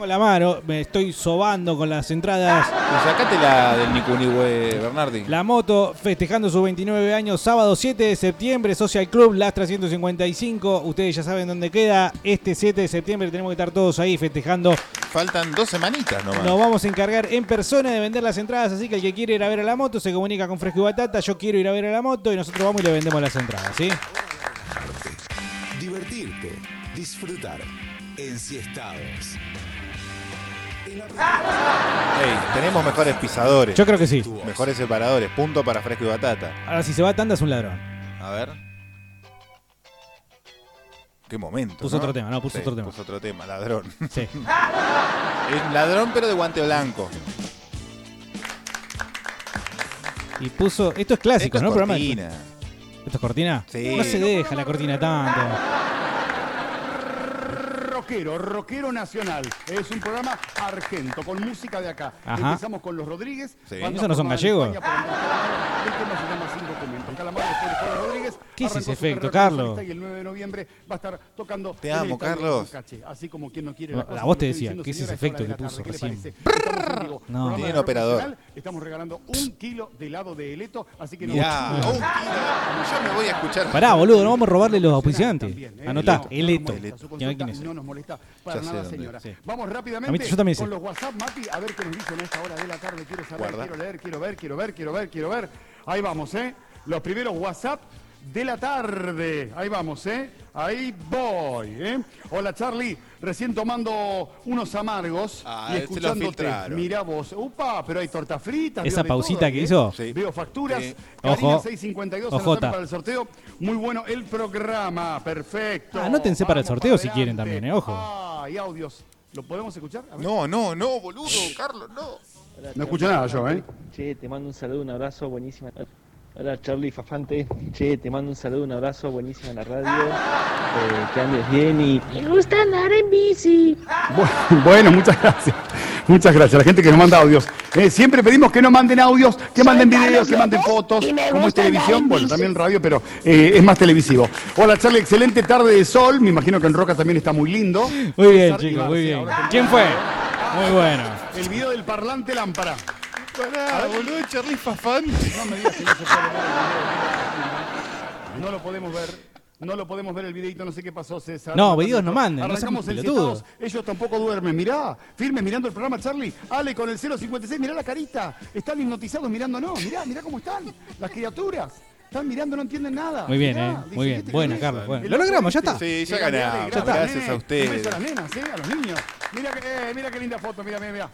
Tengo la mano, me estoy sobando con las entradas. Sacate la del Nicunihue Bernardi. La moto festejando sus 29 años, sábado 7 de septiembre, Social Club, Lastra 155. Ustedes ya saben dónde queda. Este 7 de septiembre tenemos que estar todos ahí festejando. Faltan dos semanitas nomás. Nos vamos a encargar en persona de vender las entradas, así que el que quiere ir a ver a la moto se comunica con Fresco y Batata. Yo quiero ir a ver a la moto y nosotros vamos y le vendemos las entradas, ¿sí? Divertirte, disfrutar, ensiestados. Ey, tenemos mejores pisadores. Yo creo que sí. Mejores separadores. Punto para Fresco y Batata. Ahora, si se va tanda es un ladrón. A ver. Qué momento. Puso ¿no? otro tema, no, puso Sí, otro tema. Puso otro tema, ladrón. Sí. es ladrón, pero de guante blanco. Y puso. Esto es clásico, Esto es ¿no? Programa de- cortina. ¿Esto es cortina? Sí. No se deja la cortina tanto. Rockero, rockero nacional. Es un programa argento, con música de acá. Ajá. Empezamos con los Rodríguez. Sí. ¿Esos no son gallegos? España por. El tema se llama Sin Documentos. Después Rodríguez. ¿Qué es ese efecto, Carlos? Y el 9 de noviembre va a estar tocando. Te amo, Carlos. Cache. Así como quien no quiere No, las cosas, a vos te decía, ¿qué es ese efecto que la puso tarde. ¿Qué le recién? No. Tiene operador. Estamos regalando un kilo de helado de heleto. Así que no- no- un kilo. Yo me voy a escuchar. Pará, boludo, no vamos a robarle los auspiciantes. ¿eh? Anotá, No, el no nos molesta, su Ya consulta quién es. No nos molesta para Ya nada, señora. Vamos rápidamente yo también sé. con los WhatsApp, Mati, a ver qué nos dicen a esta hora de la tarde. Quiero saber, Guarda. quiero leer, quiero ver, quiero ver, quiero ver, quiero ver. Ahí vamos, ¿eh? Los primeros WhatsApp de la tarde. Ahí vamos, ¿eh? Ahí voy, ¿eh? Hola, Charlie. Recién tomando unos amargos Ah, y los escuchándote. Mirá vos. Upa, pero hay tortas fritas. Esa pausita todo, que ¿eh? hizo. Sí. Veo facturas. Sí. Karina Ojo. 652 Ojota. para el sorteo. Muy bueno el programa. Perfecto. Ah, anótense para el sorteo si quieren también, ¿eh? Ojo. Ah, y audios. ¿Lo podemos escuchar? A ver. No, no, no, boludo, Carlos, no. No escucho nada yo, ¿eh? Che, te mando un saludo, un abrazo, buenísima. Hola Charlie Fafante. Che, te mando un saludo, un abrazo, buenísima la radio. Eh, que andes bien y. Me gusta andar en bici. Bu- Bueno, muchas gracias. Muchas gracias. La gente que nos manda audios. Eh, siempre pedimos que no manden audios, que manden videos, que manden fotos. Como es televisión, en bueno, también radio, pero eh, es más televisivo. Hola, Charlie. Excelente tarde de sol. Me imagino que en Roca también está muy lindo. Muy bien, chicos, muy bien. ¿Quién fue? Muy bueno. El video del parlante lámpara. Pará, boludo, Charlie Fafán. No me digas que no se puede ver el video. No lo podemos ver. No lo podemos ver el videito, no sé qué pasó, César. No, videos no manden, no Arrancamos el pelotudos. Ellos tampoco duermen. Mirá, firmes mirando el programa, Charlie. Ale con el 056, mirá la carita. Están hipnotizados mirándonos. Mirá, mirá cómo están las criaturas. Están mirando, no entienden nada. Muy bien, Mirá, eh. Muy bien. "Este Buena, que Carlos. el lo otro logramos, ya este". está. Sí, ya ganamos. grande, Gracias a ustedes. Un beso a las nenas, ¿eh? A los niños. Mira, que, eh, mira qué linda foto, mira, mira, mira.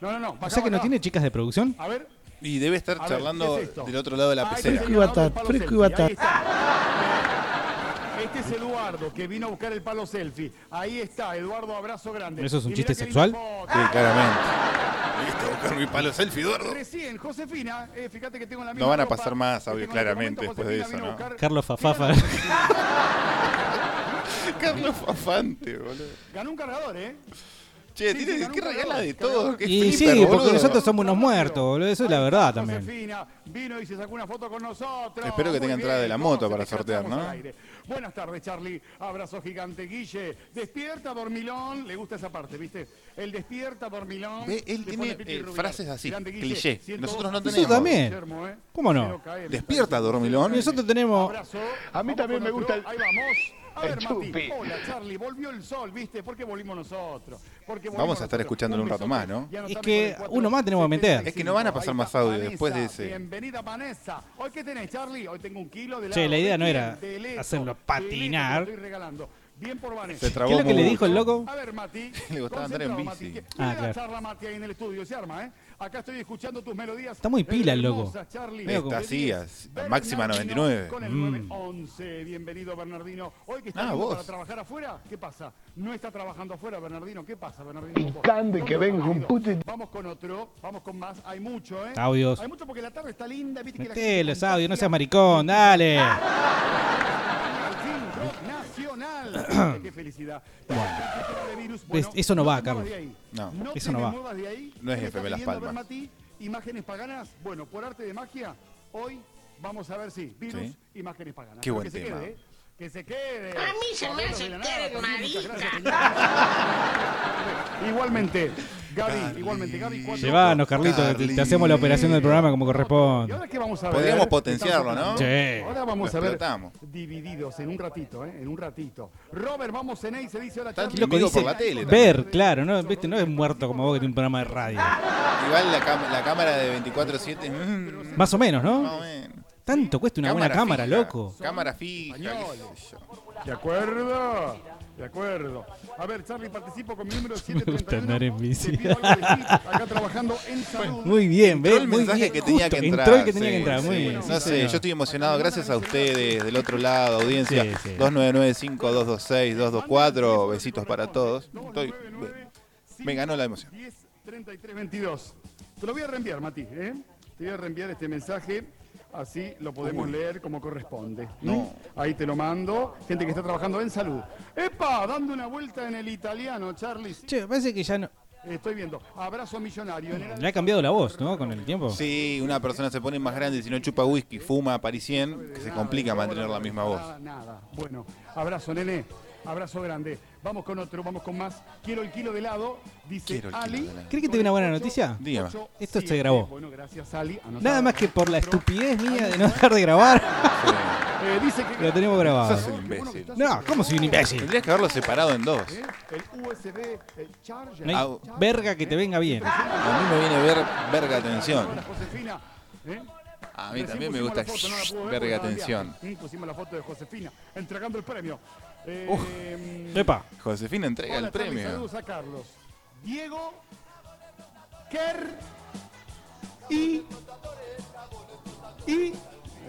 No, no, no. O sea que no tiene chicas de producción. A ver. Y debe estar A charlando del otro lado de la Ahí pecera. está, Fresco y batata, fresco y. Este es Eduardo, que vino a buscar el palo selfie. Ahí está, Eduardo, abrazo grande. ¿Eso es un chiste sexual? Sí, claramente. Listo, buscar mi palo selfie, Eduardo. Recién, Josefina, eh, fíjate que tengo la misma No van a ropa pasar más este claramente, momento. después de eso, Carlos Fafafa. Carlos Fafante, boludo. Ganó un cargador, ¿eh? Che, Sí, tiene, sí, ganó ¿qué un regala de todo? ¿Qué Y flipper, sí, porque boludo? nosotros somos unos muertos, boludo. Eso es la verdad también. Josefina vino y se sacó una foto con nosotros. Espero que tenga entrada de la moto para sortear, ¿no? Buenas tardes, Charlie. Abrazo gigante, Guille. Despierta, dormilón. Le gusta esa parte, ¿viste? El despierta, dormilón. Ve, él tiene eh, frases así, cliché. 102. Nosotros no Eso tenemos. también. Guillermo, ¿eh? ¿Cómo no? Despierta, dormilón. Nosotros tenemos. Abrazo. A mí Vamos también me gusta el- Ahí vamos. A ver, Mati. Hola, Charlie. Volvió el sol, ¿viste? ¿Por qué volvimos nosotros? Porque volvimos Vamos a estar nosotros. escuchándolo un rato más, ¿no? Es que uno más tenemos que meter. Es que no van a pasar más audio Vanessa. después de ese. Bienvenida, Vanessa. ¿Hoy qué tenés, Charlie? Hoy tengo un kilo de Che, la idea ¿De no era hacerlo patinar. estoy regalando. Bien por Vanessa. Se trabó ¿Qué es lo que le dijo el loco? A ver, Mati. Le gustaba andar en bici. Mati. Ah, claro. charla, Mati, ahí en el estudio. Se arma, ¿eh? Acá estoy escuchando tus melodías. Está muy pila el loco. así, máxima Bernardino 99. Con el Mm. 911. Bienvenido, Bernardino. Hoy que está Ah, para trabajar afuera, ¿qué pasa? No está trabajando afuera, Bernardino. ¿Qué pasa, Bernardino? Picando y que ¿Dónde venga un puto Vamos con otro, vamos con más. Hay mucho, ¿eh? Audios. Hay mucho porque la tarde está linda. ¿viste que la gente audios, no seas maricón, dale. Nacional. Qué felicidad. De virus. Ves, eso no va, Carlos. No. No Eso no va. ahí. No es ¿Qué me FM Las Palmas. Mati? Imágenes paganas. Bueno, por arte de magia, hoy vamos a ver si virus, Sí. imágenes paganas. Qué Pero buen que se tema. quede, ¿eh? Que se quede. A mí se me hace que marica. Igualmente, Gaby, igualmente, Gaby. cuatro- Llevanos, Carlito, que te, te hacemos la operación del programa como ¿Y corresponde. ahora qué vamos a ver? Podríamos potenciarlo, ¿no? Sí. Ahora vamos Lo a ver explotamos. divididos en un ratito, ¿eh? En un ratito. Robert, vamos en ahí, se dice Está. Loco por la tele ver, claro, no, viste, no es muerto como vos que tiene un programa de radio. Igual la, cam- la cámara de 24-7. mm, Más o menos, más o ¿no? menos. Tanto cuesta una buena cámara, fija, loco. Cámara fija. ¿De acuerdo? De acuerdo. A ver, Charlie, participo con mi número Me 731. gusta andar en bici. Acá trabajando en salud. Muy bien, Entró ¿ves? el Muy mensaje bien. que tenía Justo, que entrar. Entró el que tenía sí, que entrar, muy sí. bien. No sí, sé, yo estoy emocionado. Gracias a ustedes del otro lado, audiencia. Sí, sí. 2995-226-224. Besitos para todos. Estoy, me ganó la emoción. 10 33 22. Te lo voy a reenviar, Mati, ¿eh? Te voy a reenviar este mensaje. Así lo podemos Uy. leer como corresponde. No. Ahí te lo mando. Gente que está trabajando en salud. ¡Epa! Dando una vuelta en el italiano, Charlie. Che, parece que ya no. Estoy viendo. Abrazo millonario. Le ha cambiado la voz, ¿no? Con el tiempo. Sí, una persona se pone más grande si no chupa whisky, fuma parisien, que se complica mantener la misma voz. Nada, nada. Bueno, abrazo, nene. Abrazo grande. Vamos con otro, vamos con más. Quiero el kilo de helado, dice Quiero el kilo Ali. de helado. ¿Crees que te dé una buena noticia? Dígame. Esto se grabó. Bueno, gracias, Ali. Anotado. Nada más que por la estupidez mía de no dejar de grabar, Eh, dice que lo tenemos grabado. Sos un imbécil. No, ¿cómo soy un imbécil? Tendrías que haberlo separado en dos. ¿eh? el USB, el charger. No hay verga que te venga bien. A mí me viene ver verga atención. Josefina. ¿eh? A mí Recién también me gusta foto, no ver verga atención. Mm, Pusimos la foto de Josefina entregando el premio. Eh, Uf. Epa. Josefina entrega Hola, el premio. Saludos a Carlos. Diego, Ker y. Y.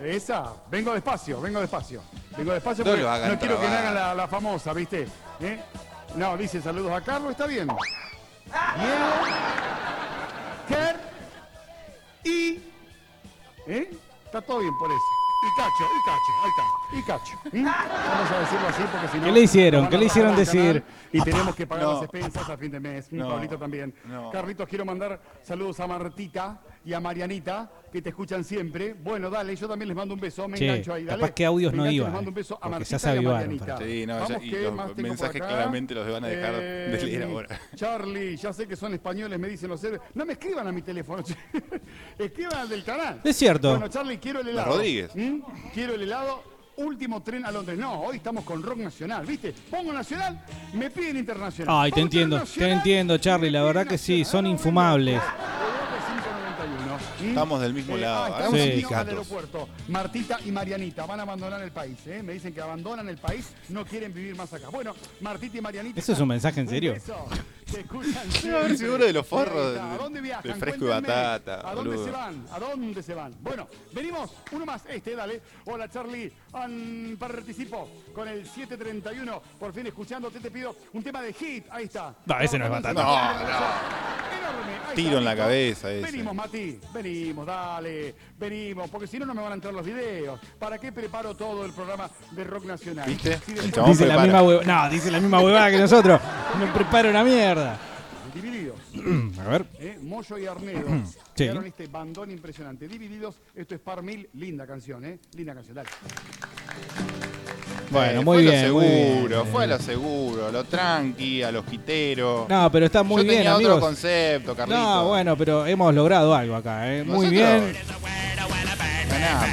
Esa. Vengo despacio, vengo despacio. Vengo despacio No porque no quiero que me hagan la, la famosa, ¿viste? ¿Eh? No, dice saludos a Carlos, está bien. Diego, Ker y. ¿Eh? Está todo bien por eso. Y Cacho, y Cacho, ahí está. Y Cacho. ¿Mm? Vamos a decirlo así porque si no. ¿Qué le hicieron? ¿Qué le hicieron decir? Y tenemos que pagar No. las expensas a fin de mes. No. Pablito también. No. Carlitos, quiero mandar saludos a Martita y a Marianita, que te escuchan siempre. Bueno, dale, yo también les mando un beso. Me Che, engancho ahí, dale. capaz que audios Me no iban, les mando un eh, beso a Martita ya se y a Marianita. Sí, no, Vamos, ya- y ¿qué los mensajes claramente los van a dejar de Eh, leer ahora. Charlie, ya sé que son españoles, me dicen los servidores. No me escriban a mi teléfono, che. escriban al del canal. Es cierto. Bueno, Charlie, quiero el helado. Rodríguez. ¿Mm? Quiero el helado. Último tren a Londres. No, hoy estamos con rock nacional, ¿viste? Pongo nacional, me piden internacional. Ay, te entiendo, te entiendo, Charlie. La verdad que sí, son infumables. 591. Estamos del mismo Eh, lado. ah, estamos camino al sindicatos. aeropuerto. Martita y Marianita van a abandonar el país. ¿eh? Me dicen que abandonan el país, no quieren vivir más acá. Bueno, Martita y Marianita. ¿Eso es un mensaje en un serio? beso. Debe haber sido uno de los forros ¿A de- dónde de viajan? fresco y Cuéntenme. batata, ¿A dónde boludo. se van? ¿A dónde se van? Bueno, venimos. Uno más. Este, dale. Hola, Charlie. An- participo con el 731. Por fin escuchándote, te pido un tema de hit. Ahí está. No, ese no es batata. No, Enorme. Ahí Tiro está, en la cabeza ese. Venimos, Mati. Venimos, dale. Venimos. Porque si no, no me van a entrar los videos. ¿Para qué preparo todo el programa de rock nacional? ¿Viste? Si después- Dice la misma huevada. No, dice la misma huevada que nosotros. Me preparo una mierda. Divididos. A ver. ¿eh? Moyo y Arnedo. Sí. Este bandón impresionante. Divididos, esto es Par Mil. Linda canción, ¿eh? Linda canción, dale. Bueno, muy fue bien. a lo muy seguro, bien. fue a lo seguro, a lo tranqui, a los quiteros. No, pero está muy Yo bien, tenía amigos. otro concepto, Carlito. No, bueno, pero hemos logrado algo acá, ¿eh? Muy bien. Ganamos.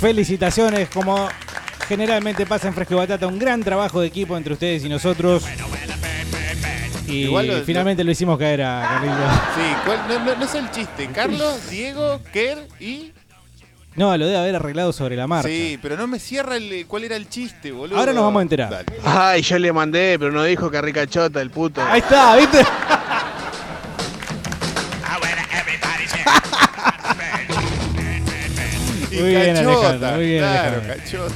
Felicitaciones, como generalmente pasa en Fresco y Batata, un gran trabajo de equipo entre ustedes y nosotros. Y Igual lo- finalmente lo hicimos caer a Carlito. Sí, ¿cuál- no, no- no es el chiste. Carlos, Diego, Ker y. No, lo debe haber arreglado sobre la marcha. Sí, pero no me cierra el, cuál era el chiste, boludo. Ahora nos vamos a enterar. Dale. Ay, yo le mandé, pero no dijo que ricachota el puto. Ahí está, ¿viste? Y Muy bien, cachota, Alejandro, muy bien, claro, Alejandro. cachota.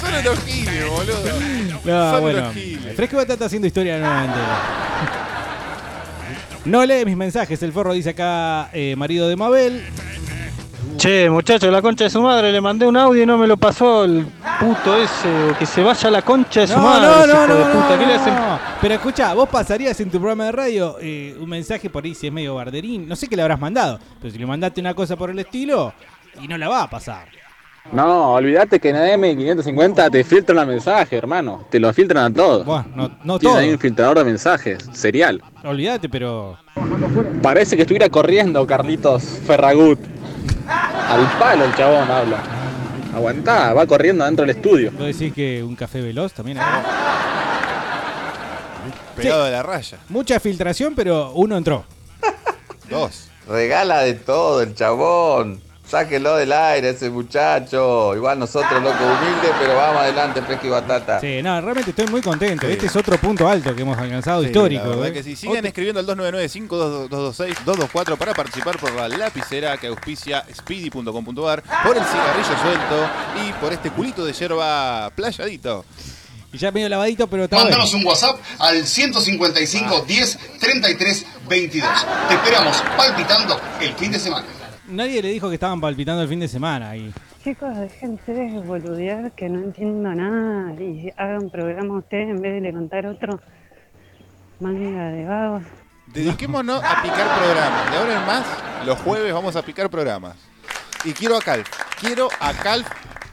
Son unos giles, boludo. No, Son bueno. Fresco Batata haciendo historia nuevamente. No lee mis mensajes, el forro dice acá, eh, marido de Mabel. Che, muchacho, la concha de su madre, le mandé un audio y no me lo pasó el puto ese, que se vaya a la concha de su No, madre, no, no, hijo no, de no, puta. ¿Qué le no, hacen? no. Pero escucha, vos pasarías en tu programa de radio eh, un mensaje por ahí si es medio barderín. No sé qué le habrás mandado, pero si le mandaste una cosa por el estilo, y no la va a pasar. No, olvídate que en AM550 te filtran el mensaje, hermano. Te lo filtran a todos. Bueno, no, no Tiene todo. ahí un filtrador de mensajes, serial. Olvídate, pero. Parece que estuviera corriendo Carlitos Ferragut. Al palo el chabón habla. Aguantá, va corriendo adentro del estudio. ¿Vos decís que un café veloz también? Pegado de la raya. Mucha filtración, pero uno entró. Dos. Regala de todo el chabón. Sáquelo del aire ese muchacho. Igual nosotros, loco, humilde, pero vamos adelante, fresco y batata. Sí, no, realmente estoy muy contento. Este es otro punto alto que hemos alcanzado Sí, histórico. La verdad ¿eh? que sí. Sigan escribiendo al 299-5226-224 para participar por la lapicera que auspicia speedy.com.ar, por el cigarrillo suelto y por este culito de yerba playadito. Y ya medio lavadito, pero está Mándanos bueno. un WhatsApp al 155 10 33 22. Te esperamos palpitando el fin de semana. Nadie le dijo que estaban palpitando el fin de semana. Y... Chicos, déjense de boludear que no entiendo nada y hagan programa ustedes en vez de contar otro. Manga de vagos. Dediquémonos a picar programas. De ahora en más, los jueves vamos a picar programas. Y quiero a Calf. Quiero a Calf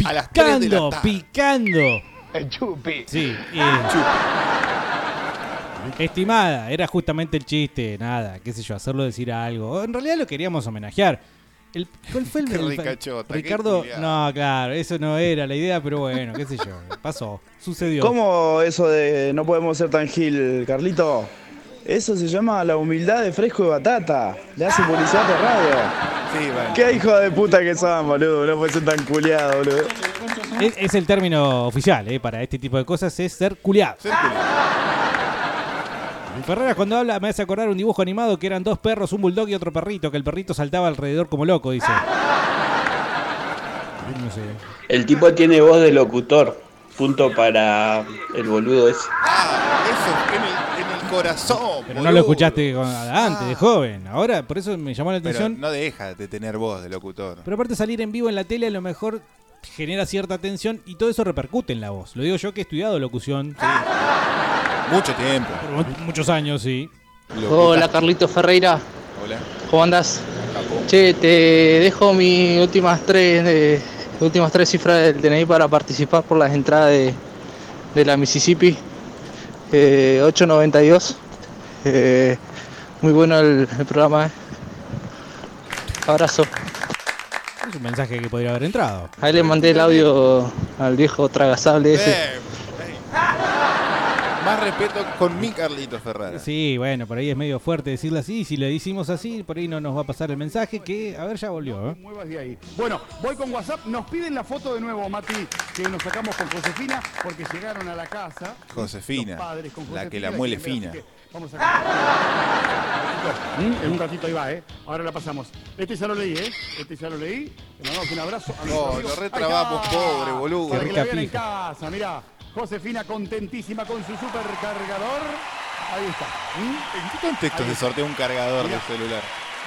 a las 3 de la Picando, tarde. picando. El chupi. Sí, y- Estimada, era justamente el chiste, nada, qué sé yo, hacerlo decir algo. En realidad lo queríamos homenajear. El, ¿Cuál fue el, Qué el- ricachota, Ricardo, no, claro, eso no era la idea, pero bueno, qué sé yo, pasó, sucedió. ¿Cómo eso de no podemos ser tan gil, Carlito? Eso se llama la humildad de fresco y batata. Le hace publicidad de radio. Sí, bueno. Qué hijo de puta que son, boludo. No puede ser tan culiado, boludo. Es, es el término oficial, eh, para este tipo de cosas, es ser culiado. Ferreras cuando habla me hace acordar un dibujo animado que eran dos perros, un bulldog y otro perrito, que el perrito saltaba alrededor como loco, dice. No sé. El tipo tiene voz de locutor. Punto para el boludo ese. Ah, eso en el, en el corazón. Pero no lo escuchaste con- antes, de joven. Ahora, por eso me llamó la Pero atención. no deja de tener voz de locutor. Pero aparte salir en vivo en la tele a lo mejor genera cierta tensión y todo eso repercute en la voz. Lo digo yo que he estudiado locución. Mucho tiempo. Por muchos años, sí. Hola Carlito Ferreira, Hola. ¿cómo andás? Che, te dejo mis últimas tres eh, últimas tres cifras del DNI para participar por las entradas de, de la Mississippi. Eh, 892. Eh, muy bueno el, el programa. eh. Abrazo. Es un mensaje que podría haber entrado. Ahí le mandé el audio al viejo tragasable ese. Más respeto con mi Carlito Ferrara. Sí, bueno, por ahí es medio fuerte decirlo así. Si le decimos así, por ahí no nos va a pasar el mensaje que, a ver, ya volvió. ¿eh? muevas de ahí. Bueno, voy con WhatsApp. Nos piden la foto de nuevo, Mati, que nos sacamos con Josefina, porque llegaron a la casa. Josefina, los padres con la que la muele fina. Vamos a ¿Mm? En un ratito ahí va, ¿eh? Ahora la pasamos. Este ya lo leí, ¿eh? Este ya lo leí. Le mandamos un abrazo a nuestro Oh, lo retrabamos, pobre, boludo. Para que la vean en casa, mirá. Josefina contentísima con su supercargador. Ahí está. ¿Mm? ¿En qué contexto se sortea un cargador de celular?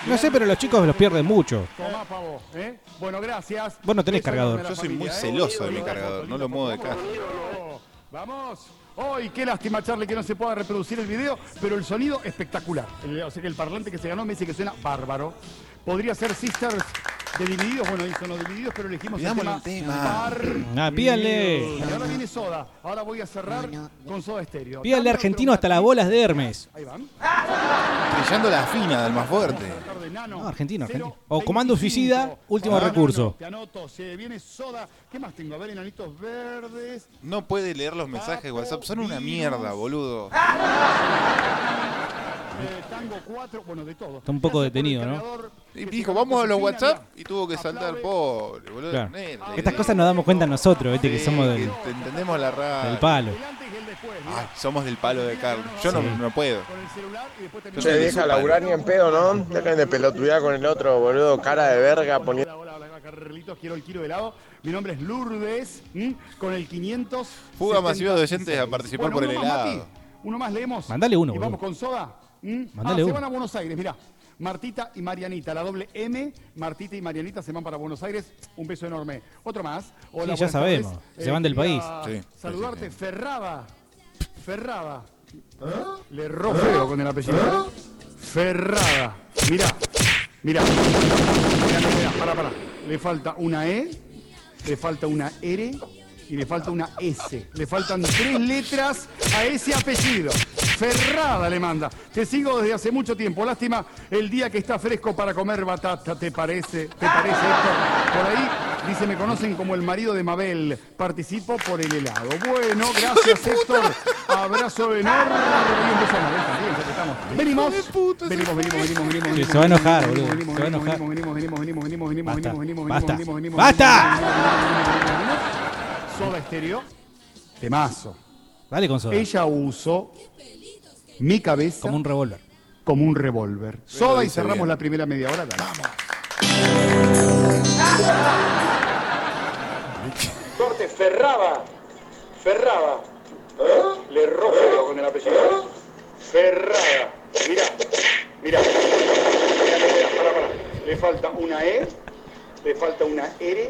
No sé, pero los chicos los pierden mucho. Tomá, pavo, ¿eh? Bueno, gracias. Vos no tenés Beso cargador. enorme a la Yo soy muy familia, ¿eh? celoso de mi cargador, no lo muevo de casa. Vamos. Hoy, qué lástima, Charlie, que no se pueda reproducir el video, pero el sonido espectacular. El- o sea que el parlante que se ganó me dice que suena bárbaro. Podría ser Sisters de Divididos, bueno, ahí son los Divididos, pero elegimos el tema. tema. Ah, pídale. Y ahora viene Soda. Ahora voy a cerrar con Soda Estéreo. Pídale argentino hasta las bolas de Hermes. Ahí van. Brillando la fina del más fuerte. No, argentino, argentino. O Comando Suicida, último Ah, recurso. Te anoto, se viene Soda. ¿Qué más tengo? A ver, enanitos verdes. No puede leer los mensajes de WhatsApp, son una mierda, boludo. Eh, tango 4, bueno, de todo. Está un poco detenido, ¿no? Y dijo, vamos a los WhatsApp y tuvo que saltar pobre, boludo. Claro. Neta, Estas cosas nos damos cuenta nosotros, viste, que Sí, somos que del, te entendemos la radio. del palo. Ay, somos del palo de Carlos. Yo no, Sí. no puedo. Yo Se deja laburar ni en pedo, ¿no? Dejen de pelotudear con el otro, boludo. Cara de verga poniendo. Hola, hola, Carlitos, quiero el kilo de helado. Mi nombre es Lourdes, ¿m? con el 500. Fuga masiva de oyentes a participar por el uno más, helado. Mati. Uno más leemos. Mandale uno, Y boludo. vamos con soda. ¿m? Mandale ah, se uno. van a Buenos Aires, mirá. Martita y Marianita, la doble M, Martita y Marianita se van para Buenos Aires. Un beso enorme. Otro más. Hola, Sí, ya sabemos. tardes. Se van del quería país. Sí, sí, Saludarte, Ferrada. Ferrada. Le erró feo con el apellido. Ferrada. Mirá. Mirá. Mirá, mirá, mirá. Pará, pará. Le falta una E, le falta una R y le falta una S. Le faltan tres letras a ese apellido. Ferrada le manda. Te sigo desde hace mucho tiempo. Lástima el día que está fresco para comer batata, ¿te parece? ¿Te parece, Héctor? Por ahí dice, me conocen como el marido de Mabel. Participo por el helado. Bueno, gracias, Héctor. Abrazo enorme. Y un beso a Mabel también, ya que estamos. Venimos. Venimos, venimos, venimos, venimos. Sí, se va a enojar, venimos, boludo. venimos, Se va a venimos, enojar. venimos, venimos, venimos, venimos, venimos, Basta, venimos, venimos, basta, venimos, venimos, basta. venimos, venimos, venimos, venimos, venimos. Soda Estéreo. Temazo. Dale con soda. Ella usó mi cabeza Como un revólver. como un revólver. Soda y cerramos bien. la primera media hora. Dale. Corte Ferraba. Ferraba. Le feo con el apellido. Ferrada. Mirá. Mirá. Mirá, mirá, pará, pará. Le falta una E, le falta una R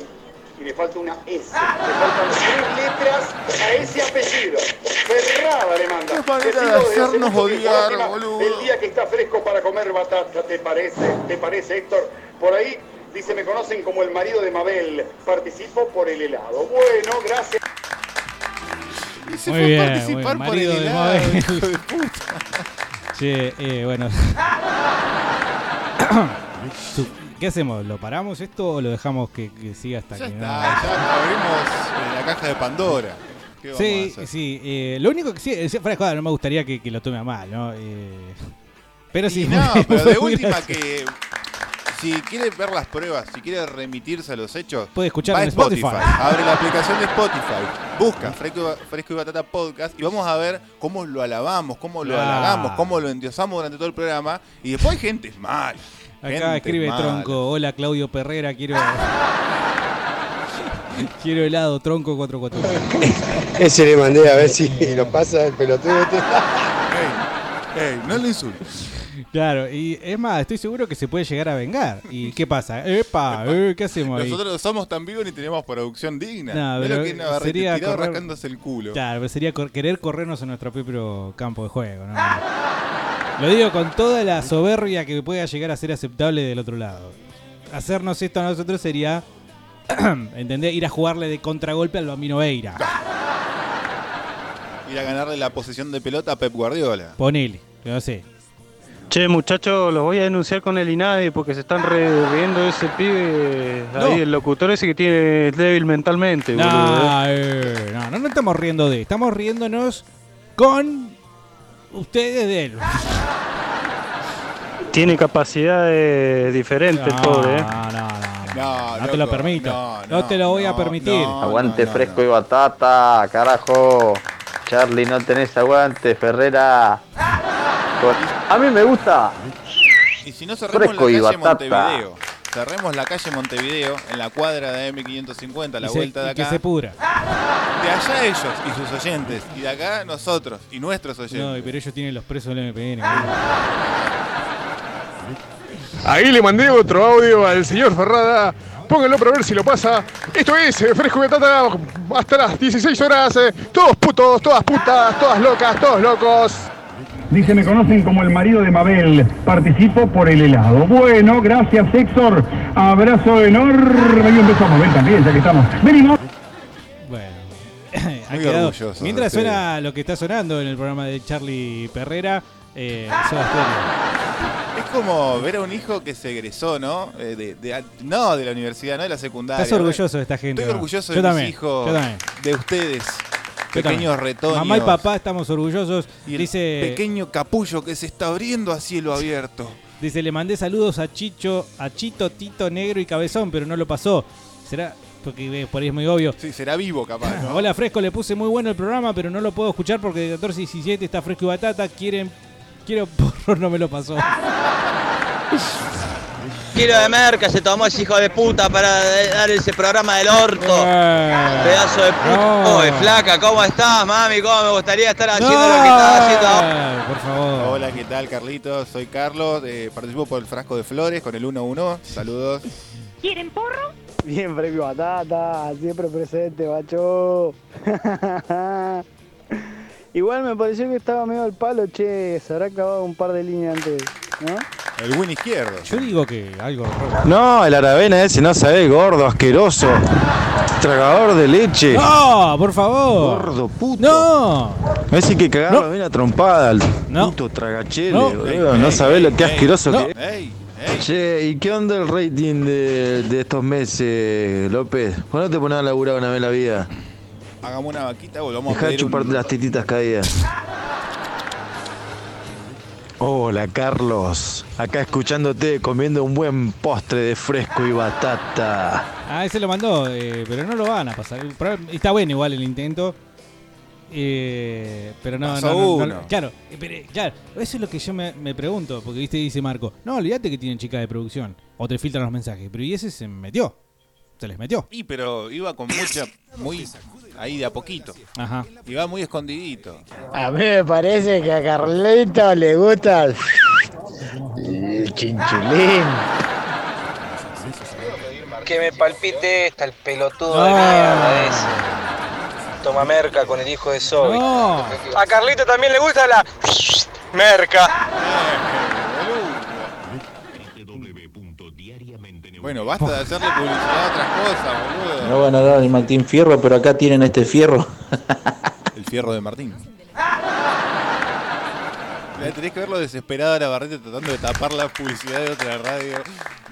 y le falta una S. Le faltan tres letras a ese apellido. Ferrada le manda. Qué manera de hacernos odiar, boludo. El día que está fresco para comer batata, ¿te parece? ¿Te parece, Héctor? Por ahí dice, me conocen como el marido de Mabel. Participo por el helado. Bueno, gracias. Y se Muy fue bien, a participar muy por el Marido de helado, Mabel. hijo de puta. Che, eh, bueno. ¿Qué hacemos? ¿Lo paramos esto o lo dejamos que, que siga hasta Ya que está, no? ya abrimos eh, la caja de Pandora. ¿Qué vamos a Sí, hacer? sí. eh, lo único que sí, eh, fuera de joda, no me gustaría que, que lo tome a mal, ¿no? Eh, pero sí. Y no, pero de muy última gracioso. que si quiere ver las pruebas, si quiere remitirse a los hechos, Puede escuchar va a en Spotify. Abre la aplicación de Spotify, busca Fresco, Fresco y Batata Podcast y vamos a ver cómo lo alabamos, cómo lo Claro. halagamos, cómo lo endiosamos durante todo el programa. Y después hay gente mala. Acá gente escribe mala. Tronco. Hola Claudio Perrera, quiero. quiero helado, Tronco 441. Ese le mandé a ver si lo pasa el pelotudo este. Ey, no le insultes. Claro, y es más, estoy seguro que se puede llegar a vengar. ¿Y qué pasa? Epa, eh, ¿qué hacemos ahí? Nosotros somos tan vivos ni tenemos producción digna. No, pero que Navarrete, sería correr- rascándose el culo. Claro, pero sería cor- querer corrernos en nuestro propio campo de juego, ¿no? Lo digo con toda la soberbia que pueda llegar a ser aceptable del otro lado. Hacernos esto a nosotros sería, ¿entendés? Ir a jugarle de contragolpe al Bambino Veira. Ir a ganarle la posesión de pelota a Pep Guardiola. Ponele, que no sé. Che, muchachos, los voy a denunciar con el INADI porque se están riendo de ese pibe. Ahí, el locutor ese que tiene débil mentalmente, boludo. No, eh, no, no nos estamos riendo de, estamos riéndonos con ustedes de él. Tiene capacidades diferentes, pobre. ¿eh? No, no te lo permito. No, te lo voy a permitir. Aguante fresco y batata, carajo. Charlie, no tenés aguante, Ferrera. A mí me gusta. Y si no cerremos Fresco y la calle batata. Montevideo. Cerremos la calle Montevideo en la cuadra de M550, a la Y se- vuelta de y que acá. se pudra. De allá ellos y sus oyentes. Y de acá nosotros y nuestros oyentes. No, pero ellos tienen los presos del MPN. Ahí le mandé otro audio al señor Ferrada. Pónganlo para ver si lo pasa. Esto es eh, Fresco y Batata hasta las 16 horas. eh, Todos putos, todas putas, todas locas, todos locos. Dice, me conocen como el marido de Mabel. Participo por el helado. Bueno, gracias, Héctor. Abrazo enorme y un beso a Mabel también, ya que estamos. Venimos. Ha Muy quedado- orgulloso Mientras suena lo que está sonando en el programa de Charlie Perrera, eh. Es como ver a un hijo que se egresó, ¿no? Eh, de, de- no de la universidad, no de la secundaria. Estás orgulloso de esta gente, Estoy ¿no? orgulloso Yo de también, mis hijos, yo también. de ustedes, pequeños retoños. Mamá y papá estamos orgullosos. Y el dice, pequeño capullo que se está abriendo a cielo abierto. dice, le mandé saludos a Chicho, a Chito, Tito, Negro y Cabezón, pero no lo pasó. ¿Será? Porque eh, por ahí es muy obvio. Sí, será vivo capaz, ¿no? Hola Fresco, le puse muy bueno el programa, pero no lo puedo escuchar porque de 14 y 17 está Fresco y Batata. Quieren, quiero porro, no me lo pasó. Kilo de merca se tomó ese hijo de puta para dar ese programa del orto. Pedazo de puta. no. Uy, flaca, ¿cómo estás, mami? ¿Cómo me gustaría estar haciendo lo que estás haciendo? Por favor. Hola, ¿qué tal, Carlitos? Soy Carlos. eh, participo por el frasco de flores con el 1-1. Saludos. ¿Quieren porro? Bien, premio batata, siempre presente, macho. Igual me pareció que estaba medio al palo, che, se habrá clavado un par de líneas antes, ¿no? El win izquierdo. Yo digo que algo. No, el Aravena ese no sabe, gordo, asqueroso. Tragador de leche. ¡No! ¡Por favor! Gordo, puto. ¡No! Ese que cagaba bien a trompada, el No. puto tragachele, No. Ey, No ey, sabés lo que ey. asqueroso No. que es. Ey, Che, ¿y qué onda el rating de, de estos meses, López? ¿Por qué no te pones a laburar una vez en la vida? Hagamos una vaquita, volvamos a Deja de pedir un- chuparte las tetitas caídas. Hola, Carlos. Acá escuchándote comiendo un buen postre de fresco y batata. Ah, ese lo mandó, eh, pero no lo van a pasar. Pero Está bueno igual el intento. eh, pero no, Pasó no, no, no, uno. claro, eh, pero, eh, claro, eso es lo que yo me, me pregunto, porque viste, dice Marco, no, olvídate que tienen chica de producción, o te filtran los mensajes, pero y ese se metió, se les metió. Y pero iba con mucha, muy ahí de a poquito. Ajá. Iba muy escondidito. A mí me parece que a Carlito le gusta el, el chinchulín. Que me palpite esta, el pelotudo No. de mierda ese. Toma merca con el hijo de Soy. No. A Carlito también le gusta la merca. Bueno, basta de hacerle publicidad a otras cosas, boludo. No van a dar ni Martín Fierro, pero acá tienen este fierro. El fierro de Martín. Tenés que verlo desesperado a la barreta tratando de tapar la publicidad de otra radio.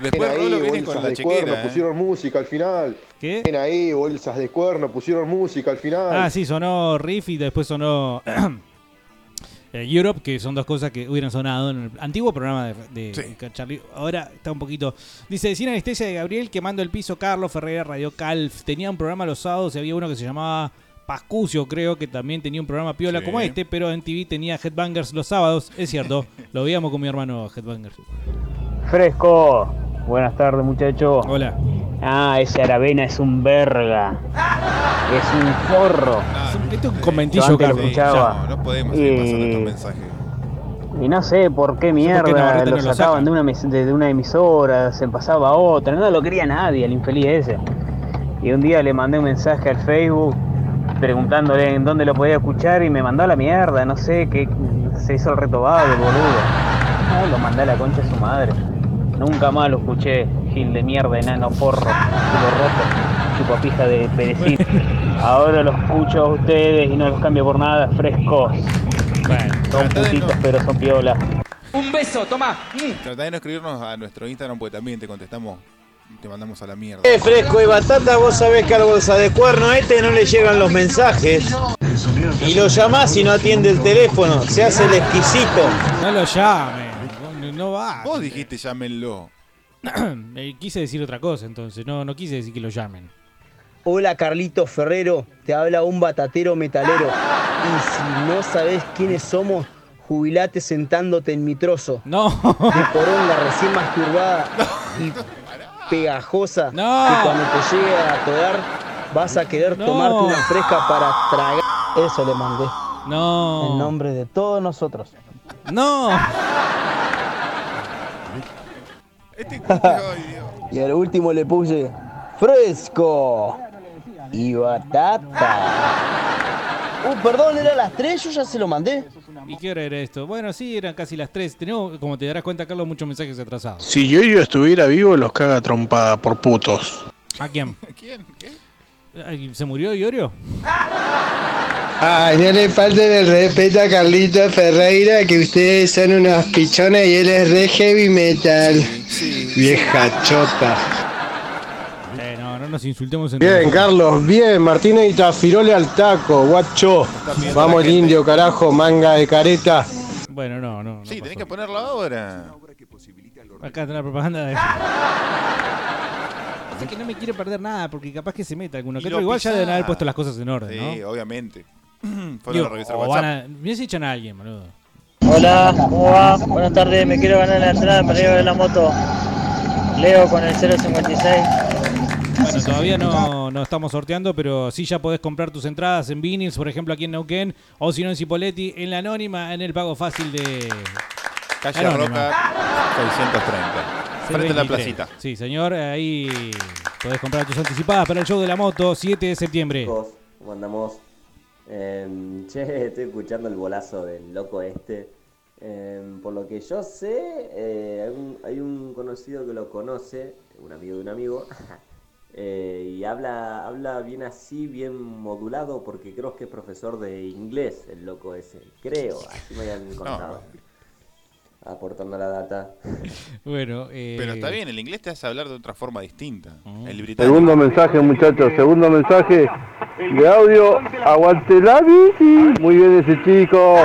Después Ven Rolo ahí, viene con la de cuerno, chequera. ¿eh? pusieron música al final. ¿Qué? Ven ahí, bolsas de cuerno, pusieron música al final. Ah, sí, sonó Riff y después sonó Europe, que son dos cosas que hubieran sonado en el antiguo programa de, de Charlie. Ahora está un poquito. Dice: Sin anestesia de Gabriel, quemando el piso, Carlos Ferreira, Radio Calf. Tenía un programa los sábados y había uno que se llamaba Pascucio, creo que también tenía un programa piola Sí. como este, pero en TV tenía Headbangers los sábados. Es cierto, lo veíamos con mi hermano Headbangers. Fresco. Buenas tardes, muchachos. Hola. Ah, ese Aravena es un verga. Es un forro. Esto es un conventillo, Yo antes lo escuchaba. No, no podemos seguir pasando estos mensajes. Y no sé por qué mierda lo no lo sacaban saca. de una, de, de una emisora, se pasaba a otra, no lo quería nadie, el infeliz ese. Y un día le mandé un mensaje al Facebook preguntándole en dónde lo podía escuchar y me mandó a la mierda, no sé, que se hizo el retobado, el boludo. No, lo mandé a la concha de su madre. Nunca más lo escuché, Gil de mierda, enano porro, culo roto, chupapija de perecín. Ahora los escucho a ustedes y no los cambio por nada, frescos. son putitos, pero son piola. Un beso, toma. Tratá de no escribirnos a nuestro Instagram porque también te contestamos y te mandamos a la mierda. Eh, fresco y batata, vos sabés que al bolsa de cuerno este no le llegan los mensajes. Y lo llamás y no atiende el teléfono, se hace el exquisito. No lo llame, no, va. Vos dijiste llámenlo. Eh, quise decir otra cosa entonces, no, no quise decir que lo llamen. Hola Carlito Ferrero, te habla un batatero metalero. Y si no sabés quiénes somos, jubilate sentándote en mi trozo. No. De poronga recién masturbada y pegajosa. No. Que cuando te llegue a atorar, vas a querer No. tomarte una fresca para tragar. Eso le mandé. No. En nombre de todos nosotros. No. y al último le puse fresco y batata. Uh, perdón, era las tres, yo ya se lo mandé. ¿Y qué hora era esto? Bueno, sí, eran casi las 3. Tenemos, como te darás cuenta, Carlos, muchos mensajes atrasados. Si yo estuviera vivo, los caga trompada por putos. ¿A quién? ¿Quién? ¿Qué? ¿Se murió Iorio? Ay, no le falten el respeto a Carlito Ferreira, que ustedes son unos pichones y él es re heavy metal. Vieja chota. Eh, no, no nos insultemos en Bien, Carlos, bien. Martínez y Tafirole al taco, guacho. Vamos el indio, carajo, manga de careta. Bueno, no, no. Sí, tenés que ponerlo ahora. Acá está la propaganda de. Pasa que no me quiere perder nada, porque capaz que se meta alguno. Que otro. Igual ya deben haber puesto las cosas en orden, Sí, ¿no? obviamente. Fueron a revisar o WhatsApp. van a. Echan a alguien, boludo. Hola, ¿cómo va? Buenas tardes, me quiero ganar la entrada para ir a ver la moto. Leo con el 056. Bueno, todavía no, no estamos sorteando, pero sí ya podés comprar tus entradas en Vinils, por ejemplo, aquí en Neuquén, o si no en Cipoletti, en la Anónima, en el pago fácil de. Calle Anónima. Roca 630. Frente a la 623. placita. Sí, señor, ahí podés comprar tus anticipadas para el show de la moto, 7 de septiembre. ¿cómo andamos? Em, che, estoy escuchando el bolazo del loco este. Em, por lo que yo sé, eh, hay, un, hay un conocido que lo conoce, un amigo de un amigo, eh, y habla, habla bien así, bien modulado, porque creo que es profesor de inglés el loco ese. Creo, así me habían contado. Aportando la data. Bueno, eh, Pero está bien, el inglés te hace hablar de otra forma distinta. Mm. El británico. Segundo mensaje, muchachos. Segundo mensaje de audio. Aguante la bici. Muy bien ese chico.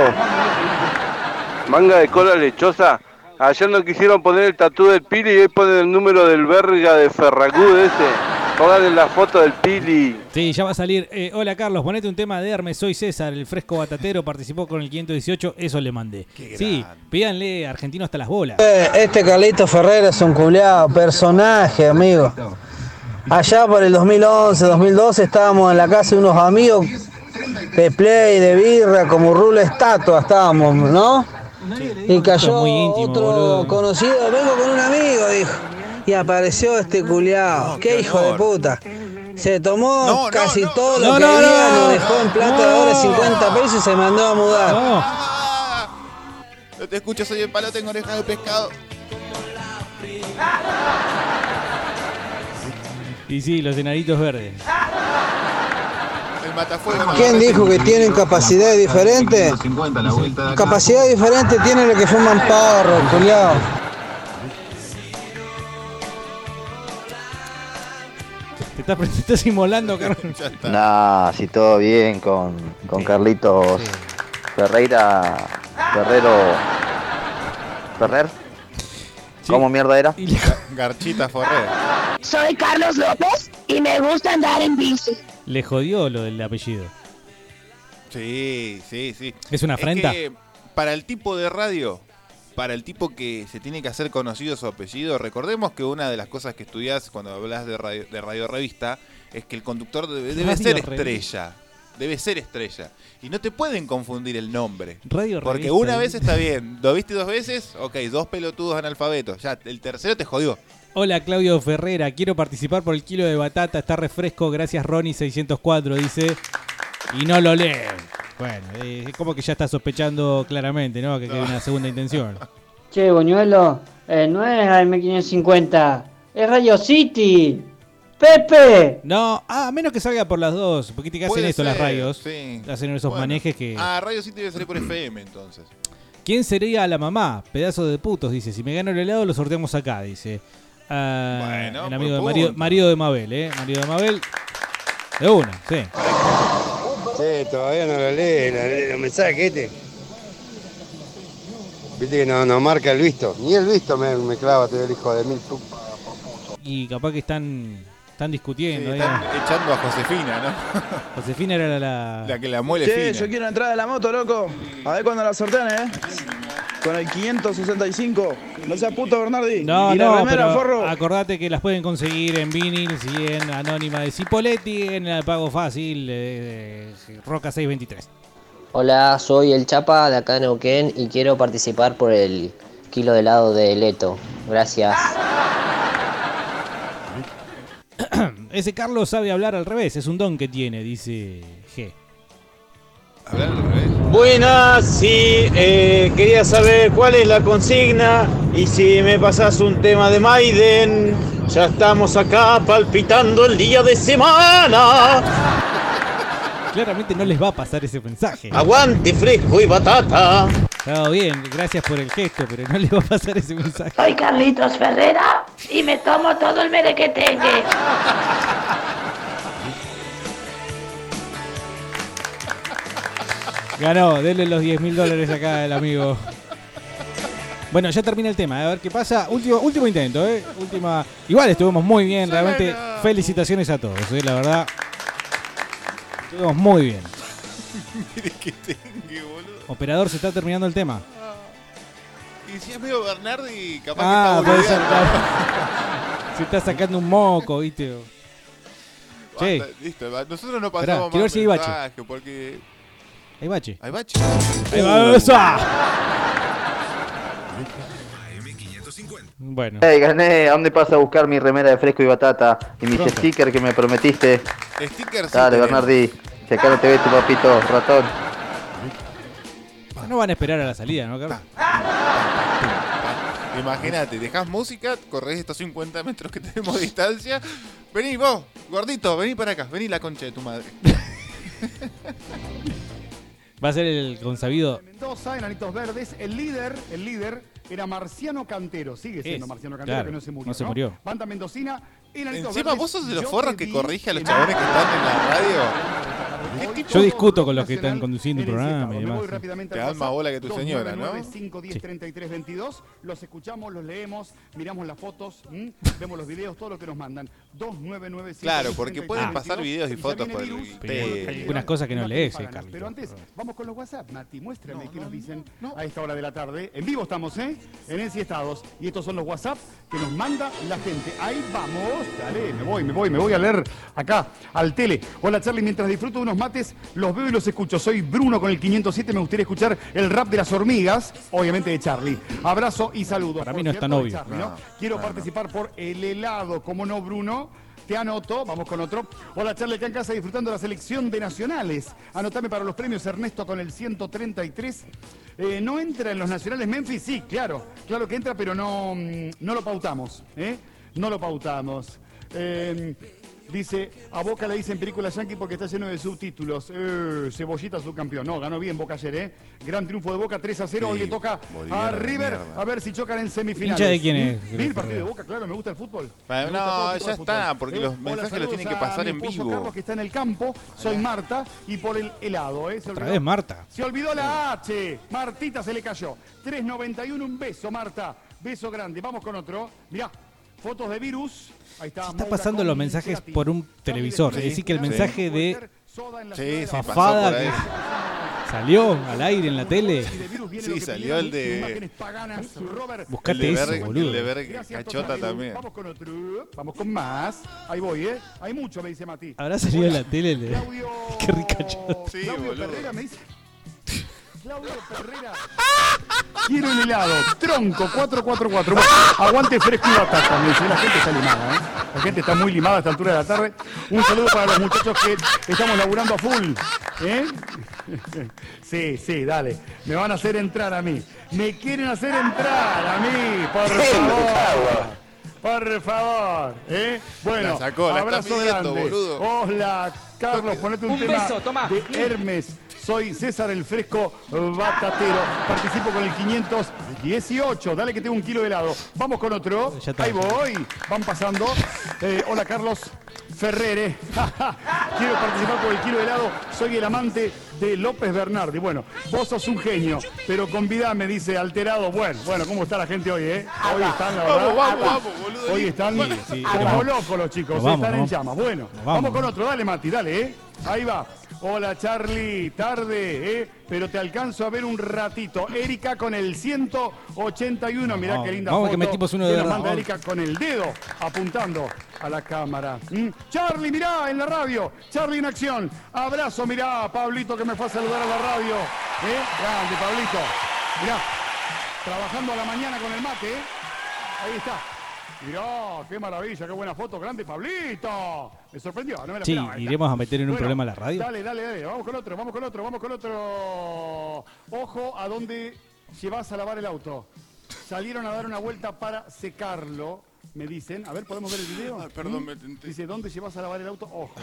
Manga de cola lechosa. Ayer no quisieron poner el tatú del Pili y hoy ponen el número del verga de Ferragud ese. Pónganle la foto del Pili. Sí, ya va a salir. Eh, hola Carlos, ponete un tema de Hermes, soy César, el fresco batatero, participó con el 518, eso le mandé. Sí, pídanle argentino hasta las bolas. Eh, Este Carlito Ferreira es un culeado, personaje, amigo. Allá por el 2011, 2012 estábamos en la casa de unos amigos de play, de birra, como rulo estatua estábamos, ¿no? Y cayó muy íntimo, otro boludo. conocido, vengo con un amigo, dijo. Y apareció este culeado. qué, hijo de puta. Se tomó casi todo lo No, que no, había, no. nos dejó en plata de ahora 50 pesos y se mandó a mudar. No te escucho, soy el palo, tengo oreja de pescado. Y sí, los enanitos verdes. El matafuego. no, ¿Quién dijo que tienen capacidades diferentes? Capacidad diferente tienen los que fuman porro, culiao. Te estás, te estás inmolando, Carlos. Nah, si todo bien con, con Carlitos Ferreira, Ferrero, Ferrer. ¿Cómo mierda era? Ga- Garchita Forrer. Soy Carlos López y me gusta andar en bici. Le jodió lo del apellido. Sí, sí, sí. ¿Es una afrenta? que para el tipo de radio, para el tipo que se tiene que hacer conocido su apellido, recordemos que una de las cosas que estudias cuando hablas de radio, de radio revista es que el conductor debe, debe ser revista. estrella. Debe ser estrella. Y no te pueden confundir el nombre. Radio Porque revista. una vez está bien. ¿Lo viste dos veces? Ok, dos pelotudos analfabetos. Ya, el tercero te jodió. Hola Claudio Ferrera, quiero participar por el kilo de batata, está refresco, gracias Ronnie 604, dice. Y no lo lee. Bueno, eh, como que ya está sospechando claramente, ¿no? Que, que hay una segunda intención. Che, Boñuelo, eh, no es AM550, es Radio City. ¡Pepe! No, ah, a menos que salga por las dos, porque te hacen esto las radios. sí. Hacen esos Bueno. manejes que. Ah, Radio City debe salir por FM entonces. ¿Quién sería la mamá? Pedazo de putos, dice. Si me gano el helado, lo sorteamos acá, dice. Ah, Bueno, el amigo de marido, de Mabel, ¿eh? Marido de Mabel. De una, sí. Sí, todavía no lo lee, no lee los mensajes este. Viste que no, no marca el visto. Ni el visto me, me clava todo el hijo de mil Y capaz que están, están discutiendo. Sí, ahí. están echando a Josefina, ¿no? Josefina era la, la- La que la muele Che, fina. yo quiero entrar de la moto, loco. A ver cuándo la sortean, ¿eh? Con el 565. No seas puto, Bernardi. No, y la no, remera, pero forro. acordate que las pueden conseguir en Vinyls y en Anónima de Cipoletti, en el pago fácil de, de Roca 623. Hola, soy el Chapa de acá de Neuquén y quiero participar por el kilo de helado de Leto. Gracias. Ese Carlos sabe hablar al revés, es un don que tiene, dice G. Buenas, sí, eh, quería saber cuál es la consigna y si me pasas un tema de Maiden. Ya estamos acá palpitando el día de semana. Claramente no les va a pasar ese mensaje. Aguante fresco y batata. Está bien, gracias por el gesto, pero no les va a pasar ese mensaje. Soy Carlitos Ferrera y me tomo todo el merequetengue. Ganó, denle los 10 mil dólares acá al amigo. Bueno, ya termina el tema, a ver qué pasa. Último, último intento, ¿eh? Última. Igual estuvimos muy bien, realmente. Felicitaciones a todos, ¿eh? La verdad. Estuvimos muy bien. Mire que tengue, boludo. Operador, se está terminando el tema. Y si es medio Bernardi, capaz Ah, que puede está ser. boludeando. claro. Se está sacando un moco, ¿viste? Che, Basta, Listo, nosotros no Esperá, pasamos quiero ver más si hay bache. porque... hay bache. ¿Hay bache? Va, esa. Bueno. Hey, gané. ¿A dónde pasa a buscar mi remera de fresco y batata? Y mis Pronto. stickers que me prometiste. Stickers Dale. Bernardi. Si acá no te ve tu papito, ratón. No van a esperar a la salida, ¿no, Carlos? Imagínate, dejás música, corres estos 50 metros que tenemos de distancia. Vení vos, gordito, vení para acá, vení la concha de tu madre. Va a ser el consabido. Mendoza, Enanitos Verdes, el líder, el líder era Marciano Cantero, sigue siendo Es, Marciano Cantero claro, que no se murió. no se murió. Banda Mendocina, Enanitos Encima Verdes, vos sos de los forros que corrige a los chabones que están en la radio. ¿Qué tipo Yo discuto con los que están conduciendo el programa y demás. rápidamente Te dan más bola que tu señora, ¿no? 299-510-3322. Los escuchamos, los leemos, miramos las fotos, ¿m? vemos los videos, todo lo que nos mandan. 299 Claro, porque pueden pasar videos y fotos por Hay algunas cosas que no lees, eh. Carlito. Pero antes, vamos con los WhatsApp, Mati. Muéstrame qué nos dicen a esta hora de la tarde. En vivo estamos, ¿eh? En Enciestados. Y estos son los WhatsApp que nos manda la gente. Ahí vamos. Dale, me voy, me voy, me voy a leer acá al tele. Hola, Charlie. Mientras disfruto de unos mates, los veo y los escucho. Soy Bruno con el 507. Me gustaría escuchar el rap de las hormigas, obviamente de Charlie. Abrazo y saludos. Para mí no es tan de obvio. Charlie, ¿no? No, Quiero no, participar por el helado, como no, Bruno. Te anoto, vamos con otro. Hola, Charlie, acá en casa disfrutando la selección de nacionales. Anotame para los premios Ernesto con el 133. Eh, ¿No entra en los nacionales Memphis? Sí, claro, claro que entra, pero no, no lo pautamos. ¿eh? No lo pautamos. Eh, dice, a Boca le dicen película yankee porque está lleno de subtítulos. Eh, Cebollita subcampeón. No, ganó bien Boca ayer, ¿eh? Gran triunfo de Boca, 3 a 0. Hoy le toca a River. mierda. A ver si chocan en semifinales. ¿Hincha de quién es? Vi el partido de Boca, claro, me gusta el fútbol. Todo no, ya está, porque los Hola, mensajes los tienen que pasar en vivo. Carlos, que está en el campo. Soy Marta y por el helado, ¿eh? Se Otra olvidó- vez Marta. Se olvidó la H. Martita se le cayó. 3.91, un beso, Marta. Beso grande. Vamos con otro. Mirá, fotos de virus. Ahí está. Está pasando los mensajes por un televisor. Es decir, que el Sí. mensaje de Sí, Fafada que salió al aire en la tele. Sí, salió el de... Buscate el de eso, boludo. El de ver Gracias, cachota también. Vamos con otro. Vamos con más. Ahí voy, ¿eh? Hay mucho, me dice Mati. Habrá salido en la tele. el de-. Qué rica chota. Sí, Claudio boludo. Claudio Ferrera. Quiero el helado. Tronco 444. Bueno, aguante fresco y batata. Me dice, la gente está limada, ¿eh? La gente está muy limada a esta altura de la tarde. Un saludo para los muchachos que estamos laburando a full. ¿Eh? Sí, sí, dale. Me van a hacer entrar a mí. Me quieren hacer entrar a mí, por favor. Por favor, ¿eh? Bueno, La sacó, la abrazo grande. boludo. Hola, Carlos, ponete un, Un tema beso, toma. de Hermes. Soy César el Fresco Batatero. Participo con el 518. Dale que tengo un kilo de helado. Vamos con otro. Ahí voy. Van pasando. Eh, hola Carlos Ferrere. Quiero participar por el kilo de helado. Soy el amante de López Bernardi. Bueno, vos sos un genio, pero convidame, dice alterado. Bueno, bueno, ¿cómo está la gente hoy, eh? Hoy están, la verdad. Vamos, vamos, vamos, boludo. Hoy están Sí, como vamos. locos los chicos, vamos, están en llamas. Bueno, vamos. con otro. Dale, Mati, dale, ¿eh? Ahí va. Hola, Charlie. Tarde, ¿eh? Pero te alcanzo a ver un ratito. Erika con el 181. Mirá qué linda vamos foto. que metimos uno de verdad, manda. Erika con el dedo apuntando a la cámara. ¿Mm? Charlie, mirá, en la radio. Charlie en acción. Abrazo, mirá, Pablito que me fue a saludar a la radio. ¿Eh? Grande, Pablito. Mirá, trabajando a la mañana con el mate, ¿eh? Ahí está. Mirá, qué maravilla, qué buena foto. Grande, Pablito. Me sorprendió, no me la Sí, esperaba. Iremos a meter en un Bueno, problema la radio. Dale, dale, dale. Vamos con otro, vamos con otro, vamos con otro. Ojo a dónde llevas a lavar el auto. Salieron a dar una vuelta para secarlo, me dicen. A ver, ¿podemos ver el video? perdón, ¿Mm? me tenté. Dice, ¿dónde llevas a lavar el auto? Ojo.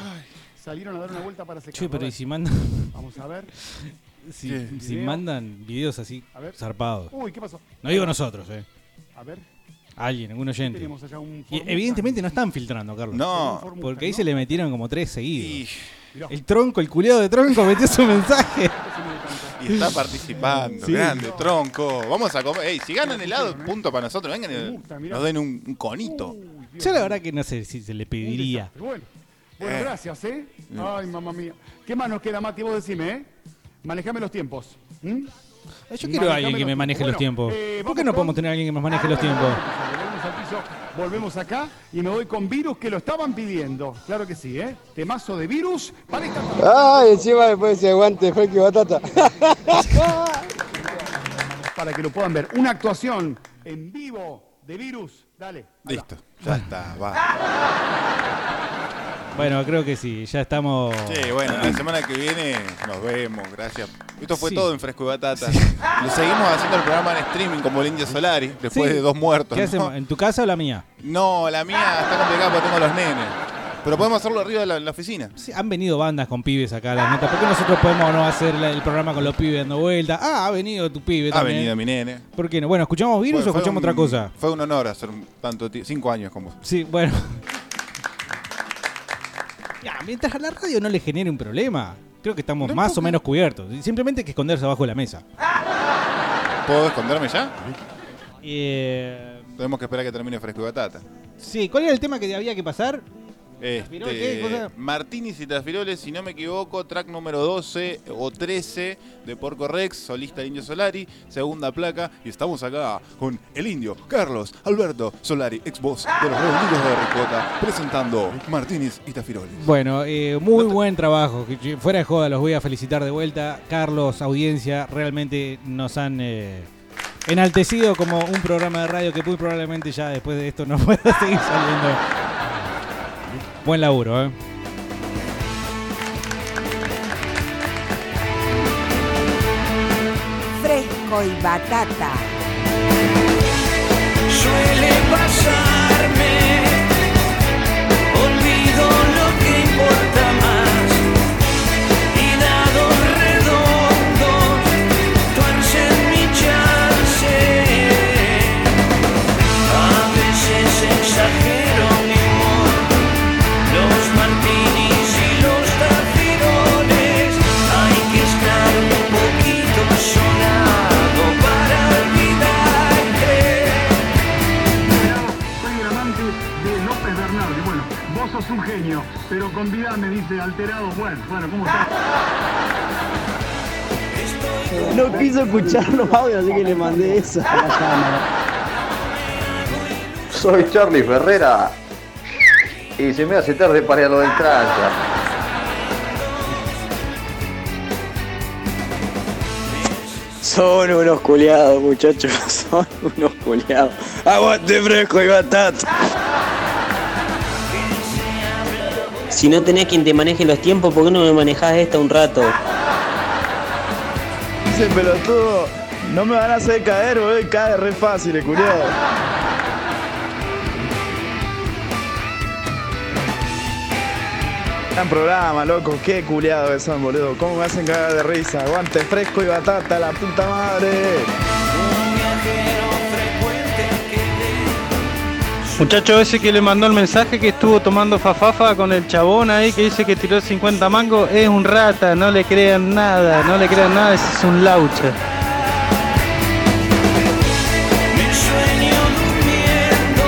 Salieron a dar una vuelta para secarlo. Che, A pero ver. ¿y si mandan, Vamos a ver. si, ¿Qué? si Video. mandan videos así A ver. zarpados? Uy, ¿qué pasó? No digo nosotros, eh. A ver. Alguien, algún oyente. Tenemos allá un Y Formusa. evidentemente no están filtrando, Carlos. No. Porque ahí se le metieron como tres seguidos. El tronco, el culiado de tronco metió su mensaje. Y está participando. Sí. Grande, tronco. Vamos a comer. Ey, si ganan helado, punto para nosotros. Vengan y nos den un, un conito. Yo la verdad que no sé si se le pediría. Pero Bueno, bueno, Eh. gracias, ¿eh? Ay, mamá mía. ¿Qué más nos queda, Mati? Vos decime, ¿eh? Manejame los tiempos. ¿Mm? Yo quiero a alguien que me maneje los tiempos. eh, ¿Por qué no podemos tener a alguien que nos maneje los tiempos? Volvemos al piso, volvemos acá y me voy con virus que lo estaban pidiendo. Claro que sí, ¿eh? Temazo de virus para esta tarde. Ay, encima después se aguante y batata. Para que lo puedan ver. Una actuación en vivo de virus. Dale. Listo. Ya está, va. Bueno, creo que sí, ya estamos. Sí, bueno, la semana que viene nos vemos, gracias. Esto fue Sí. todo en Fresco y Batata. Lo seguimos haciendo el programa en streaming como el Indio Solari, después Sí. de dos muertos. ¿Qué ¿no? hacemos? ¿En tu casa o la mía? No, la mía está complicada porque tengo los nenes. Pero podemos hacerlo arriba de la, la oficina. Sí, han venido bandas con pibes acá a la nota. ¿Por qué nosotros podemos no hacer la- el programa con los pibes dando vuelta? Ah, ha venido tu pibe Ha también. venido mi nene. ¿Por qué no? Bueno, ¿escuchamos virus o fue escuchamos un- otra cosa? Fue un honor hacer un- tanto ti- cinco años como. Sí, bueno. Ya, mientras a la radio no le genere un problema, creo que estamos más o menos cubiertos. Simplemente hay que esconderse abajo de la mesa. ¿Puedo esconderme ya? Eh, Tenemos que esperar que termine Fresco y Batata. sí, ¿cuál era el tema que había que pasar? Este. Martínez y Tafiroles, si no me equivoco, track número 12 o 13 de Porco Rex, solista Indio Solari, segunda placa, y estamos acá con el indio Carlos Alberto Solari, ex voz de los Redonditos de Ricota, presentando Martínez y Tafiroles. Bueno, eh, muy buen trabajo. Fuera de joda, los voy a felicitar de vuelta. Carlos, audiencia, realmente nos han eh, enaltecido como un programa de radio que muy probablemente ya después de esto no pueda seguir saliendo. Buen laburo, ¿eh? Fresco y batata. Suele pasarme, un genio, pero convidame, dice alterado. Bueno, bueno, ¿cómo estás? No quiso escuchar los audios, así que le mandé eso a la cámara. Soy Charlie Ferrera. Y se me hace tarde para ir a lo del trancha. Son unos culiados, muchachos. Son unos culiados. Aguante fresco y batata. Si no tenés quien te maneje los tiempos, ¿por qué no me manejás esta un rato? Dice pelotudo, no me van a hacer caer, boludo, cae re fácil, el culiado. Gran programa, loco, qué culiado que son, boludo. ¿Cómo me hacen cagar de risa? Aguante fresco y batata, la puta madre. Muchacho ese que le mandó el mensaje que estuvo tomando fafafa con el chabón ahí que dice que tiró 50 mangos, es un rata, no le crean nada, no le crean nada, ese es un laucha. Me sueño durmiendo,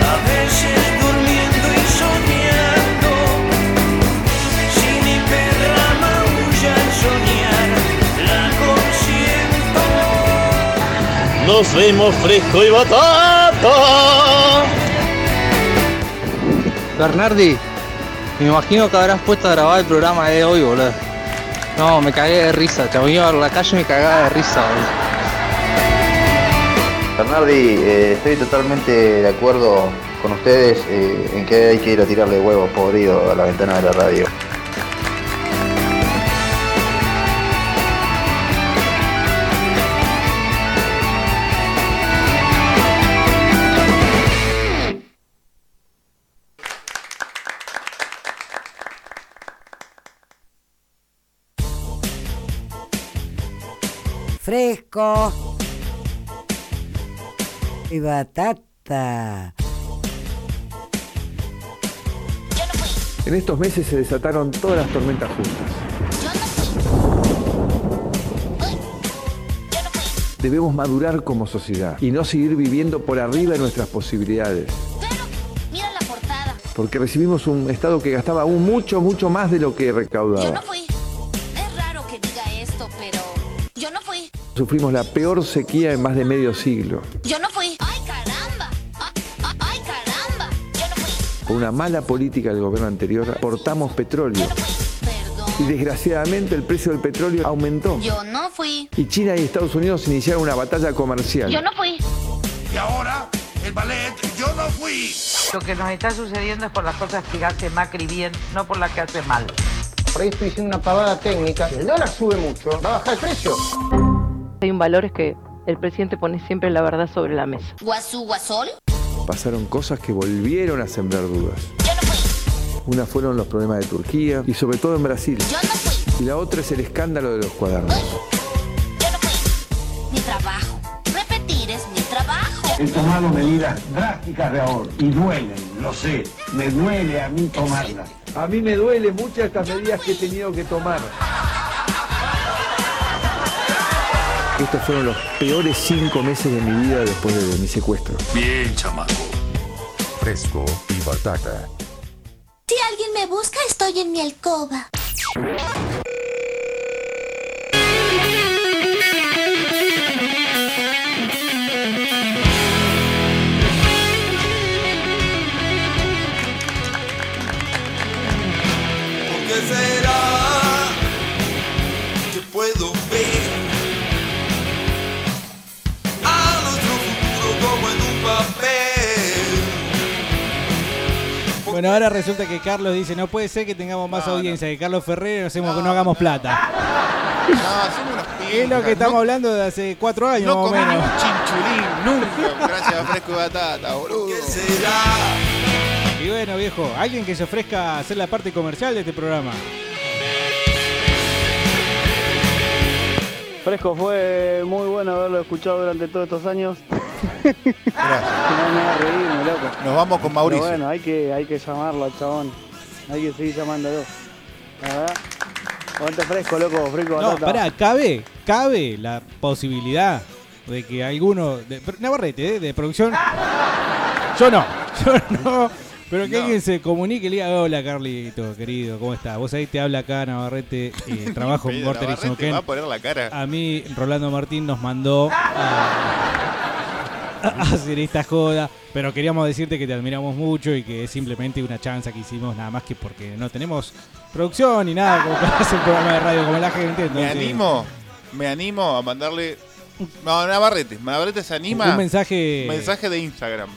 a veces durmiendo y soñando. Si mi perra maulla al soñar, la consiento. Nos vemos fresco y batata. Bernardi, me imagino que habrás puesto a grabar el programa de hoy, boludo. No, me cagué de risa, chabón. Iba a la calle y me cagaba de risa, boludo. Bernardi, eh, estoy totalmente de acuerdo con ustedes eh, en que hay que ir a tirarle huevos podridos a la ventana de la radio. Batata. En estos meses se desataron todas las tormentas juntas. Debemos madurar como sociedad y no seguir viviendo por arriba de nuestras posibilidades. Porque recibimos un Estado que gastaba aún mucho, mucho más de lo que recaudaba. Yo no fui. Sufrimos la peor sequía en más de medio siglo. Yo no fui. Ay, caramba. Ay, caramba. Yo no fui. Por una mala política del gobierno anterior, portamos petróleo. Y desgraciadamente el precio del petróleo aumentó. Yo no fui. Y China y Estados Unidos iniciaron una batalla comercial. Yo no fui. Y ahora, el ballet, yo no fui. Lo que nos está sucediendo es por las cosas que hace Macri bien, no por las que hace mal. Por ahí estoy diciendo una pavada técnica. Si el dólar sube mucho, va a bajar el precio. Hay un valor es que el presidente pone siempre la verdad sobre la mesa. Guasú, guasol. Pasaron cosas que volvieron a sembrar dudas. Una fueron los problemas de Turquía y sobre todo en Brasil. Y la otra es el escándalo de los cuadernos. Mi trabajo. Repetir es mi trabajo. He tomado medidas drásticas de ahorro y duelen, lo sé. Me duele a mí tomarlas. A mí me duele muchas estas medidas que he tenido que tomar. Estos fueron los peores cinco meses de mi vida después de mi secuestro. Bien, chamaco. Fresco y batata. Si alguien me busca, estoy en mi alcoba. Bueno, ahora resulta que Carlos dice, no puede ser que tengamos más audiencia que Carlos Ferrer y no, hacemos, no hagamos plata. Es lo que estamos hablando de hace cuatro años No más o comí menos. ni un chinchulín nunca, gracias a Fresco y Batata, boludo. Y bueno, viejo, alguien que se ofrezca a hacer la parte comercial de este programa. Fresco, fue muy bueno haberlo escuchado durante todos estos años. Gracias. No me hagas reírme, loco. Nos vamos con Mauricio. Pero bueno, hay que, hay que llamarlo al chabón. Hay que seguir llamándolo. La verdad. Aguante fresco, loco, fresco, No, batata. pará, cabe, cabe la posibilidad de que alguno de Navarrete, ¿eh? de producción. Yo no, yo no. Pero que alguien se comunique y le diga, hola Carlito, querido, ¿cómo estás? Vos ahí te habla acá Navarrete, eh, trabajo en Morter y va a poner la cara. A mí, Rolando Martín nos mandó a, a hacer esta joda, pero queríamos decirte que te admiramos mucho y que es simplemente una chanza que hicimos, nada más que porque no tenemos producción ni nada como para hacer un programa de radio como la gente. Me entonces- animo, me animo a mandarle. No, Navarrete. Navarrete se anima. Un mensaje- Mensaje de Instagram.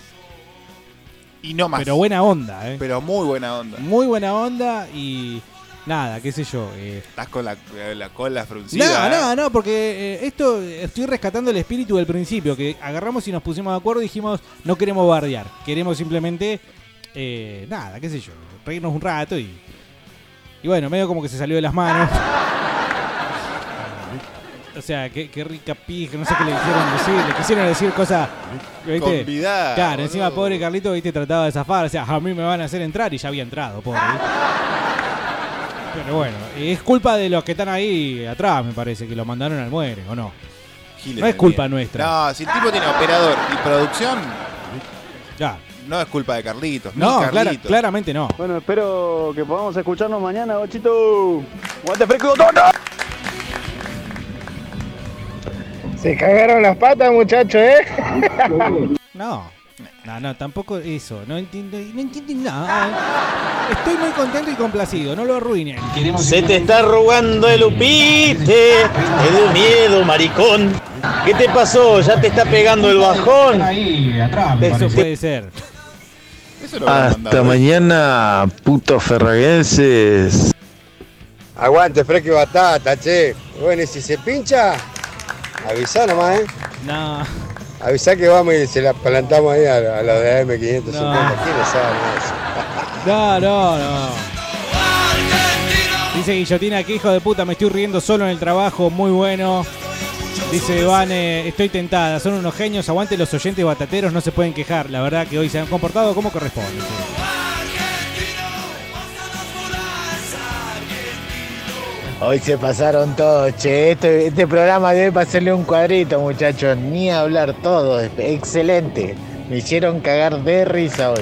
Y no más. Pero buena onda, ¿eh? Pero muy buena onda. Muy buena onda y nada, qué sé yo. eh, Estás con la, la cola fruncida. No, ¿eh? no, no, porque eh, esto estoy rescatando el espíritu del principio, que agarramos y nos pusimos de acuerdo y dijimos, no queremos bardear, queremos simplemente, eh, nada, qué sé yo, reírnos un rato y Y bueno, medio como que se salió de las manos. O sea, qué, qué rica pija, no sé qué le quisieron decir. Le quisieron decir cosas. ¿viste? Convidar, Claro, encima pobre Carlito, viste, trataba de zafar. O sea, a mí me van a hacer entrar y ya había entrado, pobre. Pero bueno, es culpa de los que están ahí atrás, me parece, que lo mandaron al muere, ¿o no? Giles No es de culpa mierda. nuestra. No, si el tipo tiene operador y producción, Ya. no es culpa de Carlitos. ni No, clara- Carlitos. claramente no. Bueno, espero que podamos escucharnos mañana, bochito. ¡Guante fresco y! Se cagaron las patas, muchachos, ¿eh? No. No, no, tampoco eso. No entiendo, no entiendo nada. Estoy muy contento y complacido, no lo arruinen. Se te está arrugando el upite. Te dio miedo, maricón. ¿Qué te pasó? ¿Ya te está pegando el bajón? Eso puede ser. Hasta mañana, putos ferraguenses. Aguante, fresco y batata, che. Bueno, y si se pincha, avisá nomás, ¿eh? No. Avisá que vamos y se la plantamos ahí a, a los de AM550. No. No, no, no. Dice Guillotina que hijo de puta, me estoy riendo solo en el trabajo, muy bueno. Dice Vane, estoy tentada, son unos genios, aguante los oyentes batateros, no se pueden quejar. La verdad que hoy se han comportado como corresponde. Hoy se pasaron todos, che. Este, este programa debe pasarle un cuadrito, muchachos. Ni hablar todo. Excelente. Me hicieron cagar de risa hoy.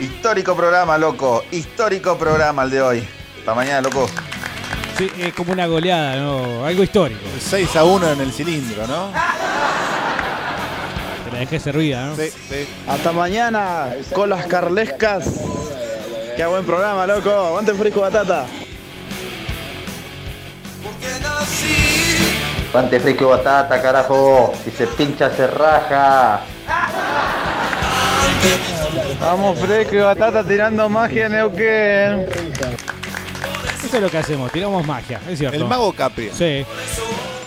Histórico programa, loco. Histórico programa el de hoy. Hasta mañana, loco. Sí, es como una goleada, ¿no? Algo histórico. 6 a 1 en el cilindro, ¿no? Te la dejé servida, ¿no? Sí, sí. Hasta mañana, con las carlescas. Qué buen programa, loco. Aguante fresco batata. Guante fresco y batata, carajo. Si se pincha, se raja. Vamos fresco y batata tirando magia Neuquén. Eso es lo que hacemos, tiramos magia, es cierto. El mago Capri. Sí.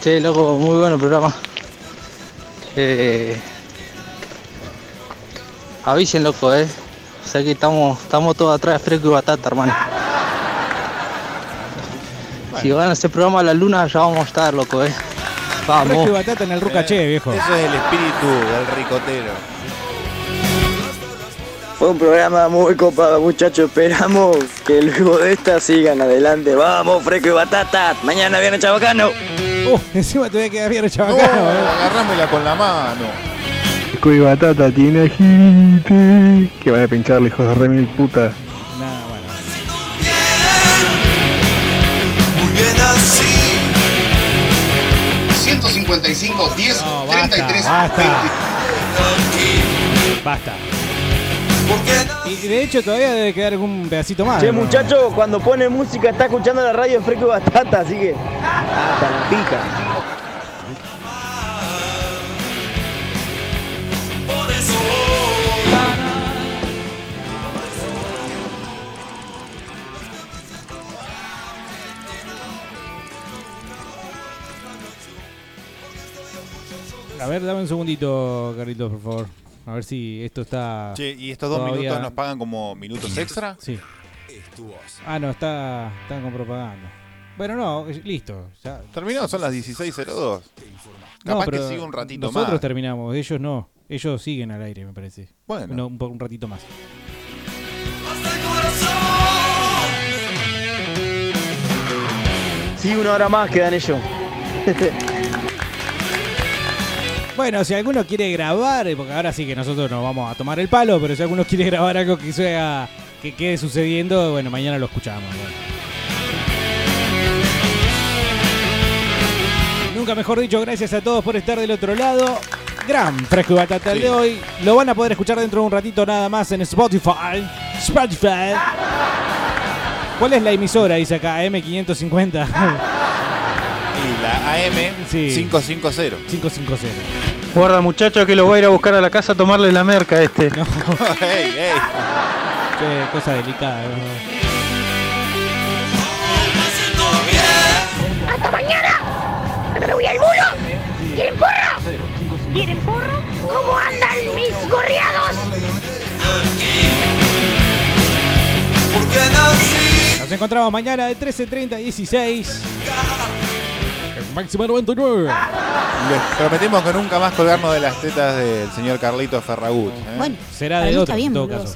Che, loco, muy bueno el programa. Eh, avisen, loco, eh. O sea que estamos, estamos todos atrás de Fresco y Batata, hermano. Si van a hacer programa a la luna, ya vamos a estar, loco, eh. Vamos. Fresco y batata en el Rucaché, viejo. Eso es el espíritu del ricotero. Fue un programa muy copado, muchachos. Esperamos que luego de esta sigan adelante. Vamos, fresco y batata. Mañana viene Chabacano. Uh, encima te voy a quedar bien No, chabacano, eh. agarrámela con la mano. Fresco y batata tiene gente. Que van a pincharle, hijos de re mil puta. Nah, bueno. Muy bien así. 155, 10, No, basta, 33, basta. 20. Basta. Y de hecho todavía debe quedar algún pedacito más. Che, ¿no? muchacho, cuando pone música está escuchando la radio fresco y batata, así que. Hasta la pica. A ver, dame un segundito, Carlitos, por favor. A ver si esto está. Che, ¿y estos dos todavía- minutos nos pagan como minutos extra? Sí. Ah, no, está, está con propaganda. Bueno, no, listo. Ya. Terminó, son las 16.02. No, Capaz pero que sigue un ratito nosotros más. terminamos, ellos no. Ellos siguen al aire, me parece. Bueno. No, un, un ratito más. Sí, una hora más quedan ellos. Bueno, si alguno quiere grabar, porque ahora sí que nosotros nos vamos a tomar el palo, pero si alguno quiere grabar algo que sea que quede sucediendo, bueno, mañana lo escuchamos. bueno. Nunca mejor dicho, gracias a todos por estar del otro lado. Gran fresco y batata el de hoy. Lo van a poder escuchar dentro de un ratito nada más en Spotify. Spotify. ¿Cuál es la emisora? Dice acá, M550. Y la AM Sí. 550. 550. Guarda, muchacho, que lo voy a ir a buscar a la casa a tomarle la merca a este. ey, ey. Qué cosa delicada. ¿no? ¡Hasta mañana! ¡Me voy al bulo! ¿Quieren porro? ¿Quieren porro? ¿Cómo andan mis gorriados? Nos encontramos mañana de 13.30 a 16. Máximo 99. Les prometemos que nunca más colgarnos de las tetas del señor Carlito Ferragut. ¿eh? Bueno, será de otro, bien, en todo caso.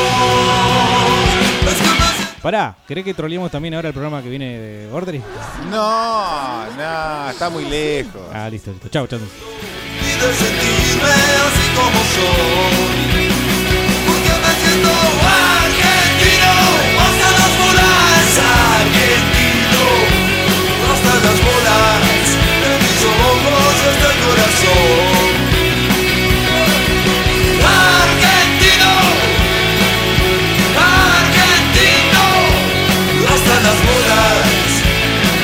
O. Pará, ¿querés que troleemos también ahora el programa que viene de Ordri? No, no, está muy lejos. Ah, listo, listo. Chao, chao. sentirme así como argentino, hasta las bolas argentino, mis ojos hasta el corazón. hasta las bolas,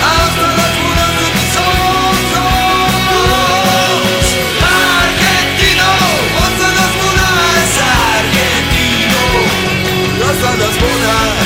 hasta las bolas de mis ojos. Argentino, hasta las bolas, argentino, hasta las bolas.